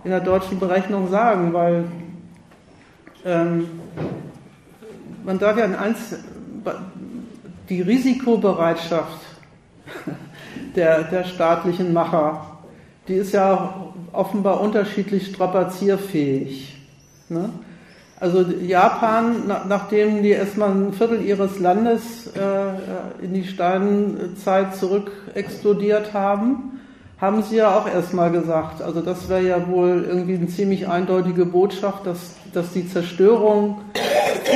in der deutschen Berechnung sagen, weil ähm, man darf ja eins, die Risikobereitschaft der, der staatlichen Macher, die ist ja offenbar unterschiedlich strapazierfähig. Ne? Also Japan, nachdem die erstmal ein Viertel ihres Landes äh, in die Steinzeit zurück explodiert haben, haben sie ja auch erstmal gesagt, also das wäre ja wohl irgendwie eine ziemlich eindeutige Botschaft, dass, dass die Zerstörung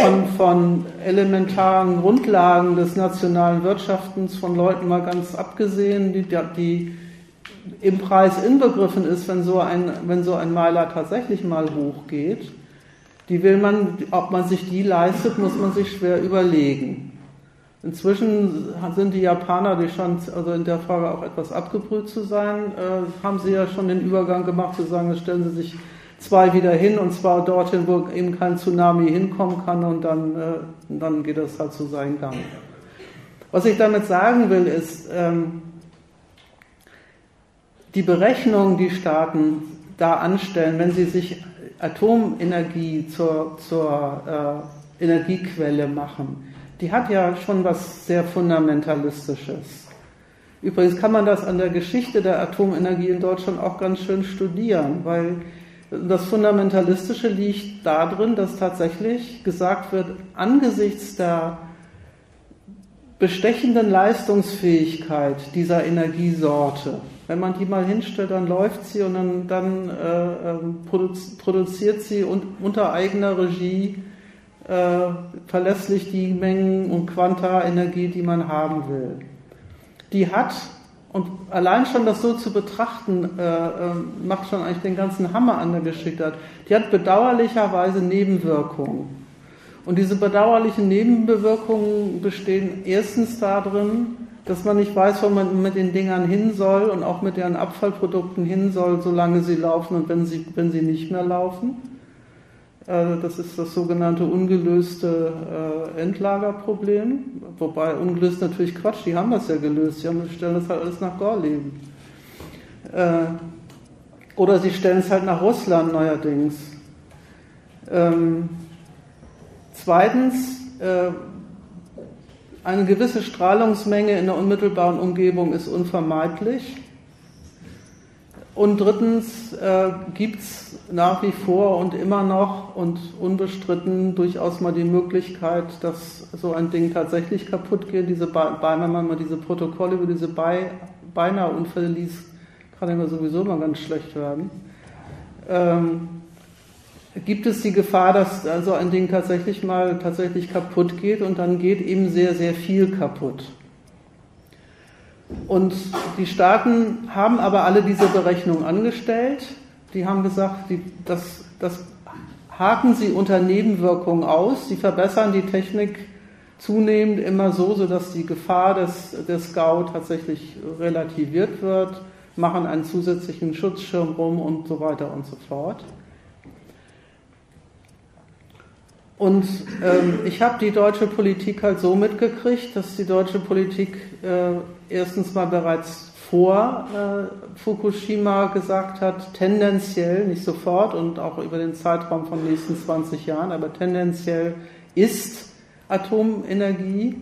von, von elementaren Grundlagen des nationalen Wirtschaftens von Leuten mal ganz abgesehen, die, die im Preis inbegriffen ist, wenn so ein, wenn so ein Meiler tatsächlich mal hochgeht die will man, ob man sich die leistet, muss man sich schwer überlegen. Inzwischen sind die Japaner, die schon also in der Frage auch etwas abgebrüht zu sein, äh, haben sie ja schon den Übergang gemacht zu sagen, stellen sie sich zwei wieder hin und zwar dorthin, wo eben kein Tsunami hinkommen kann und dann, äh, dann geht das halt zu seinem Gang. Was ich damit sagen will, ist, ähm, die Berechnung, die Staaten da anstellen, wenn sie sich Atomenergie zur, zur äh, Energiequelle machen, die hat ja schon was sehr Fundamentalistisches. Übrigens kann man das an der Geschichte der Atomenergie in Deutschland auch ganz schön studieren, weil das Fundamentalistische liegt darin, dass tatsächlich gesagt wird, angesichts der bestechenden Leistungsfähigkeit dieser Energiesorte. Wenn man die mal hinstellt, dann läuft sie und dann, dann äh, ähm, produziert sie un unter eigener Regie äh, verlässlich die Mengen und Quanta Energie, die man haben will. Die hat, und allein schon das so zu betrachten, äh, äh, macht schon eigentlich den ganzen Hammer an der Geschicktheit, die hat bedauerlicherweise Nebenwirkungen. Und diese bedauerlichen Nebenwirkungen bestehen erstens darin, dass man nicht weiß, wo man mit den Dingern hin soll und auch mit deren Abfallprodukten hin soll, solange sie laufen und wenn sie, wenn sie nicht mehr laufen. Äh, das ist das sogenannte ungelöste äh, Endlagerproblem. Wobei ungelöst natürlich Quatsch, die haben das ja gelöst. Die stellen das halt alles nach Gorleben. Äh, oder sie stellen es halt nach Russland neuerdings. Ähm, Zweitens, äh, eine gewisse Strahlungsmenge in der unmittelbaren Umgebung ist unvermeidlich. Und drittens äh, gibt es nach wie vor und immer noch und unbestritten durchaus mal die Möglichkeit, dass so ein Ding tatsächlich kaputt geht. Diese wenn man mal diese Protokolle über diese beinahe Unfälle liest, kann immer sowieso mal ganz schlecht werden. Ähm, gibt es die Gefahr, dass also ein Ding tatsächlich mal tatsächlich kaputt geht und dann geht eben sehr, sehr viel kaputt. Und die Staaten haben aber alle diese Berechnungen angestellt. Die haben gesagt, die, das, das haken sie unter Nebenwirkungen aus. Sie verbessern die Technik zunehmend immer so, sodass die Gefahr des, des GAU tatsächlich relativiert wird, machen einen zusätzlichen Schutzschirm rum und so weiter und so fort. Und ähm, ich habe die deutsche Politik halt so mitgekriegt, dass die deutsche Politik äh, erstens mal bereits vor äh, Fukushima gesagt hat, tendenziell, nicht sofort und auch über den Zeitraum von nächsten 20 Jahren, aber tendenziell ist Atomenergie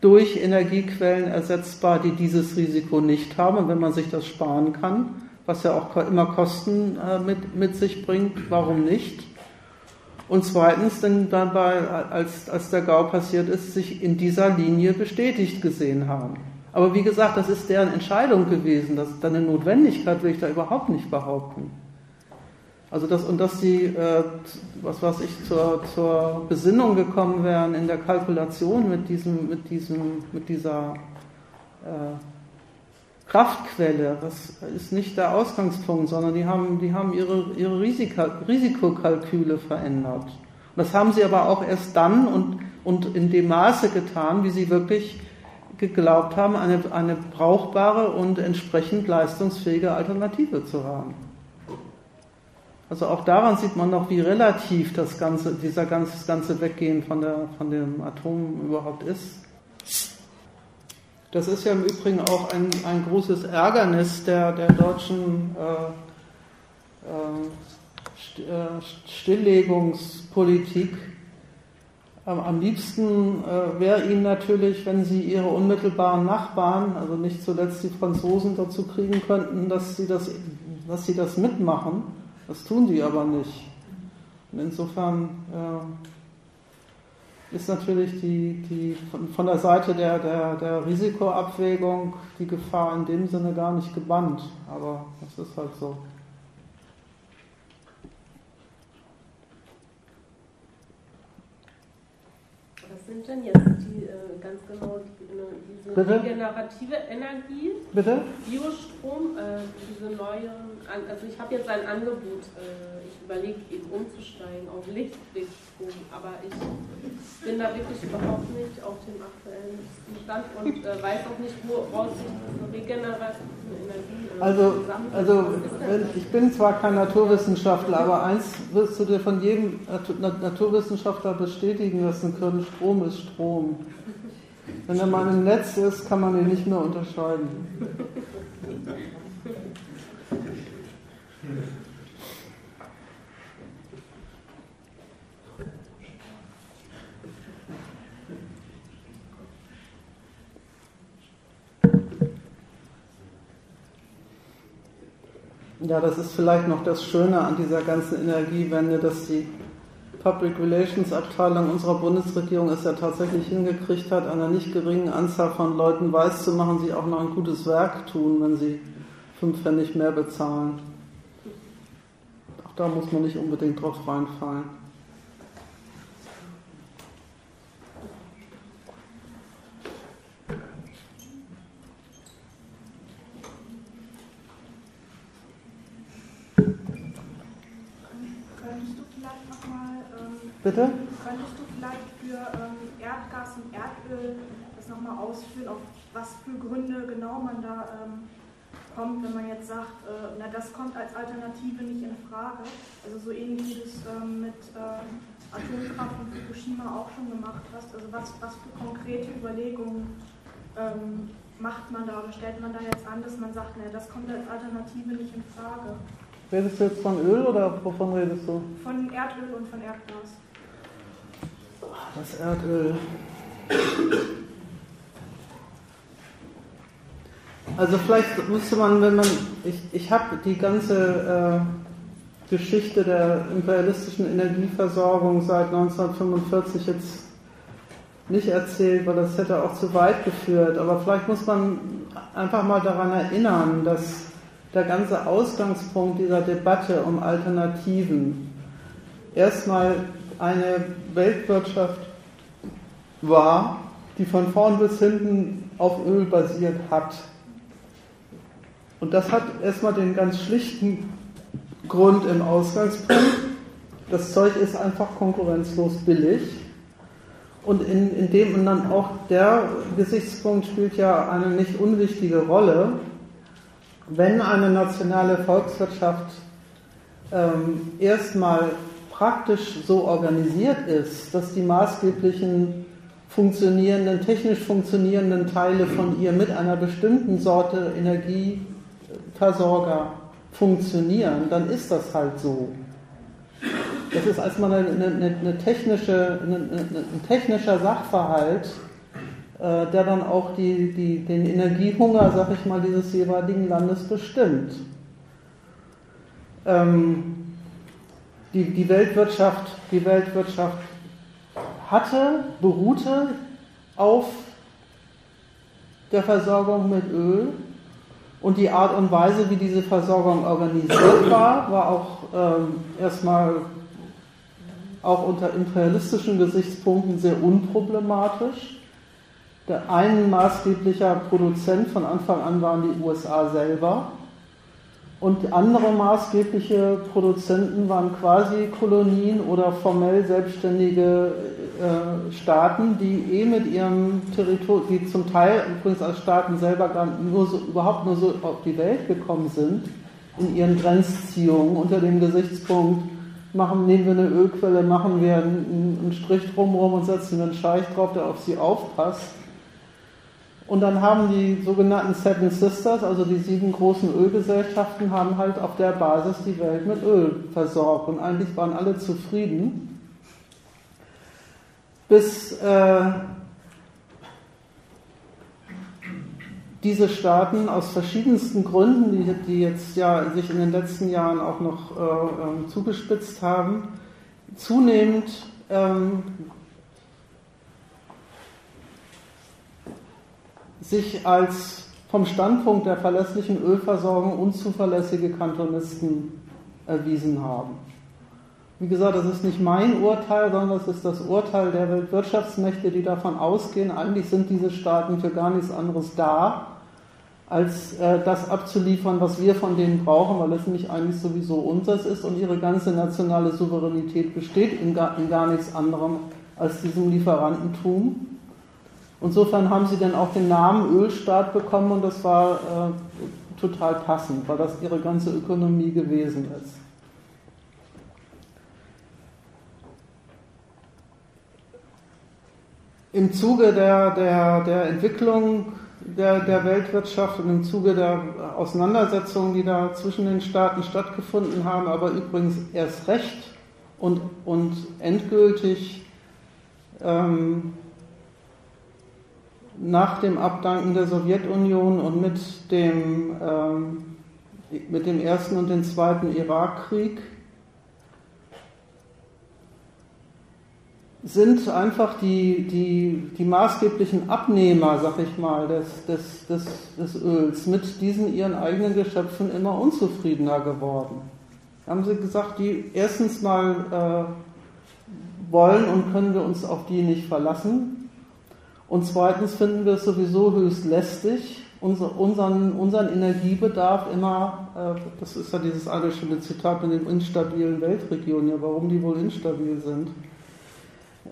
durch Energiequellen ersetzbar, die dieses Risiko nicht haben. Und wenn man sich das sparen kann, was ja auch immer Kosten äh, mit, mit sich bringt, warum nicht? Und zweitens, denn dabei, als, als der GAU passiert ist, sich in dieser Linie bestätigt gesehen haben. Aber wie gesagt, das ist deren Entscheidung gewesen. Das, eine Notwendigkeit will ich da überhaupt nicht behaupten. Also das, und dass sie, äh, was weiß ich, zur, zur Besinnung gekommen wären in der Kalkulation mit diesem, mit diesem, mit dieser äh, Kraftquelle, das ist nicht der Ausgangspunkt, sondern die haben, die haben ihre, ihre Risika, Risikokalküle verändert. Und das haben sie aber auch erst dann und, und in dem Maße getan, wie sie wirklich geglaubt haben, eine, eine brauchbare und entsprechend leistungsfähige Alternative zu haben. Also auch daran sieht man noch, wie relativ das ganze, dieser ganze, das ganze Weggehen von, der, von dem Atom überhaupt ist. Das ist ja im Übrigen auch ein, ein großes Ärgernis der, der deutschen äh, äh, Stilllegungspolitik. Am liebsten äh, wäre Ihnen natürlich, wenn Sie Ihre unmittelbaren Nachbarn, also nicht zuletzt die Franzosen, dazu kriegen könnten, dass Sie das, dass sie das mitmachen. Das tun die aber nicht. Und insofern äh, ist natürlich die, die von, von der Seite der, der, der Risikoabwägung die Gefahr in dem Sinne gar nicht gebannt. Aber das ist halt so. Was sind denn jetzt die äh, ganz genau die, diese Bitte? regenerative Energie? Bitte? Biostrom, äh, diese neuen, also ich habe jetzt ein Angebot, äh, ich überlege eben umzusteigen auf Lichtblickstrom, aber ich bin da wirklich überhaupt nicht auf dem aktuellen Stand und äh, weiß auch nicht, woraus sich diese regenerative Energie äh, Also, also ich bin zwar kein Naturwissenschaftler, aber eins wirst du dir von jedem Naturwissenschaftler bestätigen, dass ein Körn Strom ist Strom. Wenn er mal im Netz ist, kann man ihn nicht mehr unterscheiden. Ja, das ist vielleicht noch das Schöne an dieser ganzen Energiewende, dass die Public Relations Abteilung unserer Bundesregierung es ja tatsächlich hingekriegt hat, einer nicht geringen Anzahl von Leuten weiß zu machen, sie auch noch ein gutes Werk tun, wenn sie fünf Pfennig mehr bezahlen. Auch da muss man nicht unbedingt drauf reinfallen. Bitte? Könntest du vielleicht für ähm, Erdgas und Erdöl das nochmal ausführen, auf was für Gründe genau man da ähm, kommt, wenn man jetzt sagt, äh, na das kommt als Alternative nicht in Frage. Also so ähnlich wie du es ähm, mit äh, Atomkraft und Fukushima auch schon gemacht hast. Also was, was für konkrete Überlegungen ähm, macht man da oder stellt man da jetzt an, dass man sagt, na das kommt als Alternative nicht in Frage. Redest du jetzt von Öl oder wovon redest du? Von Erdöl und von Erdgas. Das Erdöl. Also vielleicht müsste man, wenn man, ich, ich habe die ganze äh, Geschichte der imperialistischen Energieversorgung seit 1945 jetzt nicht erzählt, weil das hätte auch zu weit geführt. Aber vielleicht muss man einfach mal daran erinnern, dass der ganze Ausgangspunkt dieser Debatte um Alternativen erstmal eine Weltwirtschaft war, die von vorn bis hinten auf Öl basiert hat. Und das hat erstmal den ganz schlichten Grund im Ausgangspunkt. Das Zeug ist einfach konkurrenzlos billig. Und in, in dem und dann auch der Gesichtspunkt spielt ja eine nicht unwichtige Rolle. Wenn eine nationale Volkswirtschaft ähm, erstmal praktisch so organisiert ist, dass die maßgeblichen funktionierenden, technisch funktionierenden Teile von ihr mit einer bestimmten Sorte Energieversorger funktionieren, dann ist das halt so. Das ist erstmal eine, eine, eine technische, eine, ein technischer Sachverhalt, äh, der dann auch die, die, den Energiehunger, sag ich mal, dieses jeweiligen Landes bestimmt. Ähm, die, die, Weltwirtschaft, die Weltwirtschaft hatte, beruhte auf der Versorgung mit Öl und die Art und Weise, wie diese Versorgung organisiert war, war auch ähm, erstmal auch unter imperialistischen Gesichtspunkten sehr unproblematisch. Der ein maßgeblicher Produzent von Anfang an waren die USA selber. Und andere maßgebliche Produzenten waren quasi Kolonien oder formell selbstständige äh, Staaten, die eh mit ihrem Territorium, die zum Teil übrigens als Staaten selber gar nur so, überhaupt nur so auf die Welt gekommen sind, in ihren Grenzziehungen unter dem Gesichtspunkt, machen, nehmen wir eine Ölquelle, machen wir einen, einen Strich drumherum und setzen einen Scheich drauf, der auf sie aufpasst und dann haben die sogenannten Seven Sisters, also die sieben großen Ölgesellschaften, haben halt auf der Basis die Welt mit Öl versorgt. Und eigentlich waren alle zufrieden, bis äh, diese Staaten aus verschiedensten Gründen, die, die, jetzt ja sich in den letzten Jahren auch noch äh, ähm, zugespitzt haben, zunehmend ähm, sich als vom Standpunkt der verlässlichen Ölversorgung unzuverlässige Kantonisten erwiesen haben. Wie gesagt, das ist nicht mein Urteil, sondern das ist das Urteil der Weltwirtschaftsmächte, die davon ausgehen, eigentlich sind diese Staaten für gar nichts anderes da, als äh, das abzuliefern, was wir von denen brauchen, weil es nicht eigentlich sowieso unseres ist und ihre ganze nationale Souveränität besteht in gar, in gar nichts anderem als diesem Lieferantentum. Insofern haben sie dann auch den Namen Ölstaat bekommen und das war äh, total passend, weil das ihre ganze Ökonomie gewesen ist. Im Zuge der, der, der Entwicklung der, der Weltwirtschaft und im Zuge der Auseinandersetzungen, die da zwischen den Staaten stattgefunden haben, aber übrigens erst recht und, und endgültig ähm, nach dem Abdanken der Sowjetunion und mit dem, ähm, mit dem ersten und dem zweiten Irakkrieg sind einfach die, die, die maßgeblichen Abnehmer, sag ich mal, des, des, des, des Öls mit diesen ihren eigenen Geschöpfen immer unzufriedener geworden. Haben sie gesagt, die erstens mal äh, wollen und können wir uns auf die nicht verlassen. Und zweitens finden wir es sowieso höchst lästig, unser, unseren, unseren Energiebedarf immer, äh, das ist ja dieses eine schöne Zitat mit den instabilen Weltregionen, ja, warum die wohl instabil sind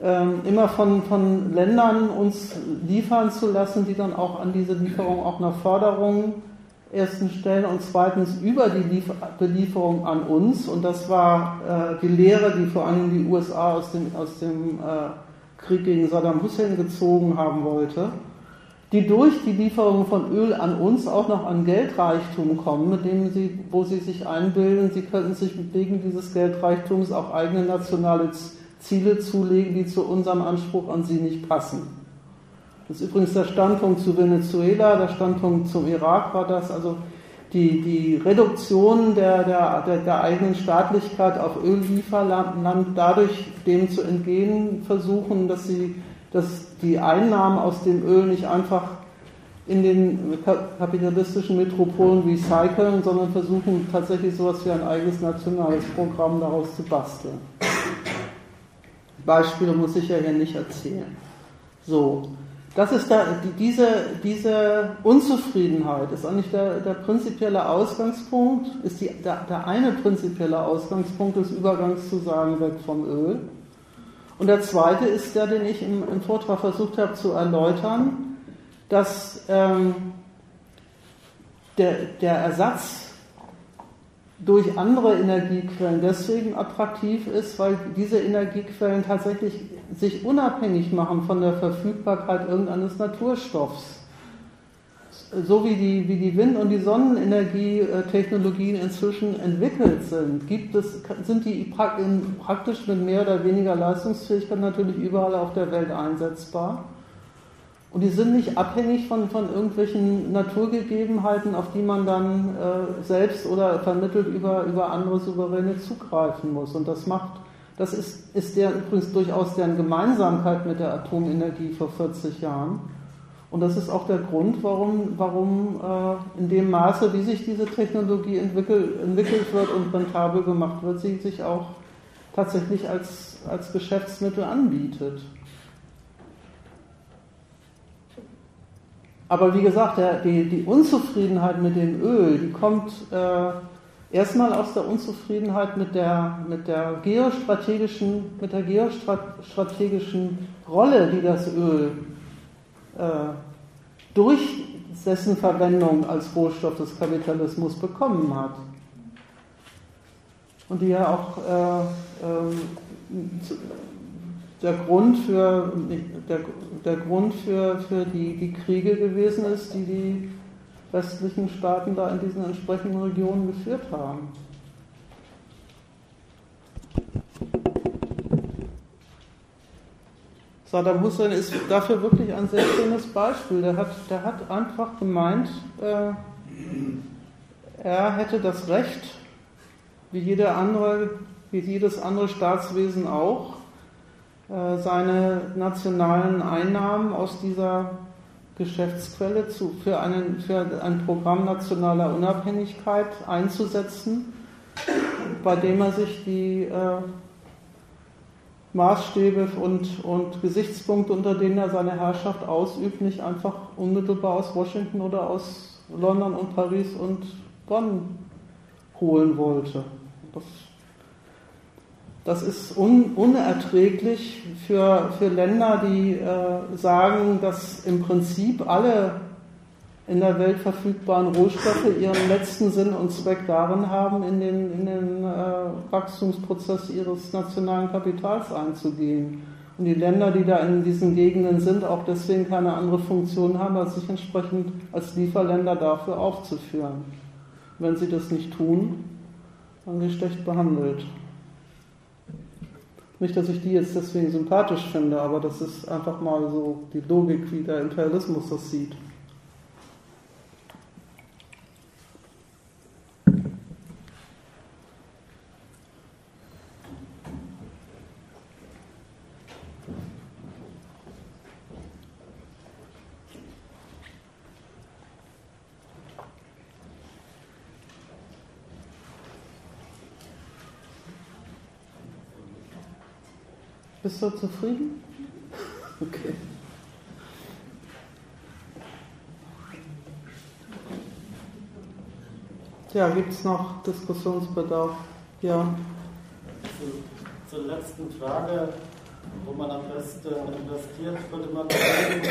ähm, immer von, von Ländern uns liefern zu lassen, die dann auch an diese Lieferung auch eine Förderung erstens stellen und zweitens über die Liefer Belieferung an uns. Und das war äh, die Lehre, die vor allem die USA aus dem, aus dem äh, Krieg gegen Saddam Hussein gezogen haben wollte, die durch die Lieferung von Öl an uns auch noch an Geldreichtum kommen, mit dem sie, wo sie sich einbilden, sie könnten sich wegen dieses Geldreichtums auch eigene nationale Ziele zulegen, die zu unserem Anspruch an sie nicht passen. Das ist übrigens der Standpunkt zu Venezuela, der Standpunkt zum Irak war das, also die, die Reduktion der, der, der, eigenen Staatlichkeit auf Öllieferland dadurch dem zu entgehen versuchen, dass sie dass die Einnahmen aus dem Öl nicht einfach in den kapitalistischen Metropolen recyceln, sondern versuchen tatsächlich so etwas wie ein eigenes nationales Programm daraus zu basteln. Beispiele muss ich ja hier nicht erzählen. So, das ist da, diese, diese Unzufriedenheit ist eigentlich der, der prinzipielle Ausgangspunkt, ist die, der, der eine prinzipielle Ausgangspunkt des Übergangs zu sagen, weg vom Öl. Und der zweite ist der, den ich im, im Vortrag versucht habe zu erläutern, dass ähm, der, der Ersatz durch andere Energiequellen deswegen attraktiv ist, weil diese Energiequellen tatsächlich sich unabhängig machen von der Verfügbarkeit irgendeines Naturstoffs. So wie die, wie die Wind- und die Sonnenenergietechnologien inzwischen entwickelt sind, gibt es, sind die praktisch mit mehr oder weniger Leistungsfähigkeit natürlich überall auf der Welt einsetzbar. Und die sind nicht abhängig von, von irgendwelchen Naturgegebenheiten, auf die man dann äh, selbst oder vermittelt über, über andere Souveräne zugreifen muss. Und das macht, das ist, ist der, übrigens durchaus deren Gemeinsamkeit mit der Atomenergie vor 40 Jahren. Und das ist auch der Grund, warum, warum äh, in dem Maße, wie sich diese Technologie entwickelt, entwickelt wird und rentabel gemacht wird, sie sich auch tatsächlich als, als Geschäftsmittel anbietet. Aber wie gesagt, der, die, die, Unzufriedenheit mit dem Öl, die kommt äh, erstmal aus der Unzufriedenheit mit der, mit der geostrategischen, mit der geostrategischen Rolle, die das Öl äh, durch dessen Verwendung als Rohstoff des Kapitalismus bekommen hat. Und die ja auch äh, ähm, der Grund für, der, der Grund für, für die, die Kriege gewesen ist, die die westlichen Staaten da in diesen entsprechenden Regionen geführt haben. Saddam Hussein ist dafür wirklich ein sehr schönes Beispiel. Der hat, der hat einfach gemeint, äh, er hätte das Recht, wie, jeder andere, wie jedes andere Staatswesen auch, seine nationalen Einnahmen aus dieser Geschäftsquelle zu, für, einen, für ein Programm nationaler Unabhängigkeit einzusetzen, bei dem er sich die äh, Maßstäbe und, und Gesichtspunkte, unter denen er seine Herrschaft ausübt, nicht einfach unmittelbar aus Washington oder aus London und Paris und Bonn holen wollte. Das das ist un, unerträglich für, für Länder, die äh, sagen, dass im Prinzip alle in der Welt verfügbaren Rohstoffe ihren letzten Sinn und Zweck darin haben, in den, in den äh, Wachstumsprozess ihres nationalen Kapitals einzugehen. Und die Länder, die da in diesen Gegenden sind, auch deswegen keine andere Funktion haben, als sich entsprechend als Lieferländer dafür aufzuführen. Wenn sie das nicht tun, sind sie schlecht behandelt. Nicht, dass ich die jetzt deswegen sympathisch finde, aber das ist einfach mal so die Logik, wie der Imperialismus das sieht. Bist du zufrieden? Okay. Ja, gibt es noch Diskussionsbedarf? Ja. Zu, zur letzten Frage, wo man am besten investiert, könnte man Lenin,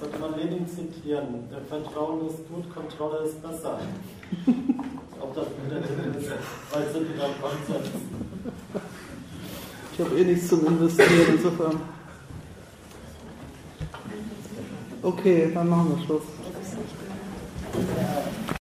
könnte man Lenin zitieren. Der Vertrauen ist gut, Kontrolle ist besser. Ob das mit der ist, weil sind wieder Konsens. Ich habe eh nichts zum Investieren, insofern. Okay, dann machen wir Schluss.